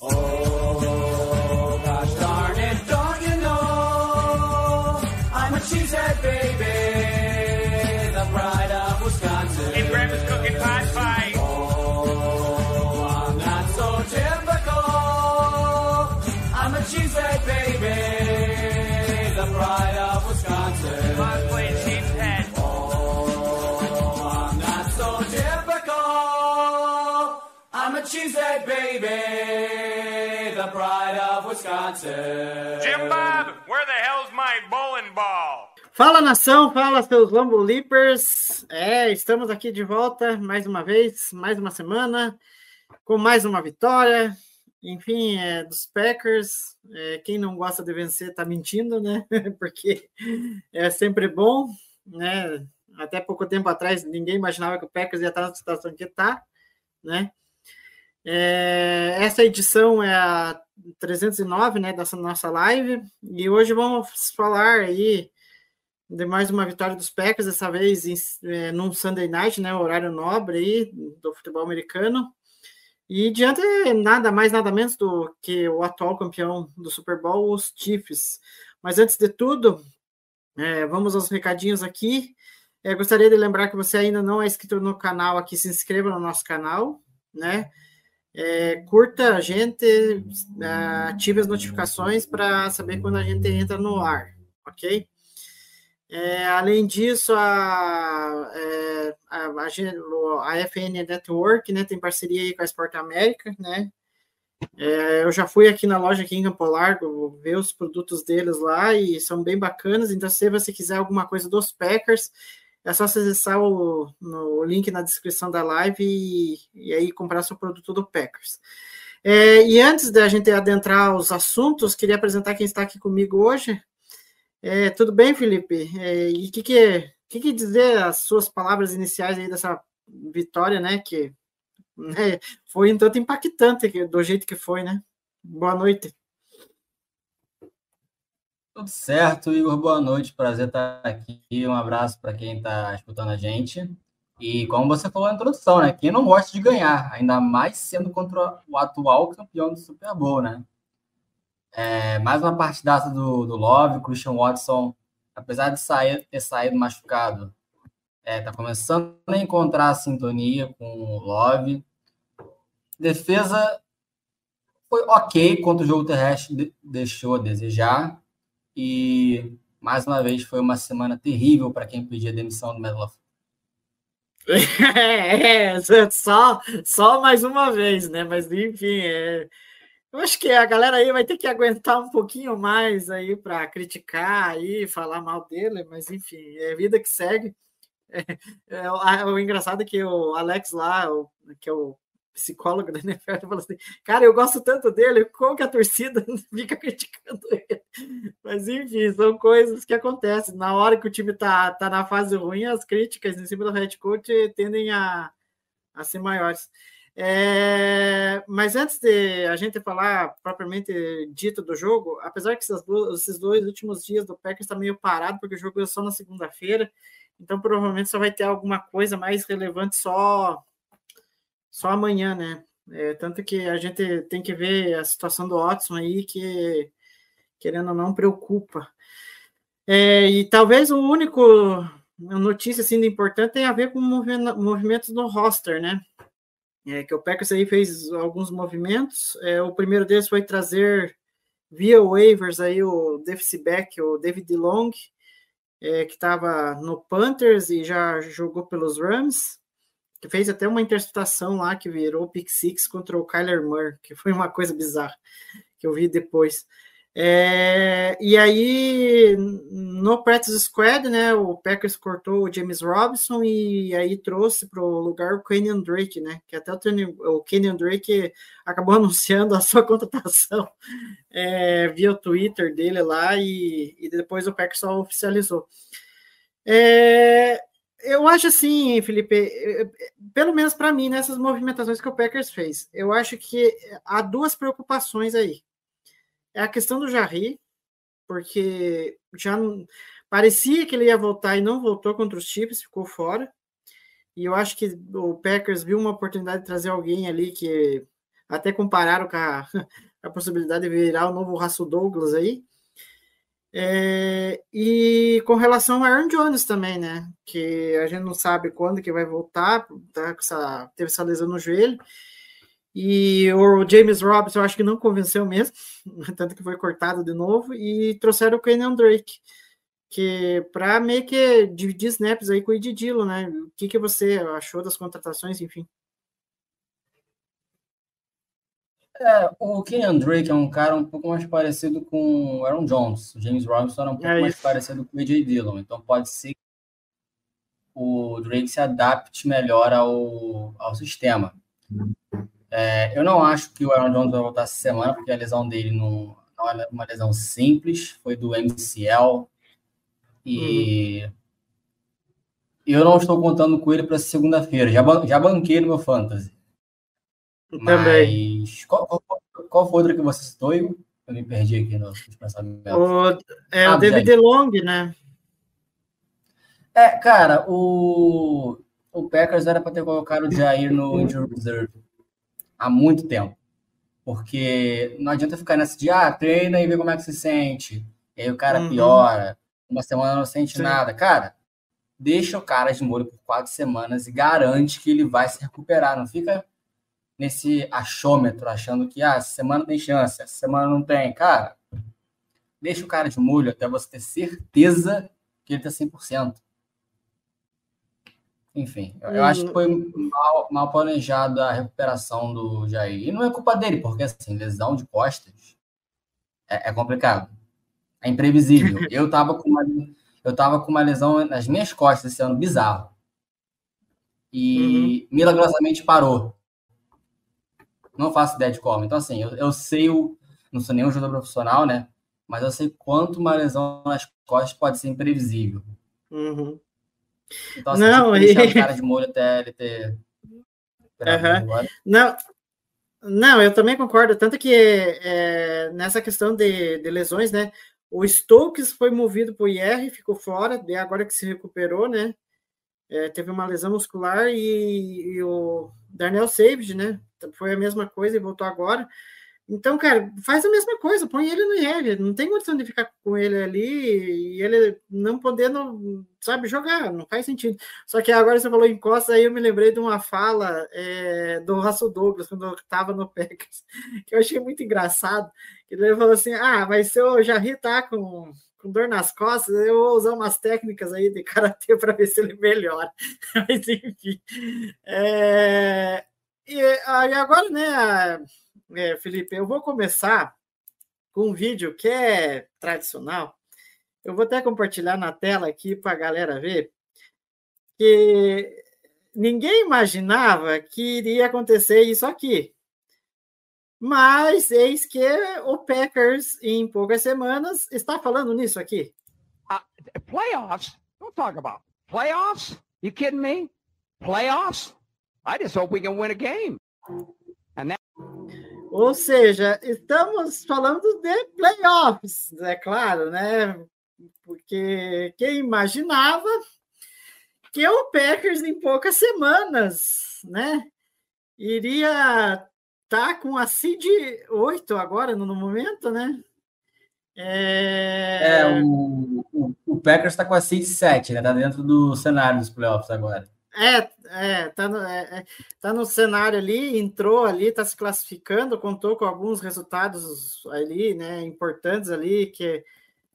Oh, Cheesehead baby, the pride of Wisconsin. Jim Bob, where the hell's my bowling ball? Fala nação, fala seus Lambo Leapers. É, estamos aqui de volta mais uma vez, mais uma semana, com mais uma vitória. Enfim, é, dos Packers. É, quem não gosta de vencer tá mentindo, né? Porque é sempre bom, né? Até pouco tempo atrás ninguém imaginava que o Packers ia estar na situação que está, né? É, essa edição é a 309, né, dessa nossa live, e hoje vamos falar aí de mais uma vitória dos Packers, dessa vez em, é, num Sunday Night, né, horário nobre aí do futebol americano. E diante nada mais, nada menos do que o atual campeão do Super Bowl, os Chiefs. Mas antes de tudo, é, vamos aos recadinhos aqui. É, gostaria de lembrar que você ainda não é inscrito no canal aqui, se inscreva no nosso canal, né? É, curta a gente, é, ative as notificações para saber quando a gente entra no ar, ok? É, além disso, a, é, a, a, a, FN Network né, tem parceria aí com a Sport América, né? É, eu já fui aqui na loja aqui em Campo Largo ver os produtos deles lá e são bem bacanas. Então, se você quiser alguma coisa dos Packers, é só acessar o, no, link na descrição da live e, e aí comprar seu produto do Packers. É, e antes da gente adentrar os assuntos, queria apresentar quem está aqui comigo hoje. É, tudo bem, Felipe? É, e o que, que, que, que dizer as suas palavras iniciais aí dessa vitória, né? Que né, foi um tanto impactante do jeito que foi, né? Boa noite. Tudo certo, Igor. Boa noite. Prazer estar aqui. Um abraço para quem está escutando a gente. E como você falou na introdução, né? Quem não gosta de ganhar, ainda mais sendo contra o atual campeão do Super Bowl, né? É, mais uma partidaça do, do Love, Christian Watson, apesar de sair, ter saído machucado, está é, tá começando a encontrar a sintonia com o Love. Defesa foi ok contra o jogo terrestre, de, deixou a desejar. E mais uma vez foi uma semana terrível para quem pedia demissão do Medloff. É, é, só, só mais uma vez, né? Mas enfim, é, eu acho que a galera aí vai ter que aguentar um pouquinho mais aí para criticar aí, falar mal dele, mas enfim, é vida que segue. É, é, o, o engraçado é que o Alex lá, o, que é o psicólogo da NFL, falou assim: Cara, eu gosto tanto dele, como que a torcida fica criticando ele? Mas enfim, são coisas que acontecem. Na hora que o time tá, tá na fase ruim, as críticas em cima do head coach tendem a, a ser maiores. É, mas antes de a gente falar propriamente dito do jogo, apesar que esses dois, esses dois últimos dias do Packers está meio parado, porque o jogo é só na segunda-feira, então provavelmente só vai ter alguma coisa mais relevante só, só amanhã, né? É, tanto que a gente tem que ver a situação do Watson aí, que querendo ou não preocupa. É, e talvez o único notícia assim, importante tem a ver com movimentos no roster, né? é, que o Packers aí fez alguns movimentos. É, o primeiro deles foi trazer via waivers aí o deficit back, o David Long, é, que estava no Panthers e já jogou pelos Rams, que fez até uma interceptação lá que virou pick six contra o Kyler Murray, que foi uma coisa bizarra que eu vi depois. É, e aí, no practice squad, né, o Packers cortou o James Robinson e aí trouxe para o lugar o Kenyon Drake, né, que até o, o Kenyon Drake acabou anunciando a sua contratação é, via o Twitter dele lá e, e depois o Packers só oficializou. É, eu acho assim, Felipe, é, é, pelo menos para mim, nessas movimentações que o Packers fez, eu acho que há duas preocupações aí é a questão do Jarry, porque já parecia que ele ia voltar e não voltou contra os Chiefs, ficou fora. E eu acho que o Packers viu uma oportunidade de trazer alguém ali que até compararam com a, a possibilidade de virar o novo Russell Douglas aí. É, e com relação ao Aaron Jones também, né? Que a gente não sabe quando que vai voltar, tá com essa, teve essa lesão no joelho. E o James Robinson eu acho que não convenceu mesmo, tanto que foi cortado de novo, e trouxeram o Kenyon Drake, que para meio que dividir snaps aí com o Ed Dillon, né? O que, que você achou das contratações, enfim? É, o Kenyon Drake é um cara um pouco mais parecido com o Aaron Jones. O James Robinson era um pouco É mais parecido com o AJ Dillon. Então pode ser que o Drake se adapte melhor ao, ao sistema. É, eu não acho que o Aaron Jones vai voltar essa semana, porque a lesão dele não, não é uma lesão simples, foi do MCL. E eu não estou contando com ele para segunda-feira. Já, ban- já banquei no meu fantasy. Também. Mas qual, qual, qual foi outra que você citou, Igor? Eu me perdi aqui nos pensamentos. O, é Ah, o David. DeLong, né? É, cara, o, o Packers era para ter colocado o Jair no injury reserve há muito tempo. Porque não adianta ficar nessa de, ah, treina e vê como é que se sente. E aí o cara Uhum. piora, uma semana não sente Sim. nada. Cara, deixa o cara de molho por quatro semanas e garante que ele vai se recuperar. Não fica nesse achômetro achando que, ah, essa semana tem chance, essa semana não tem. Cara, deixa o cara de molho até você ter certeza que ele tá 100%. Enfim, eu, eu acho que foi mal, mal planejada a recuperação do Jair. E não é culpa dele, porque assim, lesão de costas é, é complicado. É imprevisível. Eu tava com uma, eu tava com uma lesão nas minhas costas esse ano bizarro. E milagrosamente parou. Não faço ideia de como. Então, assim, eu, eu sei o. Não sou nenhum jogador profissional, né? Mas eu sei quanto uma lesão nas costas pode ser imprevisível. Uhum. Então, assim, Não, e- o cara de molho até ele ter. agora. Não, não, eu também concordo. Tanto que é, nessa questão de, de lesões, né? O Stokes foi movido para o IR, ficou fora, e agora que se recuperou, né? É, teve uma lesão muscular e, e o Darnell Savage, né? Foi a mesma coisa e voltou agora. Então, cara, faz a mesma coisa, põe ele no IR, não tem condição de ficar com ele ali e ele não podendo, sabe, jogar, não faz sentido. Só que agora você falou em Costa, aí eu me lembrei de uma fala é, do Russell Douglas, quando eu estava no Packers, que eu achei muito engraçado. Ele falou assim: ah, mas se o Jarry tá com, com dor nas costas, eu vou usar umas técnicas aí de karatê para ver se ele melhora. mas enfim. É, e aí agora, né, é, Felipe, eu vou começar com um vídeo que é tradicional. Eu vou até compartilhar na tela aqui para a galera ver que ninguém imaginava que iria acontecer isso aqui. Mas eis que o Packers, em poucas semanas, está falando nisso aqui. playoffs? Don't talk about playoffs. You kidding me? Playoffs? I just hope we can win a game. Ou seja, estamos falando de playoffs, é claro, né? Porque quem imaginava que o Packers em poucas semanas, né, iria estar com a seed 8 agora no momento, né? É, o, o, o Packers está com a seed 7, né? Tá dentro do cenário dos playoffs agora. É, é, tá no, é, é, tá no cenário ali, entrou ali, tá se classificando, contou com alguns resultados ali, né, importantes ali, que,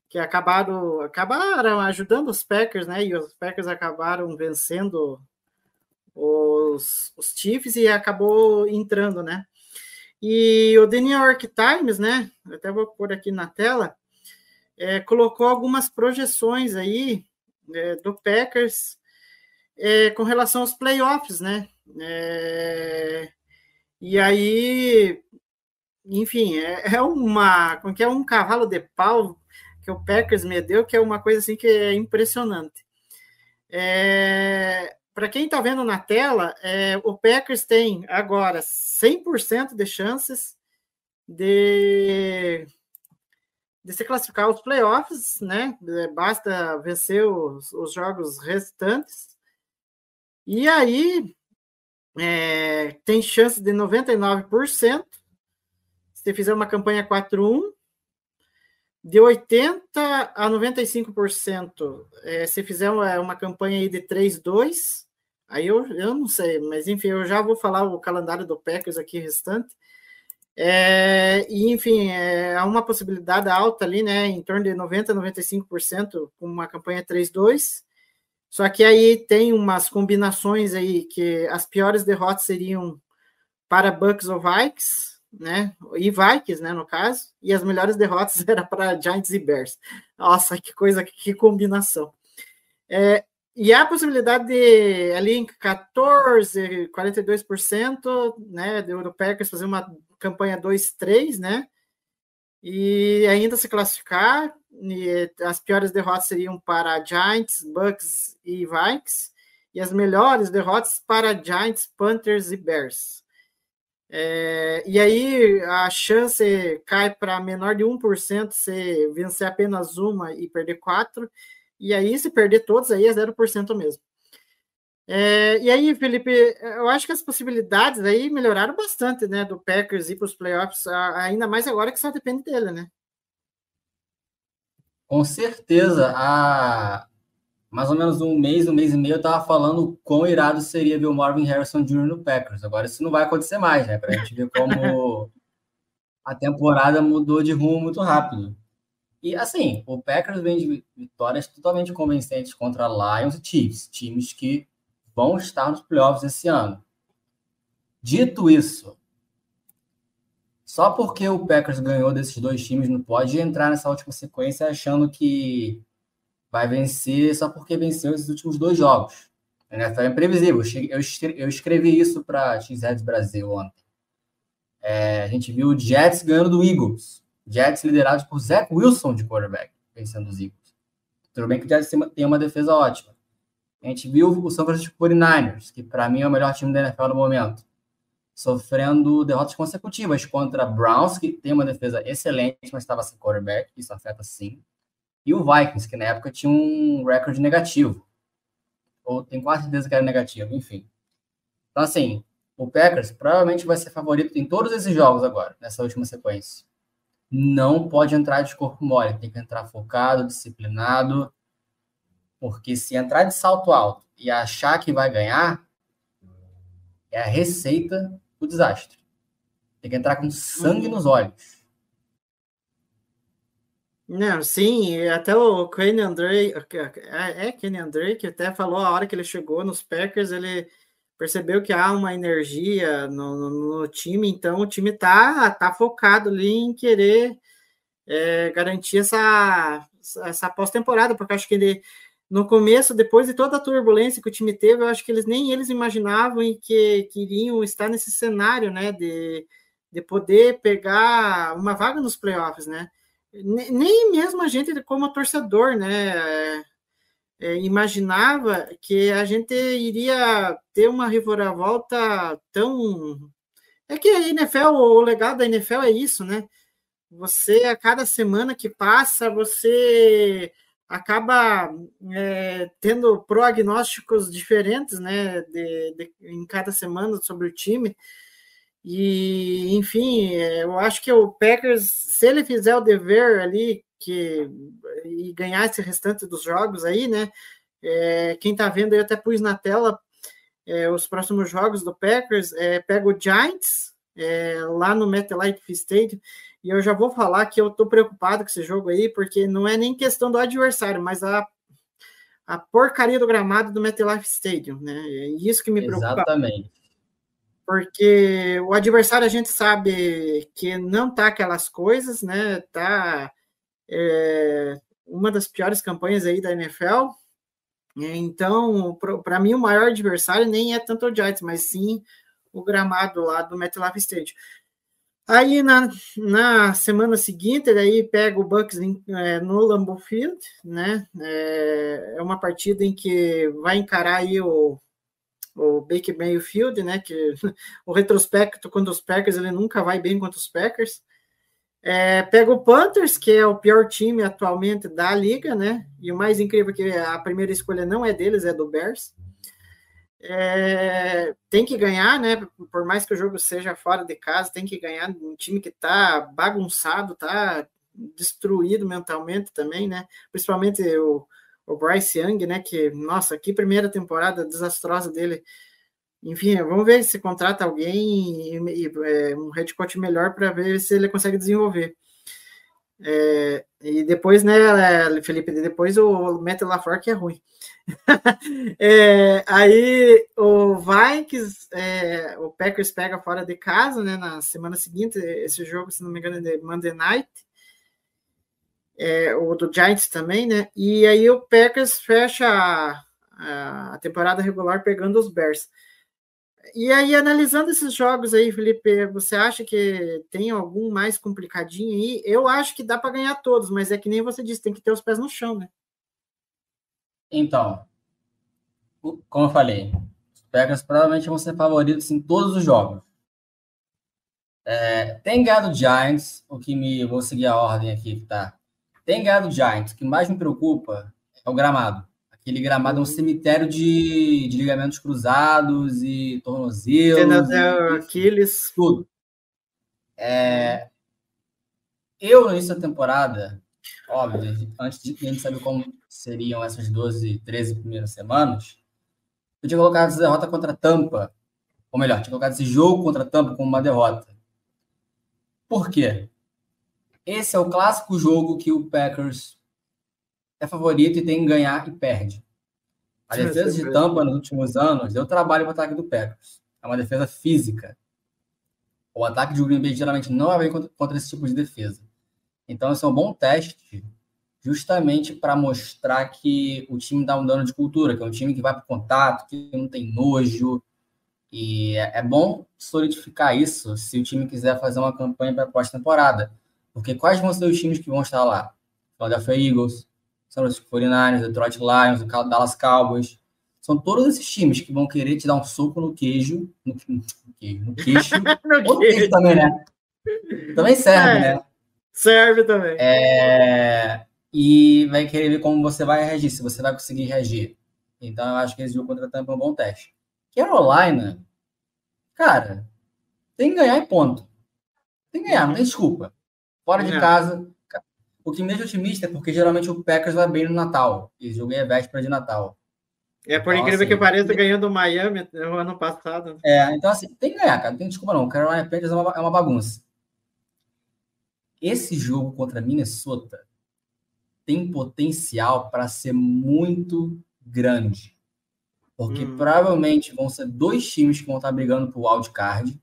que acabaram, acabaram ajudando os Packers, né, e os Packers acabaram vencendo os, os Chiefs e acabou entrando, né. E o The New York Times, né, até vou pôr aqui na tela, é, colocou algumas projeções aí é, do Packers é, com relação aos playoffs, né? É, e aí, enfim, é, é uma, como que é um cavalo de pau que o Packers me deu, que é uma coisa assim que é impressionante. É, Para quem está vendo na tela, é, o Packers tem agora 100% de chances de, de se classificar aos playoffs, né? Basta vencer os, os jogos restantes. E aí, é, tem chance de 99%. Se fizer uma campanha 4-1, de 80% a 95%. É, se fizer uma, uma campanha aí de 3-2, aí eu, eu não sei, mas enfim, eu já vou falar o calendário do Packers aqui restante. É, e, enfim, é, há uma possibilidade alta ali, né, em torno de 90% a 95% com uma campanha 3-2. Só que aí tem umas combinações aí que as piores derrotas seriam para Bucks ou Vikings, né? E Vikings, né, no caso, e as melhores derrotas era para Giants e Bears. Nossa, que coisa, que combinação. É, e há a possibilidade de ali em 14, 42%, né, do Packers fazer uma campanha 2-3, né? E ainda se classificar. as piores derrotas seriam para Giants, Bucks e Vikings. E as melhores derrotas para Giants, Panthers e Bears. É, e aí a chance cai para menor de 1% se vencer apenas uma e perder quatro. E aí, se perder todos, aí é 0% mesmo. É, e aí, Felipe, eu acho que as possibilidades aí melhoraram bastante, né, do Packers ir para os playoffs, ainda mais agora que só depende dele, né? Com certeza. Há mais ou menos um mês, um mês e meio, eu estava falando quão irado seria ver o Marvin Harrison Jr. no Packers. Agora isso não vai acontecer mais, né? Para a gente ver como a temporada mudou de rumo muito rápido. E assim, o Packers vem de vitórias totalmente convincentes contra Lions e Chiefs, times que vão estar nos playoffs esse ano. Dito isso, só porque o Packers ganhou desses dois times não pode entrar nessa última sequência achando que vai vencer só porque venceu esses últimos dois jogos. A NFL é imprevisível. Eu escrevi isso para X-Heads Brasil ontem. É, a gente viu o Jets ganhando do Eagles. Jets liderados por Zach Wilson de quarterback, vencendo os Eagles. Tudo bem que o Jets tem uma defesa ótima. A gente viu o São Francisco 49ers, que para mim é o melhor time da NFL no momento, sofrendo derrotas consecutivas contra Browns, que tem uma defesa excelente, mas estava sem quarterback, isso afeta sim. E o Vikings, que na época tinha um recorde negativo. Ou tem quase certeza que era negativo, enfim. Então, assim, o Packers provavelmente vai ser favorito em todos esses jogos agora, nessa última sequência. Não pode entrar de corpo mole, tem que entrar focado, disciplinado porque se entrar de salto alto e achar que vai ganhar, é a receita do desastre. Tem que entrar com sangue nos olhos. Não, sim, até o Kenny Andre, é, é Kenny que até falou a hora que ele chegou nos Packers, ele percebeu que há uma energia no, no, no time, então o time tá, tá focado ali em querer é, garantir essa, essa pós-temporada, porque acho que ele no começo, depois de toda a turbulência que o time teve, eu acho que eles nem eles imaginavam que queriam estar nesse cenário, né, de, de poder pegar uma vaga nos playoffs, né? Nem mesmo a gente, como torcedor, né, é, imaginava que a gente iria ter uma reviravolta tão. É que a NFL, o legado da NFL é isso, né? Você, a cada semana que passa, você acaba é, tendo prognósticos diferentes, né, de, de, em cada semana sobre o time. E, enfim, é, eu acho que o Packers, se ele fizer o dever ali que, e ganhar esse restante dos jogos aí, né, é, quem tá vendo, eu até pus na tela é, os próximos jogos do Packers, é, pega o Giants, é, lá no MetLife Stadium, e eu já vou falar que eu estou preocupado com esse jogo aí, porque não é nem questão do adversário, mas a, a porcaria do gramado do MetLife Stadium, né? É isso que me preocupa. Exatamente. Porque o adversário a gente sabe que não tá aquelas coisas, né? Tá é, uma das piores campanhas aí da NFL. Então, para mim, o maior adversário nem é tanto o Giants, mas sim o gramado lá do MetLife Stadium. Aí na, na semana seguinte, daí pega o Bucks é, no Lambeau Field, né? É, é, uma partida em que vai encarar aí o, o Baker Mayfield, né? Que o retrospecto quando os Packers ele nunca vai bem contra os Packers. É, pega o Panthers, que é o pior time atualmente da liga, né? E o mais incrível é que a primeira escolha não é deles, é do Bears. é, tem que ganhar, né? Por mais que o jogo seja fora de casa, tem que ganhar um time que tá bagunçado, tá destruído mentalmente também, né? Principalmente o, o Bryce Young, né? Que, nossa, que primeira temporada desastrosa dele. Enfim, vamos ver se contrata alguém e, e é, um head coach melhor para ver se ele consegue desenvolver. É, e depois, né, Felipe, depois o Matt LaFleur que é ruim. é, aí o Vikings, é, o Packers pega fora de casa, né, na semana seguinte, esse jogo, se não me engano, é de Monday Night, é, o do Giants também, né, e aí o Packers fecha a, a temporada regular pegando os Bears. E aí, analisando esses jogos aí, Felipe, você acha que tem algum mais complicadinho aí? Eu acho que dá para ganhar todos, mas é que nem você disse, tem que ter os pés no chão, né? Então, como eu falei, os Packers provavelmente vão ser favoritos em todos os jogos. É, tem ganhado Giants, o que me. Vou seguir a ordem aqui que tá. Tem ganhado Giants, o que mais me preocupa é o gramado. Aquele gramado é um cemitério de, de ligamentos cruzados e tornozelos. Tornozelo, Aquiles. Tudo. É, eu, no início da temporada, óbvio, antes de a gente saber como seriam essas 12, 13 primeiras semanas, eu tinha colocado essa derrota contra a Tampa, ou melhor, tinha colocado esse jogo contra a Tampa como uma derrota. Por quê? Esse é o clássico jogo que o Packers é favorito e tem que ganhar e perde. A defesa de Tampa nos últimos anos deu trabalho para o ataque do Packers. É uma defesa física. O ataque de Green Bay geralmente não vai bem contra, contra esse tipo de defesa. Então, esse é um bom teste justamente para mostrar que o time dá um dano de cultura, que é um time que vai para o contato, que não tem nojo. E é, é bom solidificar isso se o time quiser fazer uma campanha para a pós-temporada. Porque quais vão ser os times que vão estar lá? Philadelphia Eagles, San Francisco 49ers, Detroit Lions, o Dallas Cowboys. São todos esses times que vão querer te dar um soco no queijo, no, no queijo, no queixo, no queijo também, né? Também serve, é, né? Serve também. É, e vai querer ver como você vai reagir, se você vai conseguir reagir. Então, eu acho que esse jogo contra a Tampa é um bom teste. Carolina, cara, tem que ganhar e ponto. Tem que ganhar, não tem desculpa. Fora de casa, o que me deixa otimista é porque geralmente o Packers vai bem no Natal. E jogo é véspera de Natal. É por então, incrível assim, que pareça, ganhou do Miami no ano passado. É, então assim, tem que ganhar, cara. Não tem desculpa não. O Carolina Panthers é uma, é uma bagunça. Esse jogo contra Minnesota tem potencial para ser muito grande. Porque hum. provavelmente vão ser dois times que vão estar brigando por wildcard.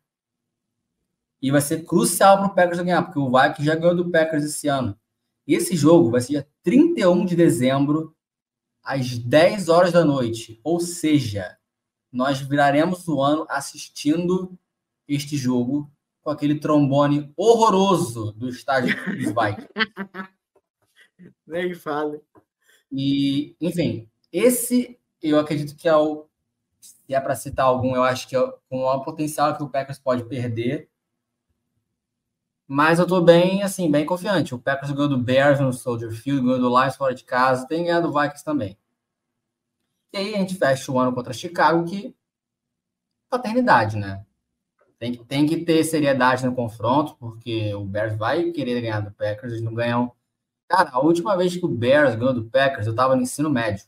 E vai ser crucial para o Packers ganhar, porque o Vikings já ganhou do Packers esse ano. E esse jogo vai ser dia 31 de dezembro, às 10 horas da noite. Ou seja, nós viraremos o ano assistindo este jogo com aquele trombone horroroso do estádio dos Vikings. Nem fale. E, enfim, esse eu acredito que é o. Se é para citar algum, eu acho que é com o maior potencial que o Packers pode perder mas eu tô bem, assim, bem confiante. O Packers ganhou do Bears no Soldier Field, ganhou do Lions fora de casa, tem ganhado do Vikings também. E aí a gente fecha o ano contra Chicago, que paternidade, né? Tem que, tem que ter seriedade no confronto, porque o Bears vai querer ganhar do Packers, eles não ganham. Cara, a última vez que o Bears ganhou do Packers, eu tava no ensino médio.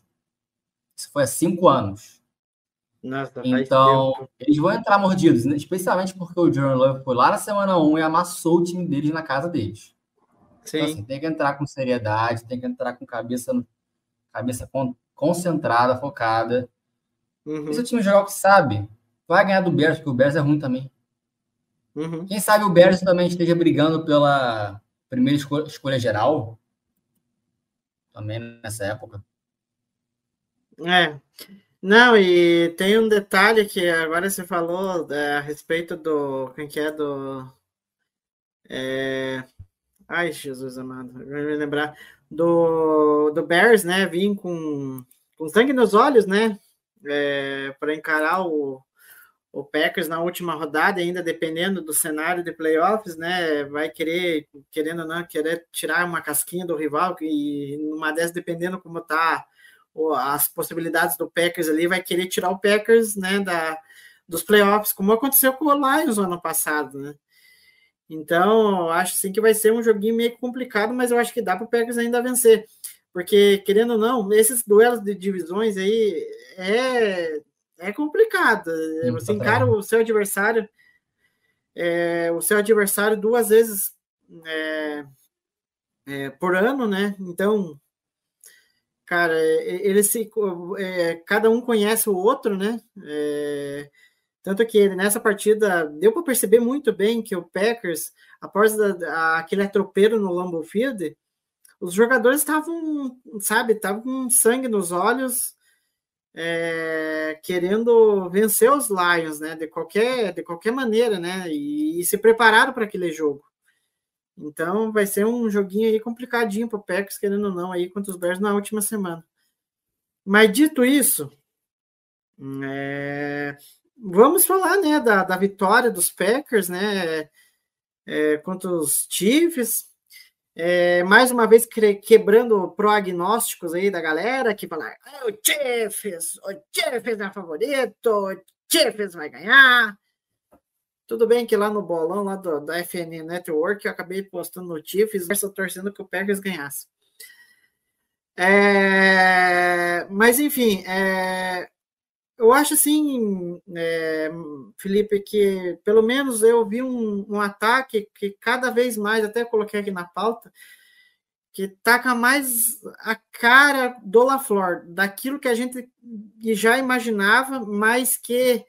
Isso foi há cinco anos. Nossa, então, eles vão entrar mordidos, né? especialmente porque o Jordan Love foi lá na semana 1 e amassou o time deles na casa deles. Então, Sim. Então, assim, tem que entrar com seriedade, tem que entrar com cabeça, cabeça concentrada, focada. Uhum. E se o time jogar o que sabe, vai ganhar do Bears, porque o Bears é ruim também. Uhum. Quem sabe o Bears também esteja brigando pela primeira escolha, escolha geral, também nessa época. É, não, e tem um detalhe que agora você falou é, a respeito do. Quem que é do. É, ai, Jesus amado, vai me lembrar. Do, do Bears, né? Vim com, com sangue nos olhos, né? É, para encarar o, o Packers na última rodada, ainda dependendo do cenário de playoffs, né? Vai querer, querendo ou não, querer tirar uma casquinha do rival, e numa dessas, dependendo como tá as possibilidades do Packers ali, vai querer tirar o Packers né, da, dos playoffs, como aconteceu com o Lions no ano passado, né? Então, acho sim que vai ser um joguinho meio complicado, mas eu acho que dá para o Packers ainda vencer. Porque, querendo ou não, esses duelos de divisões aí é, é complicado. Você encara o seu adversário, é, o seu adversário duas vezes é, é, por ano, né? Então, cara, eles se, é, cada um conhece o outro, né? É, tanto que nessa partida deu para perceber muito bem que o Packers, após a, a, aquele atropeiro no Lambeau Field, os jogadores estavam, sabe, estavam com sangue nos olhos, é, querendo vencer os Lions, né? De qualquer, de qualquer maneira, né? E, e se prepararam para aquele jogo. Então vai ser um joguinho aí complicadinho para o Packers, querendo ou não, aí contra os Bears na última semana. Mas dito isso, é, vamos falar né, da, da vitória dos Packers né, é, contra os Chiefs. É, mais uma vez quebrando prognósticos aí da galera que fala ah, o Chiefs, o Chiefs é favorito, o Chiefs vai ganhar. Tudo bem que lá no bolão lá do, da FN Network eu acabei postando no Chiefs, torcendo que o Packers ganhasse. É, mas enfim, é, eu acho assim, é, Felipe, que pelo menos eu vi um, um, ataque que cada vez mais, até coloquei aqui na pauta, que taca mais a cara do LaFleur, daquilo que a gente já imaginava, mas que,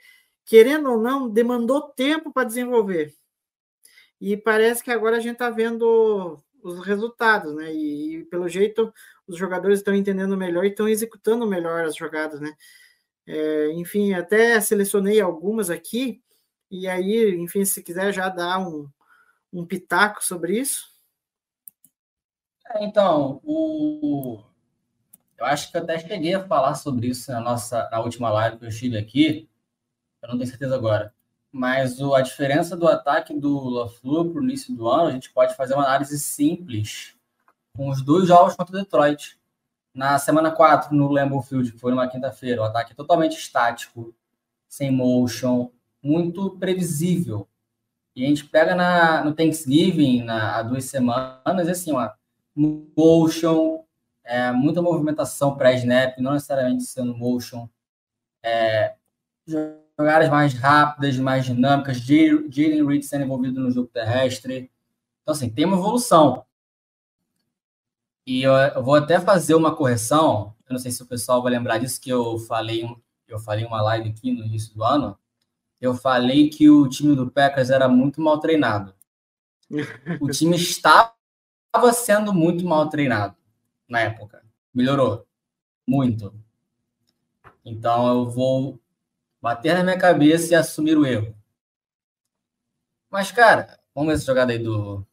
querendo ou não, demandou tempo para desenvolver. E parece que agora a gente está vendo os resultados, né? E, e, pelo jeito os jogadores estão entendendo melhor e estão executando melhor as jogadas, né? É, enfim, até selecionei algumas aqui, e aí, enfim, se quiser já dar um, um pitaco sobre isso. É, então, o... eu acho que até cheguei a falar sobre isso na nossa na última live que eu estive aqui, eu não tenho certeza agora. Mas o, a diferença do ataque do LaFleur para o início do ano, a gente pode fazer uma análise simples com os dois jogos contra o Detroit. Na semana 4, no Lambeau Field, que foi numa quinta-feira, o ataque totalmente estático, sem motion, muito previsível. E a gente pega na, no Thanksgiving, na, há duas semanas, assim, uma motion, é, muita movimentação pré-snap, não necessariamente sendo motion, é, jogadas mais rápidas, mais dinâmicas, Jalen Reed sendo envolvido no jogo terrestre. Então, assim, tem uma evolução. E eu, eu, vou até fazer uma correção. Eu não sei se o pessoal vai lembrar disso que eu falei, eu falei uma live aqui no início do ano. Eu falei que o time do Packers era muito mal treinado. O time estava sendo muito mal treinado na época. Melhorou muito. Então eu vou bater na minha cabeça e assumir o erro. Mas, cara, vamos ver essa jogada aí do.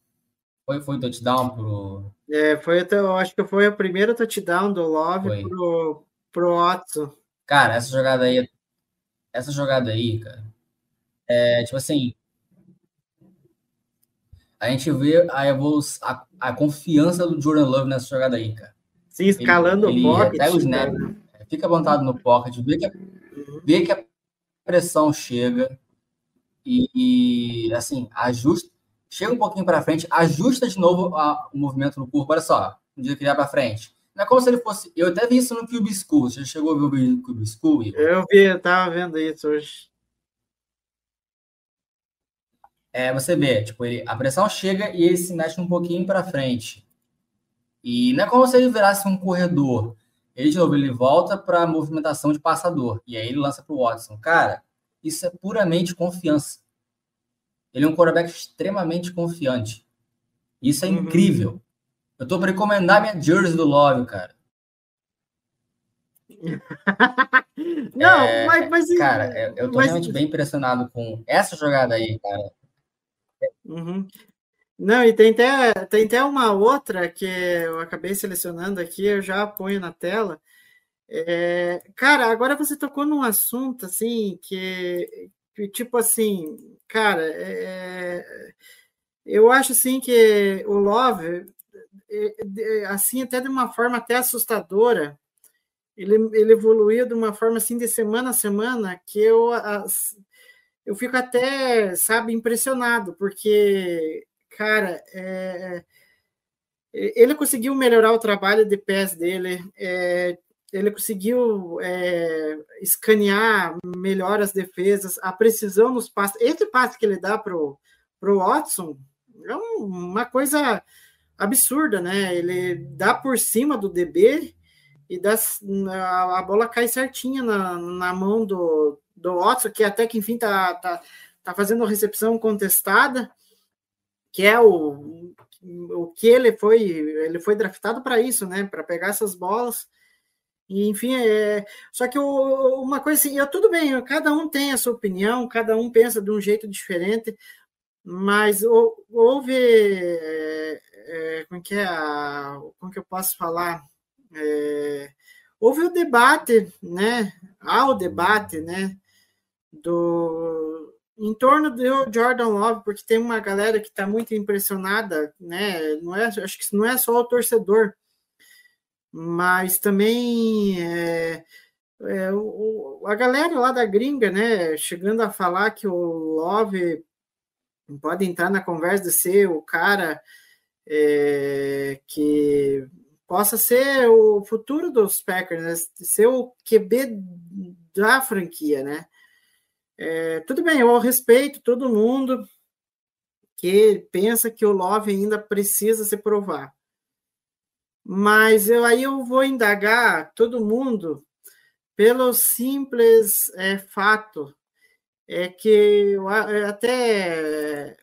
Foi, foi touchdown pro, é, foi, eu acho que foi o primeiro touchdown do Love foi. pro, pro Watson. Cara, essa jogada aí, essa jogada aí, cara, é tipo assim, a gente vê a evolução, a, a confiança do Jordan Love nessa jogada aí, cara. Sim, escalando ele, o pocket. Pega o snap, né? fica montado no pocket, vê que, uhum. vê que a pressão chega e, e assim, ajusta, chega um pouquinho para frente, ajusta de novo a, o movimento no corpo. Olha só, um dia criar para frente. Não é como se ele fosse. Eu até vi isso no Cube School. Você chegou a ver o Cube School? Igor? Eu vi, eu tava vendo isso hoje. É, você vê, tipo, ele, a pressão chega e ele se mexe um pouquinho para frente. E não é como se ele virasse um corredor. Ele, de novo, ele volta para a movimentação de passador. E aí ele lança para o Watson. Cara, isso é puramente confiança. Ele é um quarterback extremamente confiante. Isso é uhum. incrível. Eu tô para recomendar minha jersey do Love, cara. Não, é, mas, mas, Cara, é, eu tô mas... realmente bem impressionado com essa jogada aí, cara. Uhum. Não, e tem até, tem até uma outra que eu acabei selecionando aqui, eu já ponho na tela. É, cara, agora você tocou num assunto assim que, tipo assim, cara, é, eu acho assim que o Love, é, é, assim, até de uma forma até assustadora, ele, ele evoluiu de uma forma assim de semana a semana que eu, eu fico até, sabe, impressionado, porque, cara, é, ele conseguiu melhorar o trabalho de pés dele, é, ele conseguiu é, escanear melhor as defesas, a precisão nos passes. Esse passe que ele dá para o Watson é uma coisa absurda, né? Ele dá por cima do DB e dá, a, a bola cai certinha na, na mão do, do Watson, que até que enfim tá, tá, tá fazendo recepção contestada, que é o, o que ele foi, ele foi draftado para isso, né? Para pegar essas bolas. E, enfim, é, só que o, uma coisa assim, eu, tudo bem, cada um tem a sua opinião, cada um pensa de um jeito diferente, mas houve, é, é, como que é, a, como que eu posso falar, é, houve o debate, né, há o debate, né, do, em torno do Jordan Love, porque tem uma galera que está muito impressionada, né, não é, acho que não é só o torcedor, mas também é, é, o, a galera lá da gringa, né, chegando a falar que o Love pode entrar na conversa de ser o cara é, que possa ser o futuro dos Packers, né, ser o QB da franquia, né? É, tudo bem, eu respeito todo mundo que pensa que o Love ainda precisa se provar. Mas eu, aí eu vou indagar todo mundo pelo simples é, fato é que eu, é, até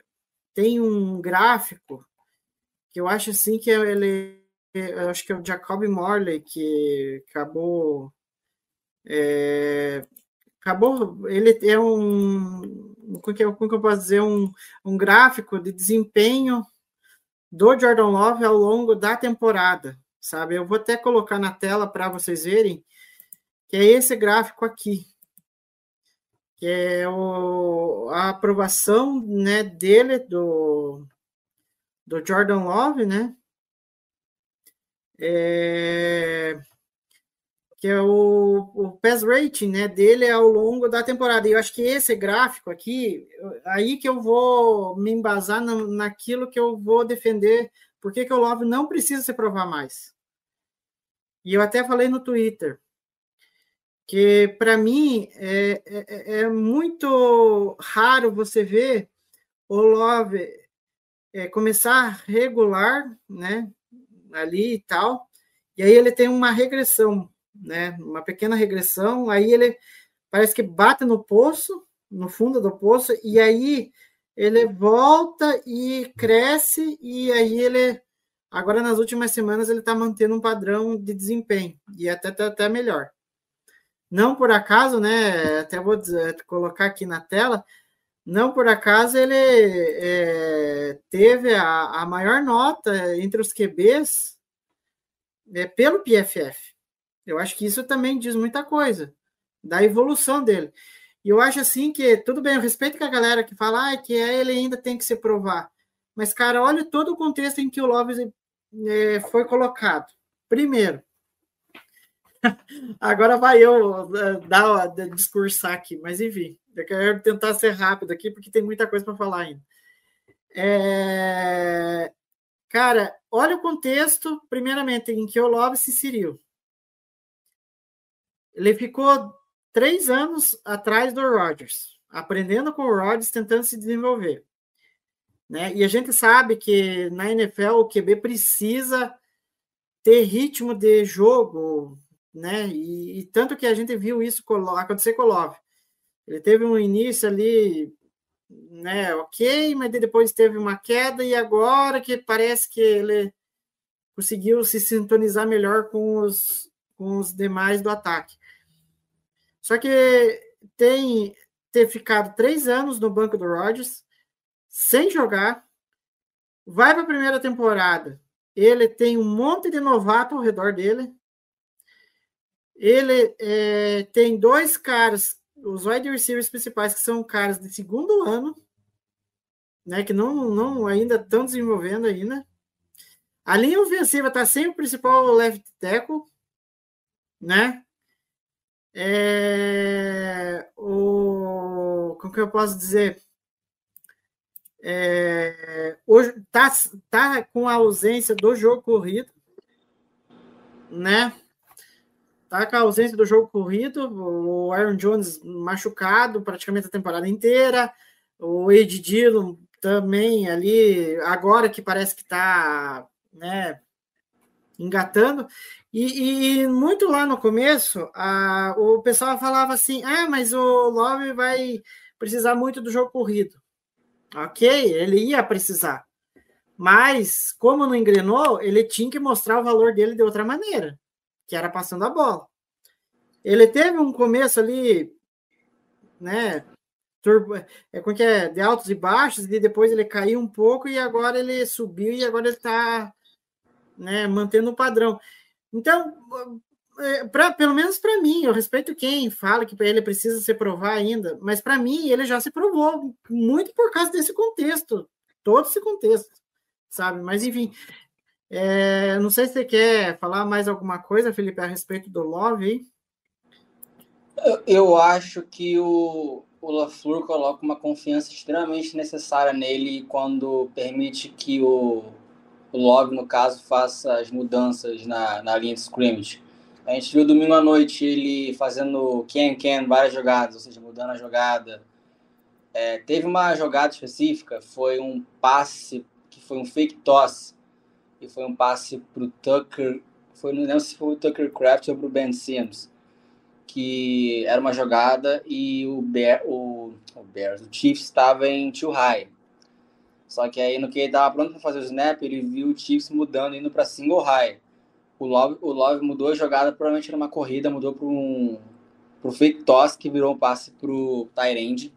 tem um gráfico que eu acho assim que ele eu acho que é o Jacob Morley que acabou é, acabou ele é um como que, que eu posso dizer um, um gráfico de desempenho do Jordan Love ao longo da temporada, sabe? Eu vou até colocar na tela para vocês verem, que é esse gráfico aqui, que é o, a aprovação né, dele, do, do Jordan Love, né? É, que é o, o pass rating né, dele ao longo da temporada. E eu acho que esse gráfico aqui, aí que eu vou me embasar na, naquilo que eu vou defender, porque que o Love não precisa se provar mais. E eu até falei no Twitter que para mim é, é, é, muito raro você ver o Love é, começar regular, né, ali e tal, e aí ele tem uma regressão né? Uma pequena regressão, aí ele parece que bate no poço, no fundo do poço, e aí ele volta e cresce, e aí ele agora nas últimas semanas ele está mantendo um padrão de desempenho e até até, até melhor. Não por acaso, né? Até vou dizer, colocar aqui na tela. Não por acaso ele é, teve a, a maior nota entre os QBs é, pelo PFF. Eu acho que isso também diz muita coisa da evolução dele. E eu acho assim que, tudo bem, eu respeito que a galera que fala ah, que é, ele ainda tem que se provar. Mas, cara, olha todo o contexto em que o Love é, foi colocado. Primeiro, agora vai eu é, dar, discursar aqui, mas enfim, eu quero tentar ser rápido aqui, porque tem muita coisa para falar ainda. É... Cara, olha o contexto, primeiramente, em que o Love se inseriu. Ele ficou três anos atrás do Rodgers, aprendendo com o Rodgers, tentando se desenvolver. Né? E a gente sabe que na NFL o QB precisa ter ritmo de jogo, né? E, e tanto que a gente viu isso acontecer com o Love. Ele teve um início ali, né? Ok, mas depois teve uma queda e agora que parece que ele conseguiu se sintonizar melhor com os, com os demais do ataque. Só que tem ter ficado três anos no banco do Rodgers, sem jogar, vai para a primeira temporada. Ele tem um monte de novato ao redor dele. Ele é, tem dois caras, os wide receivers principais, que são caras de segundo ano, né, que não, não ainda estão desenvolvendo ainda. A linha ofensiva está sem o principal left tackle, né? É, o, como que eu posso dizer? É, hoje tá, tá com a ausência do jogo corrido, né? Tá com a ausência do jogo corrido, o Aaron Jones machucado praticamente a temporada inteira, o Ed Dillon também ali, agora que parece que tá, né, engatando. E, e, muito lá no começo, a, o pessoal falava assim: ah, mas o Love vai precisar muito do jogo corrido. Ok, ele ia precisar. Mas, como não engrenou, ele tinha que mostrar o valor dele de outra maneira, que era passando a bola. Ele teve um começo ali, né? Turbo, é, como que é, de altos e baixos, e depois ele caiu um pouco, e agora ele subiu, e agora ele está né, mantendo o padrão. Então, é, pra, pelo menos para mim, eu respeito quem fala que ele precisa se provar ainda, mas para mim ele já se provou, muito por causa desse contexto, todo esse contexto, sabe? Mas enfim, é, não sei se você quer falar mais alguma coisa, Felipe, a respeito do Love. Eu, eu acho que o, o LaFleur coloca uma confiança extremamente necessária nele quando permite que o, o Love, no caso, faça as mudanças na, na linha de scrimmage. A gente viu domingo à noite ele fazendo can-can, várias jogadas, ou seja, mudando a jogada. É, teve uma jogada específica, foi um passe que foi um fake toss, e foi um passe para o Tucker, foi, não lembro se foi o Tucker Craft ou para o Ben Sims, que era uma jogada e o, Bear, o, o Bears, o Chiefs estava em too high. Só que aí no que ele estava pronto para fazer o snap, ele viu o Chiefs mudando, indo para single high. O Love, o Love mudou a jogada, provavelmente numa corrida, mudou para um pro fake toss, que virou um passe pro Tyrande.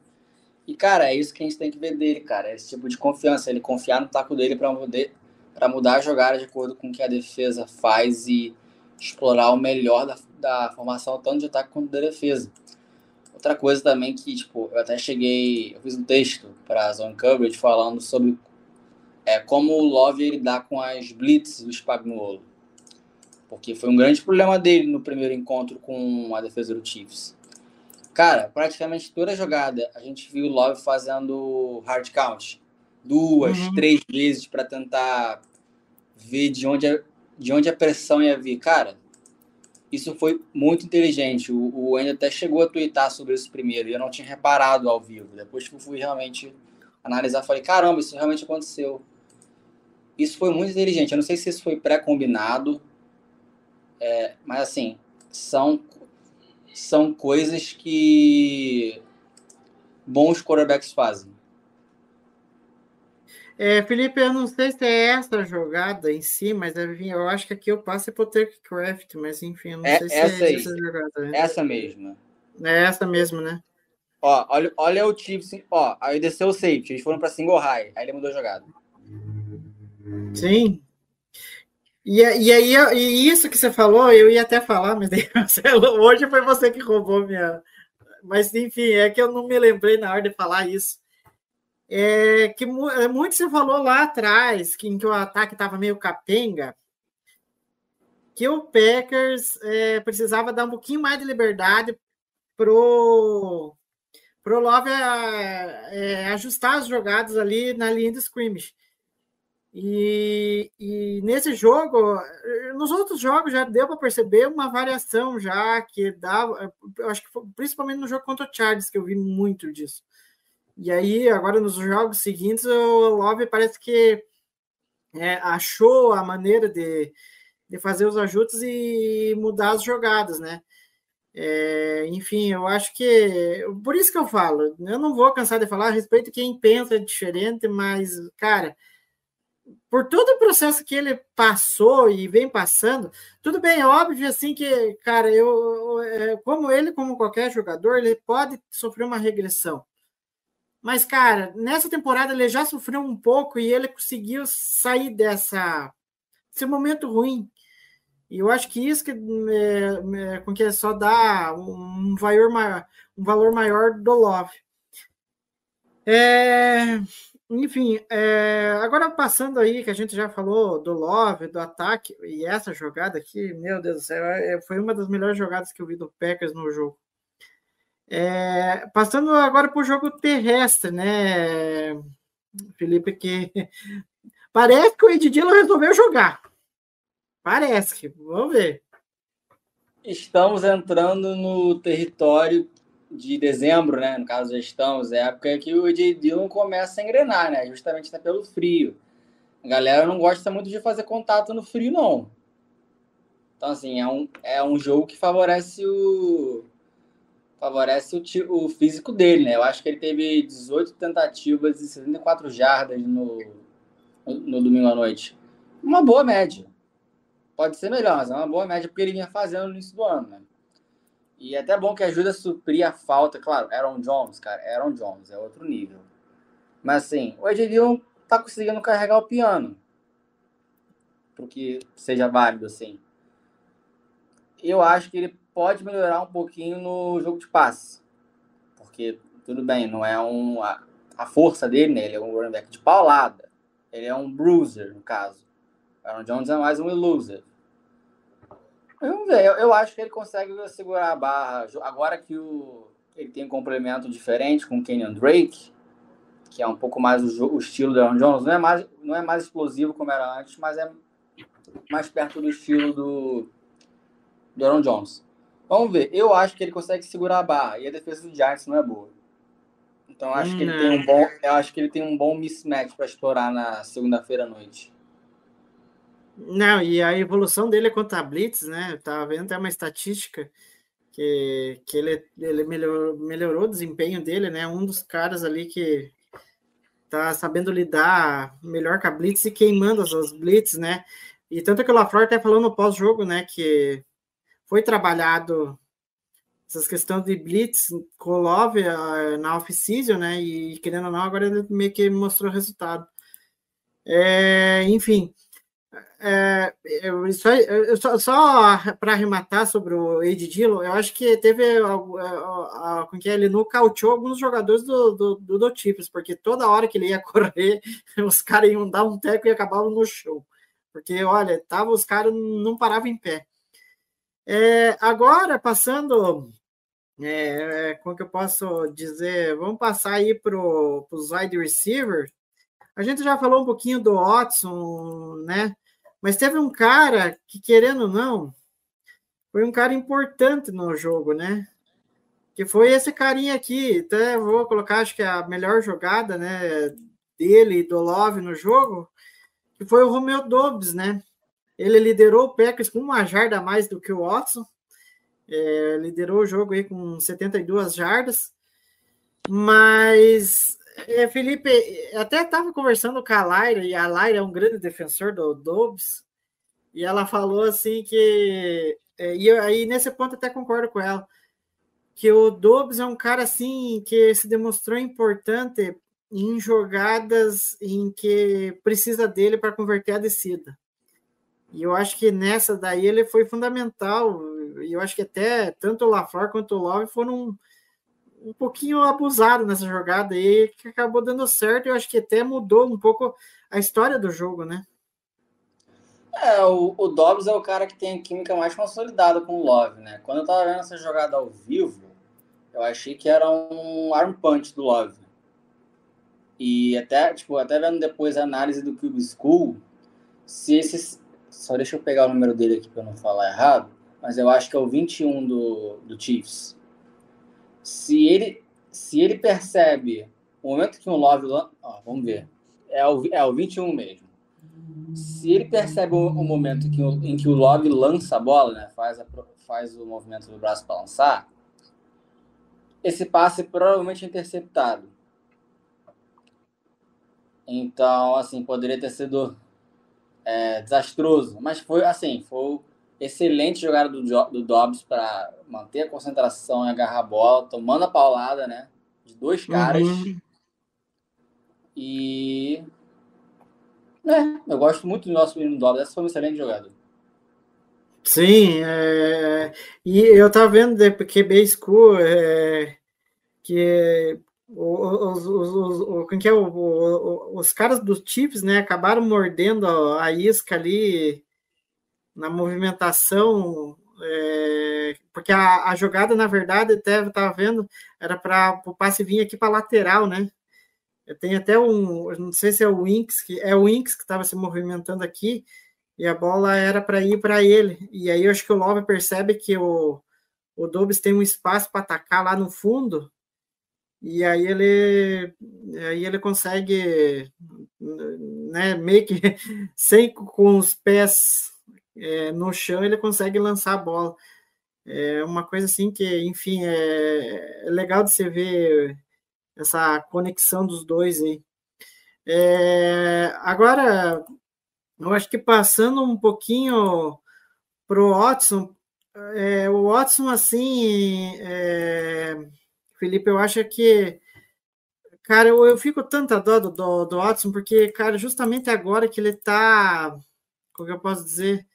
E, cara, é isso que a gente tem que ver dele, cara. É esse tipo de confiança. Ele confiar no taco dele para poder para mudar a jogada de acordo com o que a defesa faz e explorar o melhor da, da formação, tanto de ataque quanto da defesa. Outra coisa também que, tipo, eu até cheguei, eu fiz um texto para a Zone Coverage falando sobre é, como o Love ele dá com as blitz do Spagnuolo. Porque foi um grande problema dele no primeiro encontro com a defesa do Chiefs. Cara, praticamente toda a jogada a gente viu o Love fazendo hard count. Duas, uhum. três vezes para tentar ver de onde, a, de onde a pressão ia vir. Cara, isso foi muito inteligente. O, o Wendel até chegou a twittar sobre isso primeiro e eu não tinha reparado ao vivo. Depois que eu fui realmente analisar, falei: caramba, isso realmente aconteceu. Isso foi muito inteligente. Eu não sei se isso foi pré-combinado, é, mas assim, são, são coisas que bons quarterbacks fazem. É, Felipe, eu não sei se é essa jogada em si, mas eu acho que aqui eu passo é pro Craft, mas enfim, eu não é, sei se essa é aí, essa jogada. Né? Essa mesma. É essa mesmo, né? Ó, olha, olha o Chiefs, ó, aí desceu o safety, eles foram para single high, aí ele mudou a jogada. Sim. E, e aí, e isso que você falou, eu ia até falar, mas hoje foi você que roubou minha. Mas enfim, é que eu não me lembrei na hora de falar isso é, que é, muito se falou lá atrás, que, em que o ataque estava meio capenga, que o Packers é, precisava dar um pouquinho mais de liberdade pro pro Love é, é, ajustar as jogadas ali na linha de scrimmage. E, e, nesse jogo, nos outros jogos já deu para perceber uma variação já que dava, acho que foi, principalmente no jogo contra o Chargers que eu vi muito disso. E aí, agora nos jogos seguintes, o Love parece que é, achou a maneira de, de fazer os ajustes e mudar as jogadas, né? É, enfim, eu acho que por isso que eu falo, eu não vou cansar de falar a respeito de quem pensa diferente, mas, cara, por todo o processo que ele passou e vem passando, tudo bem, é óbvio assim que, cara, eu, eu como ele, como qualquer jogador, ele pode sofrer uma regressão. Mas, cara, nessa temporada ele já sofreu um pouco e ele conseguiu sair dessa desse momento ruim. E eu acho que isso que é, é, com que só dá um valor maior, um valor maior do Love. É, enfim, é, agora passando aí, que a gente já falou do Love, do ataque, e essa jogada aqui, meu Deus do céu, é, foi uma das melhores jogadas que eu vi do Packers no jogo. É, passando agora para o jogo terrestre, né, Felipe, que parece que o Ed Dillon resolveu jogar. Parece que, vamos ver. Estamos entrando no território de dezembro, né? No caso, já estamos, é a época que o Ed Dillon começa a engrenar, né? Justamente pelo frio. A galera não gosta muito de fazer contato no frio, não. Então, assim, é um, é um jogo que favorece o, favorece o, o físico dele, né? Eu acho que ele teve 18 tentativas e 74 jardas no, no domingo à noite. Uma boa média. Pode ser melhor, mas é uma boa média porque ele vinha fazendo no início do ano, né? E é até bom que ajuda a suprir a falta. Claro, Aaron Jones, cara, Aaron Jones é outro nível. Mas assim, o Ed Dillon tá conseguindo carregar o piano. Porque seja válido, assim. Eu acho que ele pode melhorar um pouquinho no jogo de passe. Porque, tudo bem, não é um. A, a força dele, né? Ele é um running back de paulada. Ele é um bruiser, no caso. Aaron Jones é mais um. Vamos ver, eu, eu, acho que ele consegue segurar a barra. Agora que o, ele tem um complemento diferente com o Kenyon Drake, que é um pouco mais o, o estilo do Aaron Jones, não é, mais, não é mais explosivo como era antes, mas é mais perto do estilo do, do Aaron Jones. Vamos ver. Eu acho que ele consegue segurar a barra e a defesa do Giants não é boa. Então acho que ele tem um bom, eu acho que ele tem um bom mismatch para explorar na segunda-feira à noite. Não, e a evolução dele é contra a Blitz, né? Eu tava vendo até uma estatística que, que ele, ele melhorou, melhorou o desempenho dele, né? Um dos caras ali que tá sabendo lidar melhor com a Blitz e queimando as, as Blitz, né? E tanto que o LaFleur até falou no pós-jogo, né? Que foi trabalhado essas questões de blitz com Love uh, na off-season, né? E querendo ou não, agora ele meio que mostrou resultado. É, enfim, é, eu, só, só, só para arrematar sobre o Ed Dillon, eu acho que teve com que ele nocauteou alguns jogadores do, do, do, do porque toda hora que ele ia correr, os caras iam dar um teco e acabavam no show. Porque, olha, tava, os caras não paravam em pé. É, agora, passando, é, como que eu posso dizer? Vamos passar aí para os wide receivers. A gente já falou um pouquinho do Watson, né? Mas teve um cara que, querendo ou não, foi um cara importante no jogo, né? Que foi esse carinha aqui. Até vou colocar, acho que é a melhor jogada, né? Dele e do Love no jogo, que foi o Romeo Dobbs, né? Ele liderou o Packers com uma jarda a mais do que o Watson. É, liderou o jogo aí com 72 jardas. Mas, é, Felipe, até estava conversando com a Laira, e a Laira é um grande defensor do Dobbs, e ela falou assim que. É, e eu, aí, nesse ponto, até concordo com ela, que o Dobbs é um cara assim que se demonstrou importante em jogadas em que precisa dele para converter a descida. E eu acho que nessa daí ele foi fundamental. E eu acho que até tanto o LaFleur quanto o Love foram um pouquinho abusados nessa jogada aí, que acabou dando certo. Eu acho que até mudou um pouco a história do jogo, né? É, o, o Dobbs é o cara que tem a química mais consolidada com o Love, né? Quando eu tava vendo essa jogada ao vivo, eu achei que era um arm punch do Love. E até, tipo, até vendo depois a análise do Cube School, se esses, só deixa eu pegar o número dele aqui para não falar errado. Mas eu acho que é o 21 do, do Chiefs. Se ele, se ele percebe o momento que o Love. Ó, vamos ver. É o, é o 21 mesmo. Se ele percebe o, o momento que em que o Love lança a bola, né, faz, a, faz o movimento do braço para lançar, esse passe provavelmente é interceptado. Então, assim, poderia ter sido é, desastroso, mas foi assim, foi excelente jogada do, do Dobbs para manter a concentração e agarrar a bola, tomando a paulada, né? De dois caras. Uhum. E. É, eu gosto muito do nosso menino Dobbs. Essa foi uma excelente jogada. Sim, é... e eu tava vendo de QB School é... que os, os, os, que é, os caras dos Chiefs, né, acabaram mordendo a isca ali na movimentação, é, porque a, a, jogada, na verdade, até estava vendo, era para o passe vir aqui para lateral, né? Tem até um, não sei se é o Winks, que é o Winks que estava se movimentando aqui, e a bola era para ir para ele. E aí eu acho que o Love percebe que o, o Dobbs tem um espaço para atacar lá no fundo, e aí ele aí ele consegue né, meio que sem com os pés é, no chão ele consegue lançar a bola. É uma coisa assim que enfim é, é legal de você ver essa conexão dos dois aí é, agora eu acho que passando um pouquinho pro Watson é, o Watson assim é, Felipe, eu acho que. Cara, eu, eu fico tanta dó do, do, do Watson, porque, cara, justamente agora que ele tá. Como eu posso dizer?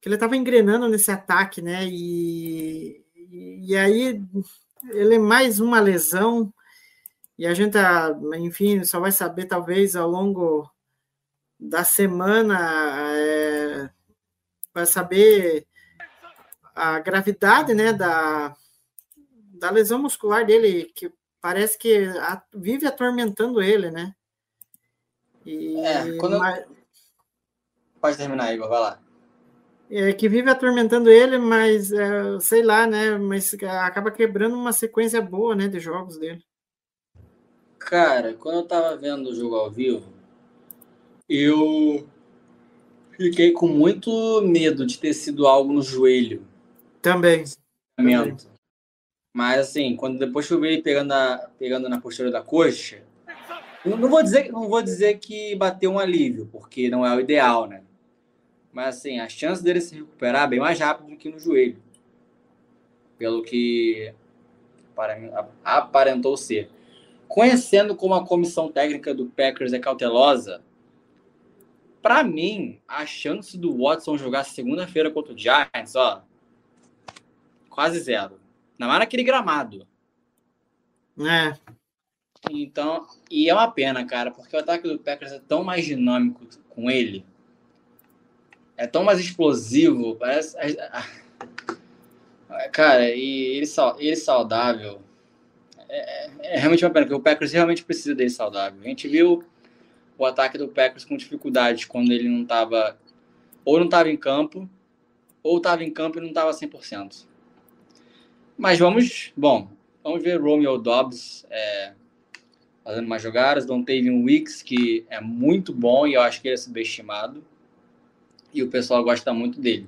Que ele estava engrenando nesse ataque, né? E, e aí ele é mais uma lesão. E a gente, enfim, só vai saber talvez ao longo da semana é, vai saber a gravidade, né, da, da lesão muscular dele, que parece que a, vive atormentando ele, né? E, é, quando mas, Pode terminar, Igor, vai lá. É, que vive atormentando ele, mas é, sei lá, né? Mas acaba quebrando uma sequência boa, né, de jogos dele. Cara, quando eu tava vendo o jogo ao vivo, eu fiquei com muito medo de ter sido algo no joelho. Também. Também. Mas assim, quando depois que eu vi ele pegando, a, pegando na postura da coxa, não vou dizer, não vou dizer que bateu um alívio, porque não é o ideal, né? Mas assim, a chance dele se recuperar é bem mais rápido do que no joelho. Pelo que aparentou ser. Conhecendo como a comissão técnica do Packers é cautelosa, para mim, a chance do Watson jogar segunda-feira contra o Giants, ó, quase zero. Ainda mais naquele gramado. É. Então, e é uma pena, cara, porque o ataque do Packers é tão mais dinâmico com ele. É tão mais explosivo. Parece. Cara, e ele, ele saudável. É, é, é realmente uma pena, porque o Packers realmente precisa dele saudável. A gente viu o ataque do Packers com dificuldade quando ele não estava. Ou não estava em campo, ou estava em campo e não estava 100%. Mas vamos, bom, vamos ver Romeo Dobbs é, fazendo mais jogadas, Dontavian Wicks, que é muito bom e eu acho que ele é subestimado. E o pessoal gosta muito dele.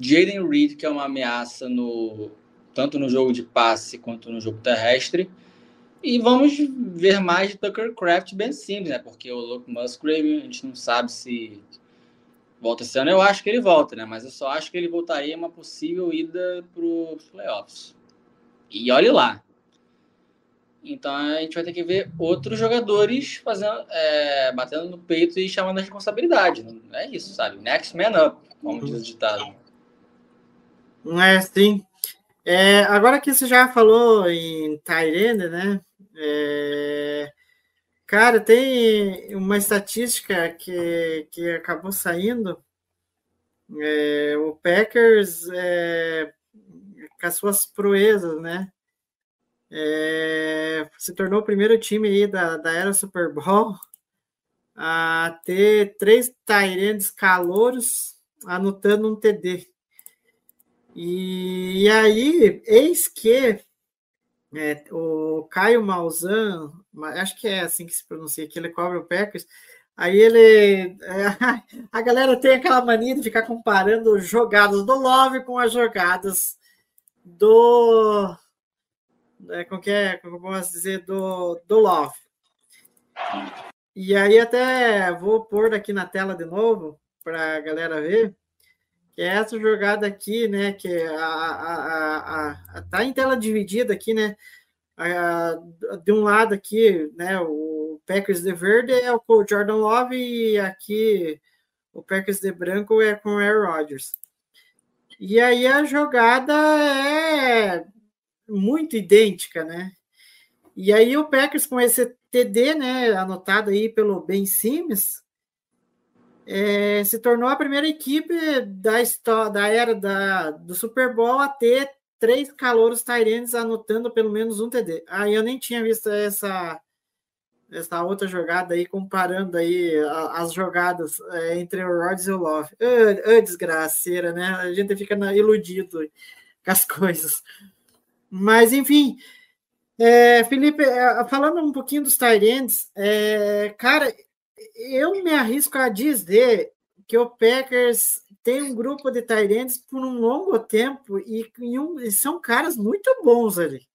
Jaden Reed, que é uma ameaça no tanto no jogo de passe quanto no jogo terrestre. E vamos ver mais de Tucker Craft Ben Simmons, né? Porque o Luke Musgrave, a gente não sabe se volta esse ano, eu acho que ele volta, né? Mas eu só acho que ele voltaria uma possível ida para os playoffs. E olhe lá. Então a gente vai ter que ver outros jogadores fazendo, é, batendo no peito e chamando a responsabilidade. Não é isso, sabe? Next man up, como diz o ditado. É, sim. É, agora que você já falou em Tyrande, né? É, Cara, tem uma estatística que, que acabou saindo. É, o Packers, é, com as suas proezas, né? É, se tornou o primeiro time aí da, da era Super Bowl a ter três Tyrands calouros anotando um TD. E, e aí, eis que é, o Caio Malzan, acho que é assim que se pronuncia, que ele cobra o Packers. Aí ele. É, a galera tem aquela mania de ficar comparando jogadas do Love com as jogadas do. É, como que é? Como eu posso dizer? Do, do Love. E aí, até vou pôr aqui na tela de novo para a galera ver que é essa jogada aqui, né? Que a, a, a, a, tá em tela dividida aqui, né? A, de um lado aqui, né? O Packers de verde é com o Jordan Love e aqui o Packers de branco é com o Aaron Rodgers. E aí a jogada é muito idêntica, né? E aí o Packers com esse TD, né, anotado aí pelo Ben Simmons, é, se tornou a primeira equipe da, história, da era da, do Super Bowl a ter três calouros Tyrands anotando pelo menos um TD. Aí eu nem tinha visto essa essa outra jogada aí, comparando aí as jogadas é, entre o Rodgers e o Love. Ah, desgraceira, né? A gente fica iludido com as coisas. Mas, enfim, é, Felipe, é, falando um pouquinho dos Tyrants, é, cara, eu me arrisco a dizer que o Packers tem um grupo de Tyrants por um longo tempo e, e, um, e, são caras muito bons ali.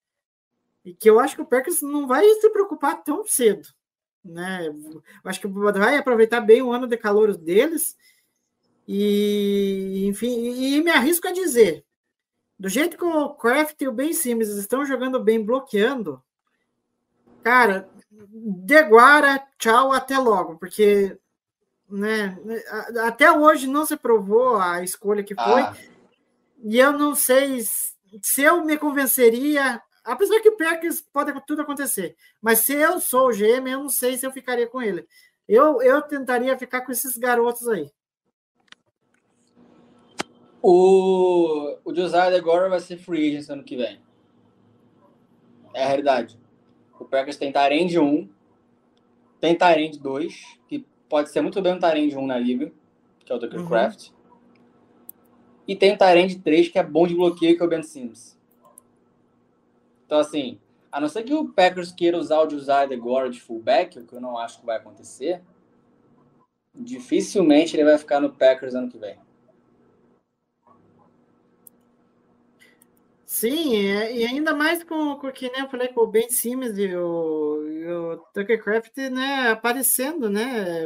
E que eu acho que o Packers não vai se preocupar tão cedo. Né? Eu acho que vai aproveitar bem o ano de calor deles. E, enfim, e, e me arrisco a dizer: do jeito que o Kraft e o Ben Simmons estão jogando bem, bloqueando, cara, deguara, tchau, até logo, porque né, até hoje não se provou a escolha que foi, ah. e eu não sei se eu me convenceria, apesar que o Packers pode tudo acontecer, mas se eu sou o GM, eu não sei se eu ficaria com ele. Eu, eu tentaria ficar com esses garotos aí. O, o Josiah agora vai ser free agent ano que vem. É a realidade. O Packers tem Tyrande 1, tem Tyrande 2, que pode ser muito bem um Tyrande 1 na liga, que é o Tucker uhum. Craft. E tem o Tyrande 3, que é bom de bloqueio, que é o Ben Sims. Então, assim, a não ser que o Packers queira usar o Josiah agora de fullback, o que eu não acho que vai acontecer, dificilmente ele vai ficar no Packers ano que vem. Sim, e ainda mais com, com que nem eu falei com o Ben Simmons e o, e o Tucker Craft, né, aparecendo, né,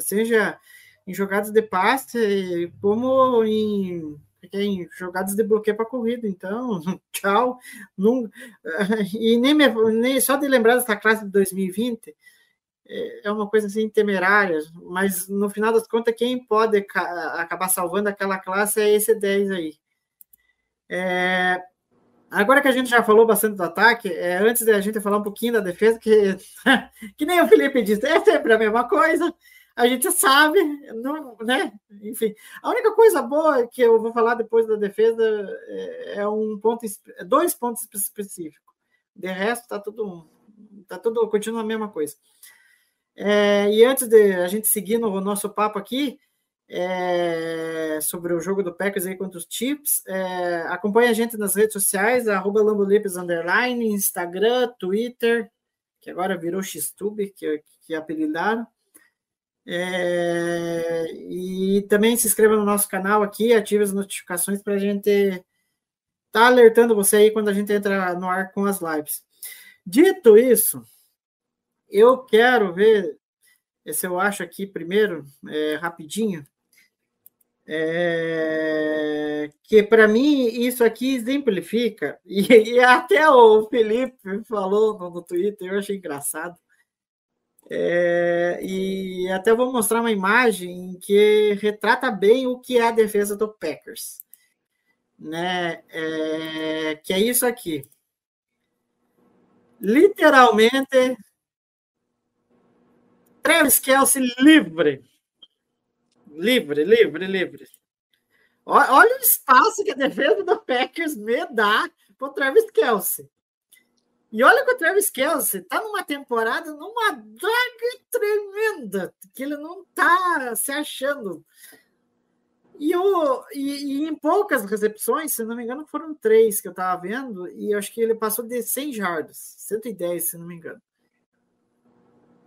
seja em jogadas de passe, como em, em jogadas de bloqueio para corrida. Então, tchau. Não, e nem, me, nem só de lembrar dessa classe de 2020 é, é uma coisa assim temerária, mas no final das contas, quem pode acabar salvando aquela classe é esse 10 aí. É, Agora que a gente já falou bastante do ataque, é, antes da gente falar um pouquinho da defesa, que, que nem o Felipe disse, é sempre a mesma coisa, a gente sabe, não, né? Enfim, a única coisa boa que eu vou falar depois da defesa é, é um ponto, dois pontos específicos. De resto, tá tudo, tá tudo, continua a mesma coisa. É, e antes de a gente seguir no nosso papo aqui, é, sobre o jogo do Packers aí contra os Chiefs. É, acompanhe a gente nas redes sociais, arroba Underline, Instagram, Twitter, que agora virou Xtube, que, que apelidaram. É, e também se inscreva no nosso canal aqui, ative as notificações para a gente estar tá alertando você aí quando a gente entra no ar com as lives. Dito isso, eu quero ver se eu acho aqui primeiro, é, rapidinho, é, que para mim isso aqui exemplifica, e, e, até o Felipe falou no, Twitter, eu achei engraçado. É, e até vou mostrar uma imagem que retrata bem o que é a defesa do Packers. Né? É, que é isso aqui. Literalmente, Travis Kelsey livre livre, livre, livre. Olha o espaço que a defesa do Packers me dá para o Travis Kelsey. E olha que o Travis Kelsey está numa temporada, numa draga tremenda, que ele não está se achando. E, o, e, e, em poucas recepções, se não me engano, foram três que eu estava vendo, e acho que ele passou de 100 jardas, 110, se não me engano.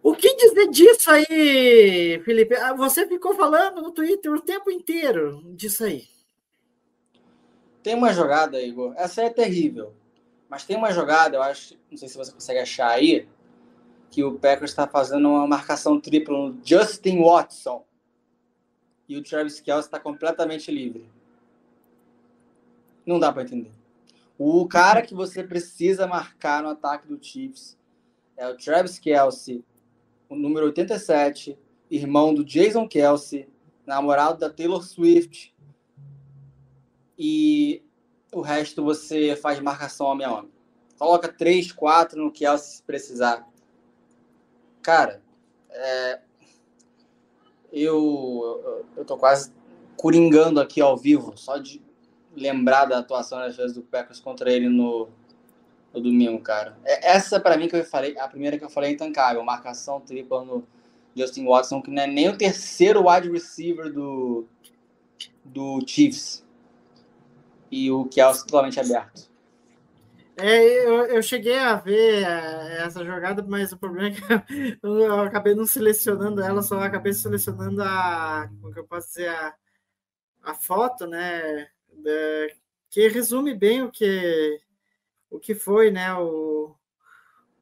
O que dizer disso aí, Felipe? Ah, você ficou falando no Twitter o tempo inteiro disso aí. Tem uma jogada, Igor. Essa é terrível. Mas tem uma jogada, eu acho, não sei se você consegue achar aí, que o Packers está fazendo uma marcação tripla no Justin Watson. E o Travis Kelce está completamente livre. Não dá para entender. O cara que você precisa marcar no ataque do Chiefs é o Travis Kelce, número 87, irmão do Jason Kelsey, namorado da Taylor Swift. E o resto você faz marcação homem a homem. coloca três, quatro no Kelsey se precisar. Cara, é, eu, eu tô quase coringando aqui ao vivo, só de lembrar da atuação das vezes do Packers contra ele no, no domingo, cara. É, essa, para mim, que eu falei, a primeira que eu falei é intancável, marcação tripla no Justin Watson, que não é nem o terceiro wide receiver do, do Chiefs. E o Kelsey totalmente aberto. É, eu, eu cheguei a ver é, essa jogada, mas o problema é que eu, eu acabei não selecionando ela, só acabei selecionando a, como que eu posso dizer, a, a foto, né, que resume bem o que o que foi, né, o,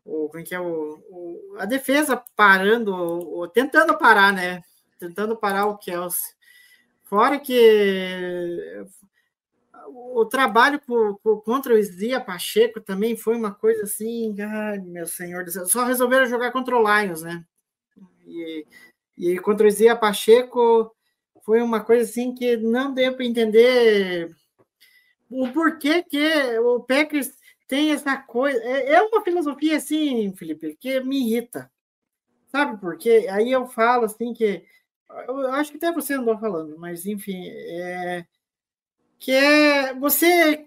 o como é que é o, o a defesa parando, o, tentando parar, né, tentando parar o Kelsey. Fora que o trabalho por, por, contra o Zia Pacheco também foi uma coisa assim, ai, meu senhor, só resolveram jogar contra o Lions, né? E, e contra o Zia Pacheco foi uma coisa assim que não deu para entender o porquê que o Packers tem essa coisa. É, é uma filosofia assim, Felipe, que me irrita. Sabe por quê? Aí eu falo assim que. Eu acho que até você andou falando, mas enfim, é, que é você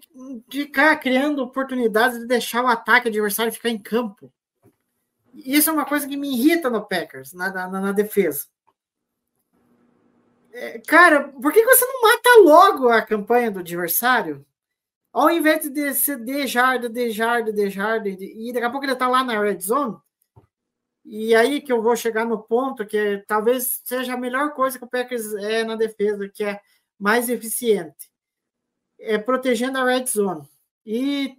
ficar criando oportunidades de deixar o ataque adversário ficar em campo. Isso é uma coisa que me irrita no Packers, na, na, na defesa. É, cara, por que você não mata logo a campanha do adversário? Ao invés de ser de jarda, de jarda, de jarda, e daqui a pouco ele tá lá na red zone. E aí que eu vou chegar no ponto que talvez seja a melhor coisa que o Packers é na defesa, que é mais eficiente é, protegendo a red zone. E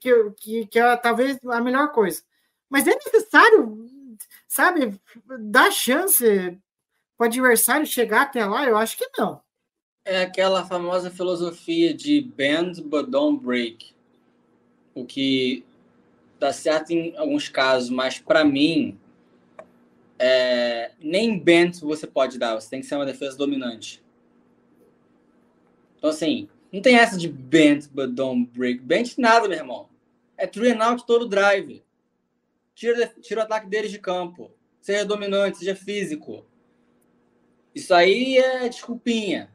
que, que, que é talvez a melhor coisa. Mas é necessário, sabe, dar chance para o adversário chegar até lá? Eu acho que não. É aquela famosa filosofia de bend but don't break. O que dá certo em alguns casos, mas para mim, é, nem bend você pode dar, você tem que ser uma defesa dominante. Então, assim, não tem essa de bend but don't break. Bend nada, meu irmão. É three and out todo drive. Tira, tira o ataque deles de campo. Seja dominante, seja físico. Isso aí é desculpinha.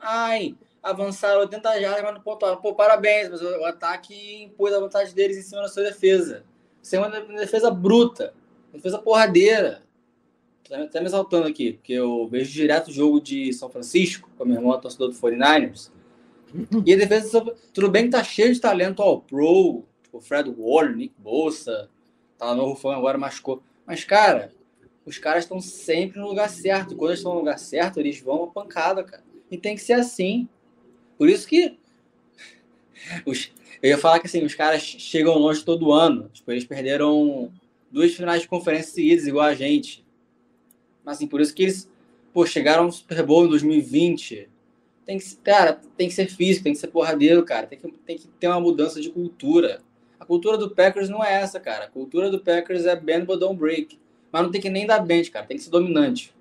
Ai, avançaram 80 jardas, mas não pontuaram. Pô, parabéns, mas o ataque impôs a vantagem deles em cima da sua defesa. Isso é uma defesa bruta. Defesa porradeira. Tô até me exaltando aqui, porque eu vejo direto o jogo de São Francisco, com a minha irmã, torcedor do 49ers. E a defesa, tudo bem que tá cheio de talento ao pro, tipo Fred Warner, Nick Bolsa, tá no Rufão agora machucou. Mas, cara, os caras estão sempre no lugar certo. Quando eles estão no lugar certo, eles vão a pancada, cara. E tem que ser assim. Por isso que os, eu ia falar que assim, os caras chegam longe todo ano. Tipo, eles perderam duas finais de conferência seguidas, igual a gente. Mas assim, por isso que eles pô, chegaram ao Super Bowl em 2020 tem que, cara, tem que ser físico, tem que ser porradeiro, cara. Tem que, tem que ter uma mudança de cultura. A cultura do Packers não é essa, cara. A cultura do Packers é bend but don't break. Mas não tem que nem dar bend, cara. Tem que ser dominante.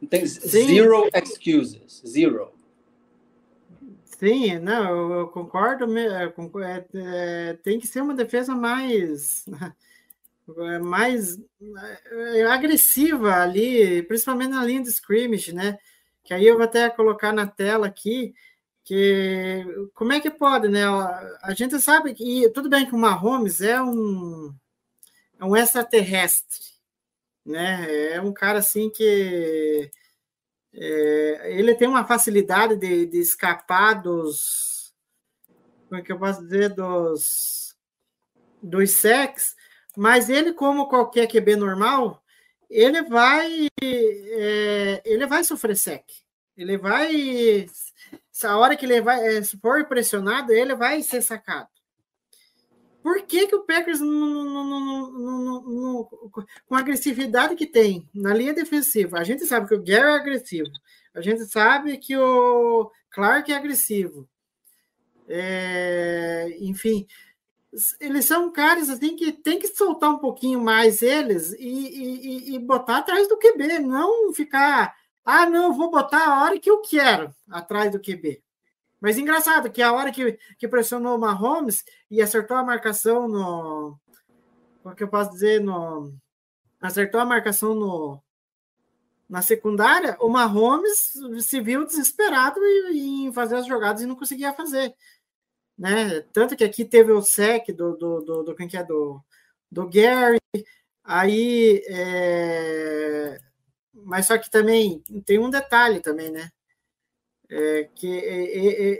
Não tem zero excuses. Zero. Sim, não, eu concordo. É, é, tem que ser uma defesa mais mais é, agressiva ali, principalmente na linha de scrimmage, né? que aí eu vou até colocar na tela aqui, que como é que pode, né? A gente sabe que tudo bem que o Mahomes é um é um extraterrestre, né? É um cara assim que é, ele tem uma facilidade de, de escapar dos como é que eu posso dizer dos dos sex, mas ele como qualquer QB normal, ele vai é, ele vai sofrer sec. Ele vai a hora que ele vai é, se for pressionado, ele vai ser sacado. Por que, que o Packers com a agressividade que tem na linha defensiva? A gente sabe que o Gary é agressivo. A gente sabe que o Clark é agressivo. É, enfim, eles são caras assim que tem que soltar um pouquinho mais eles e, e, e, botar atrás do QB, não ficar, ah, não, vou botar a hora que eu quero atrás do QB. Mas engraçado que a hora que, que pressionou o Mahomes e acertou a marcação no. Como que eu posso dizer? No, acertou a marcação no, na secundária, o Mahomes se viu desesperado em, em fazer as jogadas e não conseguia fazer. Né? Tanto que aqui teve o sec do, do, do, do quem que é do, do Gary, aí é... mas só que também tem um detalhe também, né? É, que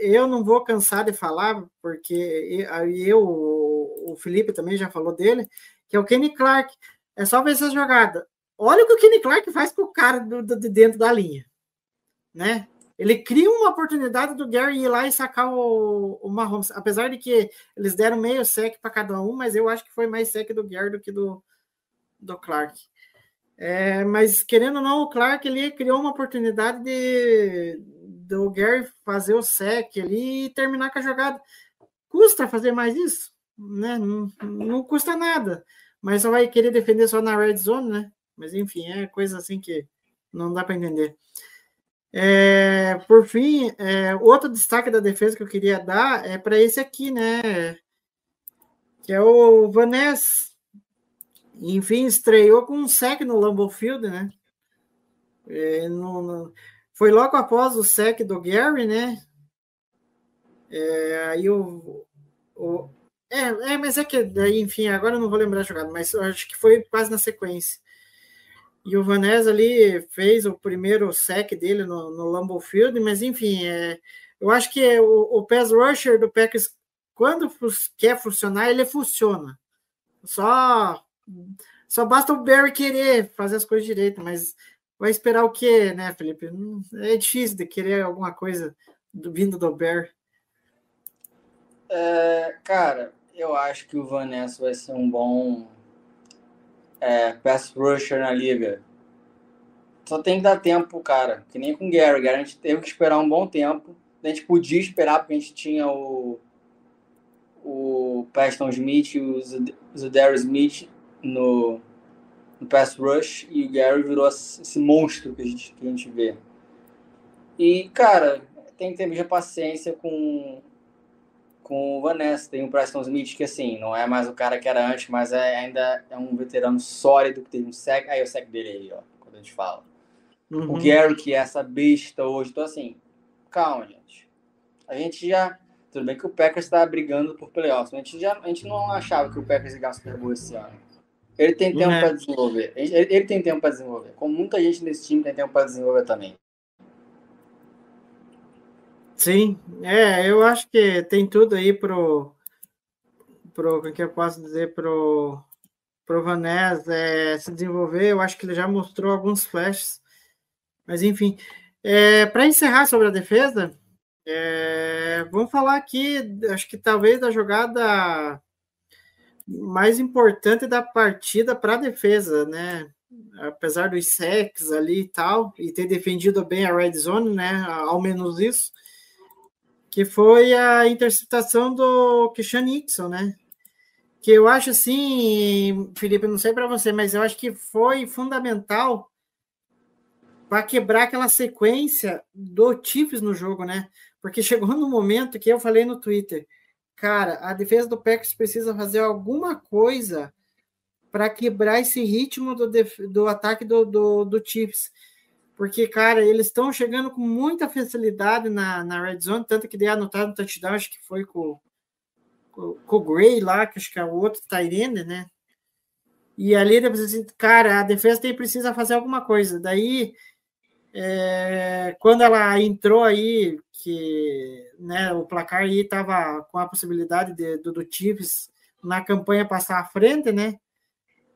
eu não vou cansar de falar, porque eu, o Felipe também já falou dele, que é o Kenny Clark. É só ver essa jogada. Olha o que o Kenny Clark faz com o cara do, do, de dentro da linha. Né? Ele cria uma oportunidade do Gary ir lá e sacar o, o Mahomes. Apesar de que eles deram meio sec para cada um, mas eu acho que foi mais sec do Gary do que do, do Clark. É, mas querendo ou não, o Clark ele criou uma oportunidade de do Gary fazer o sec ali e terminar com a jogada. Custa fazer mais isso? Né? Não, não custa nada. Mas só vai querer defender só na red zone, né? Mas enfim, é coisa assim que não dá para entender. É, por fim, é, outro destaque da defesa que eu queria dar é para esse aqui, né? Que é o Vanessa. Enfim, estreou com um sec no Lambeau Field, né? É, no, no, foi logo após o sec do Gary, né? É, aí o, o é, é, mas é que, enfim, agora eu não vou lembrar a jogada, mas acho que foi quase na sequência. E o Vanessa ali fez o primeiro sec dele no, no Lambeau Field, mas enfim, é, eu acho que é o, o pass rusher do Packers, quando quer funcionar, ele funciona. Só, só basta o Barry querer fazer as coisas direito, mas vai esperar o quê, né, Felipe? É difícil de querer alguma coisa do, vindo do Barry. É, cara, eu acho que o Vanessa vai ser um bom é, pass rusher na liga. Só tem que dar tempo cara, que nem com o Gary. Gary a gente teve que esperar um bom tempo. A gente podia esperar, porque a gente tinha o, o Preston Smith e o Zedarius Smith no, no pass rush, e o Gary virou esse monstro que a gente, que a gente vê. E, cara, tem que ter muita paciência com, com o Vanessa. Tem o Preston Smith, que assim, não é mais o cara que era antes, mas é, ainda é um veterano sólido, que teve um sec. Aí o sec dele aí, ó, quando a gente fala. Uhum. O Gary, que é essa besta hoje. Então, assim, calma, gente. A gente já. Tudo bem que o Packers está brigando por playoffs. A gente, já, a gente não achava que o Packers ia ganhar Super Bowl esse ano. Ele tem tempo uhum. para desenvolver. Ele, ele tem tempo para desenvolver. Como muita gente nesse time tem tempo para desenvolver também. Sim, é, eu acho que tem tudo aí pro, pro o que eu posso dizer pro pro Vanés é, se desenvolver. Eu acho que ele já mostrou alguns flashes, mas enfim. É, Para encerrar sobre a defesa, é, vamos falar aqui, acho que talvez da jogada mais importante da partida para a defesa, né? Apesar dos secs ali e tal, e ter defendido bem a red zone, né? Ao menos isso que foi a interceptação do Christian Nixon, né? Que eu acho assim, Felipe, não sei para você, mas eu acho que foi fundamental para quebrar aquela sequência do Chiefs no jogo, né? Porque chegou no momento que eu falei no Twitter, cara, a defesa do Packers precisa fazer alguma coisa para quebrar esse ritmo do, do ataque do, do, do Chiefs porque, cara, eles estão chegando com muita facilidade na, na red zone, tanto que dei anotado no touchdown, acho que foi com, com, com o Gray lá, que acho que é o outro Tyrene, né? E ali assim, cara, a defesa tem precisa fazer alguma coisa. Daí, é, quando ela entrou aí, que né, o placar aí estava com a possibilidade de, do, do Chiefs na campanha passar à frente, né?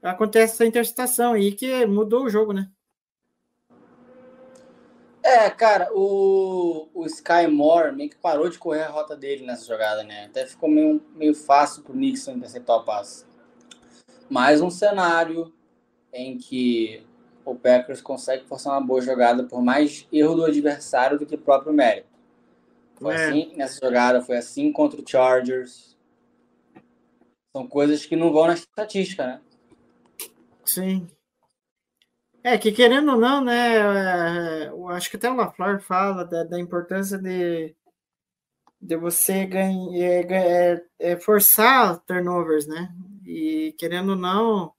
Acontece essa interceptação aí que mudou o jogo, né? É, cara, o, o Sky Moore meio que parou de correr a rota dele nessa jogada, né? Até ficou meio, meio fácil pro Nixon interceptar o passe. Mais um cenário em que o Packers consegue forçar uma boa jogada por mais erro do adversário do que próprio mérito. Foi é. assim nessa jogada, foi assim contra o Chargers. São coisas que não vão na estatística, né? Sim. É, que querendo ou não, né? É, eu acho que até o LaFleur fala da, da importância de, de você ganhar, é, é, forçar turnovers, né? E querendo ou não,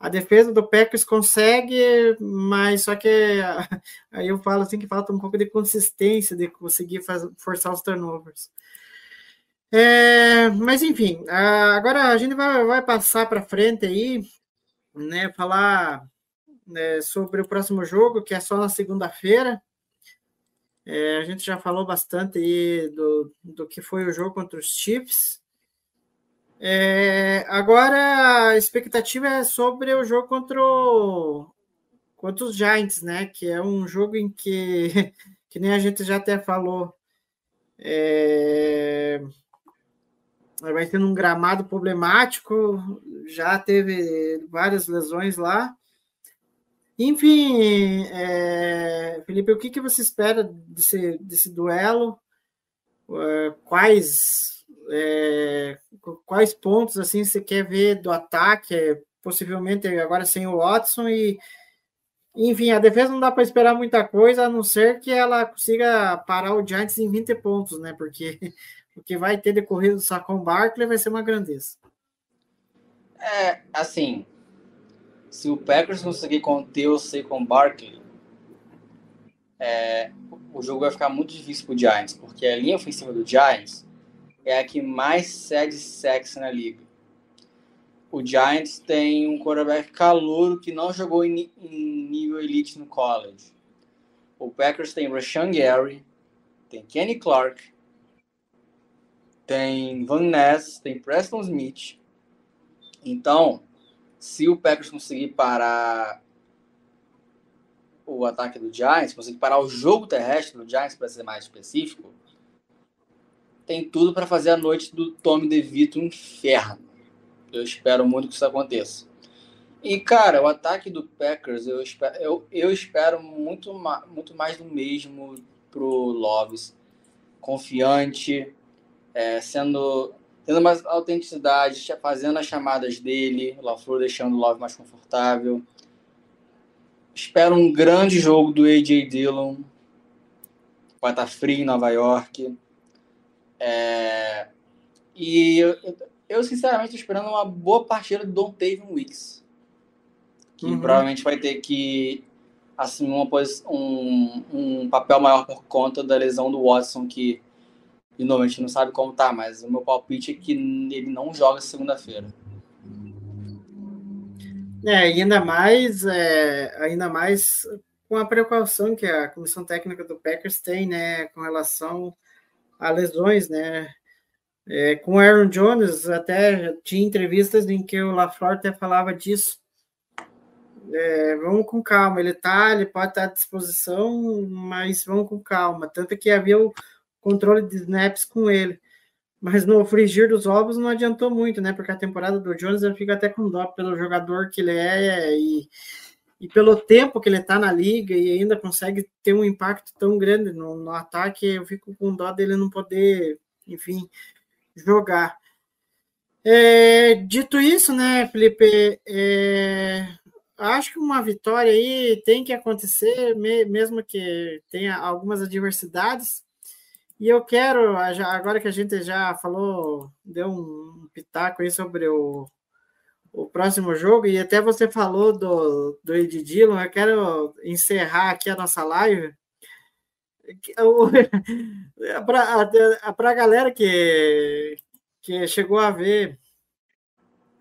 a defesa do Packers consegue, mas só que aí eu falo assim que falta um pouco de consistência de conseguir fazer, forçar os turnovers. É, mas enfim, agora a gente vai, vai passar para frente aí, né? Falar né, sobre o próximo jogo, que é só na segunda-feira. É, a gente já falou bastante aí do, do que foi o jogo contra os Chiefs. É, agora a expectativa é sobre o jogo contra, o, contra os Giants, né? Que é um jogo em que, que nem a gente já até falou, é, vai ter um gramado problemático, já teve várias lesões lá. Enfim, é, Felipe, o que, que você espera desse, desse duelo? É, quais é, quais pontos assim você quer ver do ataque? Possivelmente agora sem o Watson e enfim, a defesa não dá para esperar muita coisa, a não ser que ela consiga parar o Giants em 20 pontos, né? Porque o que vai ter decorrido do Sacon Barkley vai ser uma grandeza. É, assim, se o Packers conseguir conter o Saquon Barkley, é, o jogo vai ficar muito difícil para o Giants, porque a linha ofensiva do Giants é a que mais cede sexo na liga. O Giants tem um quarterback calouro que não jogou em, em nível elite no college. O Packers tem Rashan Gary, tem Kenny Clark, tem Van Ness, tem Preston Smith. Então, se o Packers conseguir parar o ataque do Giants, conseguir parar o jogo terrestre do Giants, para ser mais específico, tem tudo para fazer a noite do Tommy DeVito um inferno. Eu espero muito que isso aconteça. E, cara, o ataque do Packers, eu espero, eu, eu espero muito, muito mais do mesmo pro Loves. Confiante, é, sendo tendo mais autenticidade, fazendo as chamadas dele, o LaFleur deixando o Love mais confortável. Espero um grande jogo do AJ Dillon. Vai estar frio em Nova York. É... E eu, eu, sinceramente, estou esperando uma boa partida do Don Taven Weeks. Que uhum. provavelmente vai ter que assumir uma, um, um papel maior por conta da lesão do Watson, que de novo, a gente não sabe como tá, mas o meu palpite é que ele não joga segunda-feira. É, ainda mais, é, ainda mais com a precaução que a comissão técnica do Packers tem, né, com relação a lesões, né, é, com o Aaron Jones, até tinha entrevistas em que o LaFleur até falava disso. É, vamos com calma, ele tá, ele pode estar à disposição, mas vamos com calma. Tanto que havia o, controle de snaps com ele. Mas no frigir dos ovos não adiantou muito, né? Porque a temporada do Jones eu fico até com dó pelo jogador que ele é e, e pelo tempo que ele está na liga e ainda consegue ter um impacto tão grande no, no ataque. Eu fico com dó dele não poder, enfim, jogar. É, dito isso, né, Felipe? É, acho que uma vitória aí tem que acontecer, mesmo que tenha algumas adversidades. E eu quero, agora que a gente já falou, deu um pitaco aí sobre o, o próximo jogo, e até você falou do, do Ed Dillon, eu quero encerrar aqui a nossa live. Para a galera que, que chegou a ver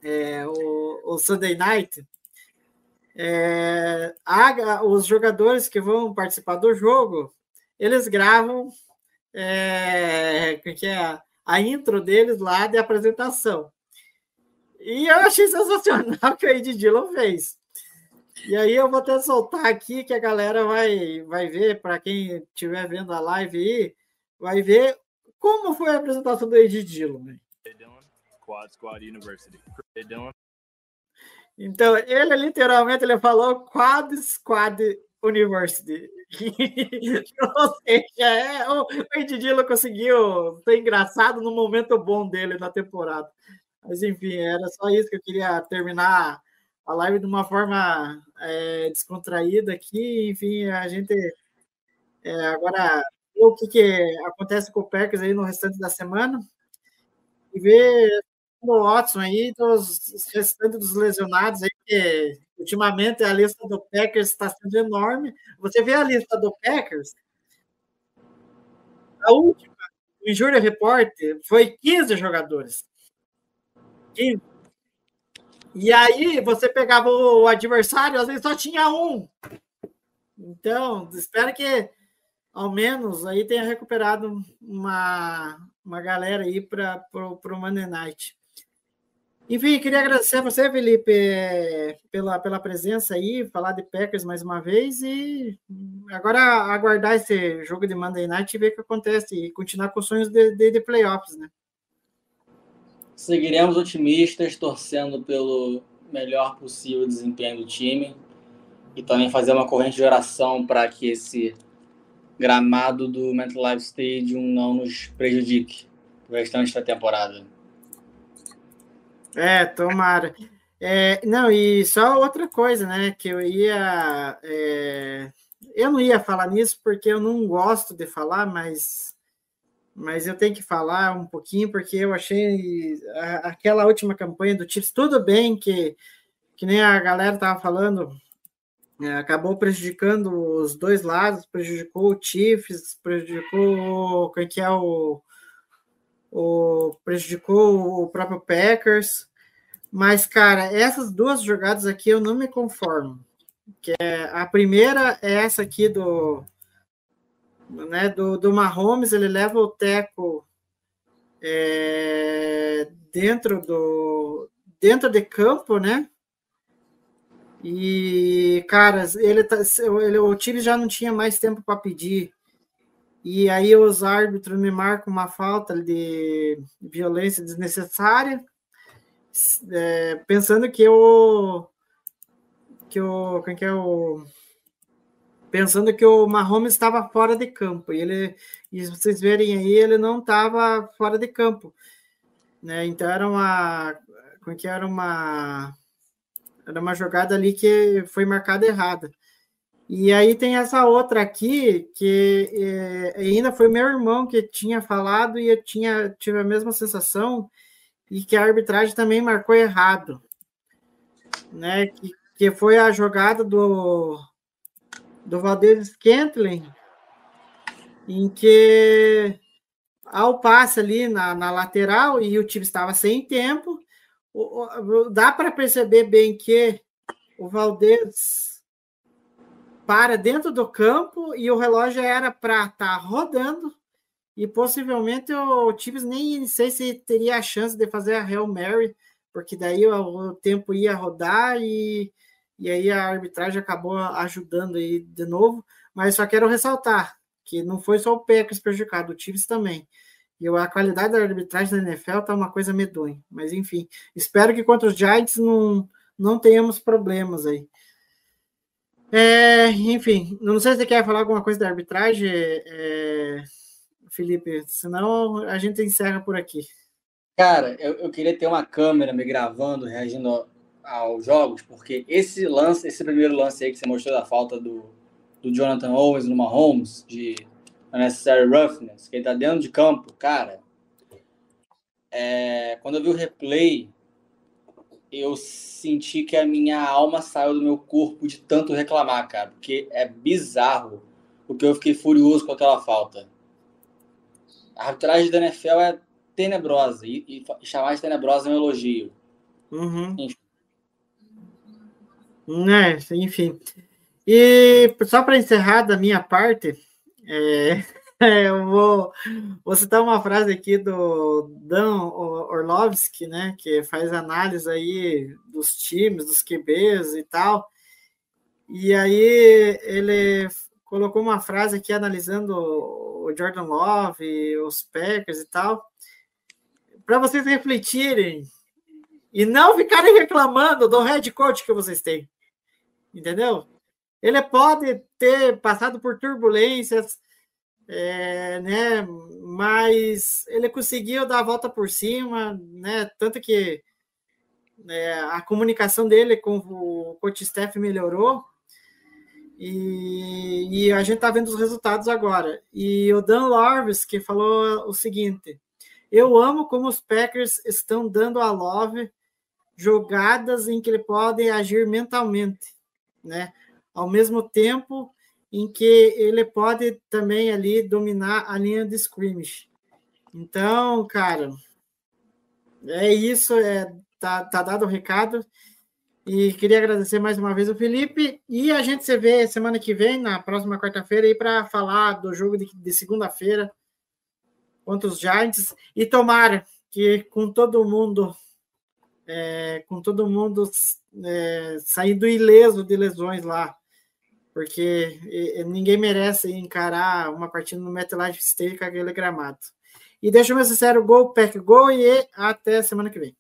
é, o, o Sunday Night, é, a, os jogadores que vão participar do jogo, eles gravam é, que é a intro deles lá de apresentação. E eu achei sensacional que o Ed Dillon fez. E aí eu vou até soltar aqui que a galera vai, vai ver, para quem estiver vendo a live aí, vai ver como foi a apresentação do Ed Dillon. Quad Squad University. Então, ele literalmente ele falou Quad Squad University. Ou seja, é, o Edidilo conseguiu ser engraçado no momento bom dele na temporada. Mas enfim, era só isso que eu queria terminar a live de uma forma é, descontraída aqui. Enfim, a gente é, agora o que, que acontece com o Packers aí no restante da semana e ver o Watson aí, dos restantes dos lesionados aí, que ultimamente a lista do Packers está sendo enorme. Você vê a lista do Packers, a última, o Injury Report, foi 15 jogadores. 15. E aí você pegava o adversário, às vezes só tinha um. Então, espero que ao menos aí tenha recuperado uma, uma galera aí para o Monday Night. Enfim, queria agradecer a você, Felipe, pela, pela presença aí, falar de Packers mais uma vez e agora aguardar esse jogo de Monday Night e ver o que acontece e continuar com os sonhos de, de, de playoffs, né? Seguiremos otimistas, torcendo pelo melhor possível desempenho do time e também fazer uma corrente de oração para que esse gramado do MetLife Stadium não nos prejudique o restante da temporada. É, tomara. É, não, e só outra coisa, né? Que eu ia. É, eu não ia falar nisso porque eu não gosto de falar, mas, mas eu tenho que falar um pouquinho, porque eu achei a, aquela última campanha do Chiefs, tudo bem que, que nem a galera estava falando, é, acabou prejudicando os dois lados, prejudicou o Chiefs, prejudicou quem que é o, o prejudicou o próprio Packers. Mas, cara, essas duas jogadas aqui eu não me conformo. Que é, a primeira é essa aqui do, né, do, do Mahomes, ele leva o teco é, dentro do dentro de campo, né? E, cara, ele, tá, ele, o time já não tinha mais tempo para pedir. E aí os árbitros me marcam uma falta de violência desnecessária é, pensando que o que o quem que é o pensando que o Mahomes estava fora de campo e ele e vocês verem aí ele não estava fora de campo né? Então era uma como que era? Uma era uma jogada ali que foi marcada errada. E aí tem essa outra aqui que é, ainda foi meu irmão que tinha falado e eu tinha tive a mesma sensação e que a arbitragem também marcou errado, né? Que, que foi a jogada do do Valdez Scantling, em que ao passe ali na, na lateral e o time estava sem tempo, o, o, dá para perceber bem que o Valdez para dentro do campo e o relógio era para estar tá rodando e possivelmente o Chiefs nem sei se teria a chance de fazer a Hail Mary, porque daí o, o tempo ia rodar e, e aí a arbitragem acabou ajudando aí de novo. Mas só quero ressaltar que não foi só o Packers prejudicado, o Chiefs também. E a qualidade da arbitragem da NFL tá uma coisa medonha. Mas enfim, espero que contra os Giants não, não tenhamos problemas aí. É, enfim, não sei se você quer falar alguma coisa da arbitragem. É, Felipe, senão a gente encerra por aqui. Cara, eu, eu queria ter uma câmera me gravando, reagindo aos jogos, porque esse lance, esse primeiro lance aí que você mostrou da falta do, do Jonathan Owens no Mahomes, de unnecessary roughness, que ele tá dentro de campo, cara, é, quando eu vi o replay, eu senti que a minha alma saiu do meu corpo de tanto reclamar, cara, porque é bizarro, porque eu fiquei furioso com aquela falta. A arbitragem da NFL é tenebrosa e, e chamar de tenebrosa é um elogio. Uhum. Enfim. É, enfim. E só para encerrar da minha parte, é, eu vou, vou citar uma frase aqui do Dan Orlovsky, né, que faz análise aí dos times, dos QBs e tal. E aí ele colocou uma frase aqui analisando o Jordan Love, os Packers e tal, para vocês refletirem e não ficarem reclamando do head coach que vocês têm. Entendeu? Ele pode ter passado por turbulências, é, né? Mas ele conseguiu dar a volta por cima, né? Tanto que é, a comunicação dele com o coach staff melhorou. E E a gente tá vendo os resultados agora. E o Dan Lorvis que falou o seguinte: Eu amo como os Packers estão dando a Love jogadas em que ele pode agir mentalmente, né? Ao mesmo tempo em que ele pode também ali dominar a linha de scrimmage. Então, cara, é isso, é, tá, tá dado o recado. E queria agradecer mais uma vez o Felipe. E a gente se vê semana que vem, na próxima quarta-feira, aí para falar do jogo de, de segunda-feira contra os Giants. E tomara que com todo mundo, é, com todo mundo é, saindo ileso de lesões lá, porque ninguém merece encarar uma partida no MetLife Stadium com aquele gramado. E deixa eu meu sincero, gol, pack, gol e até semana que vem.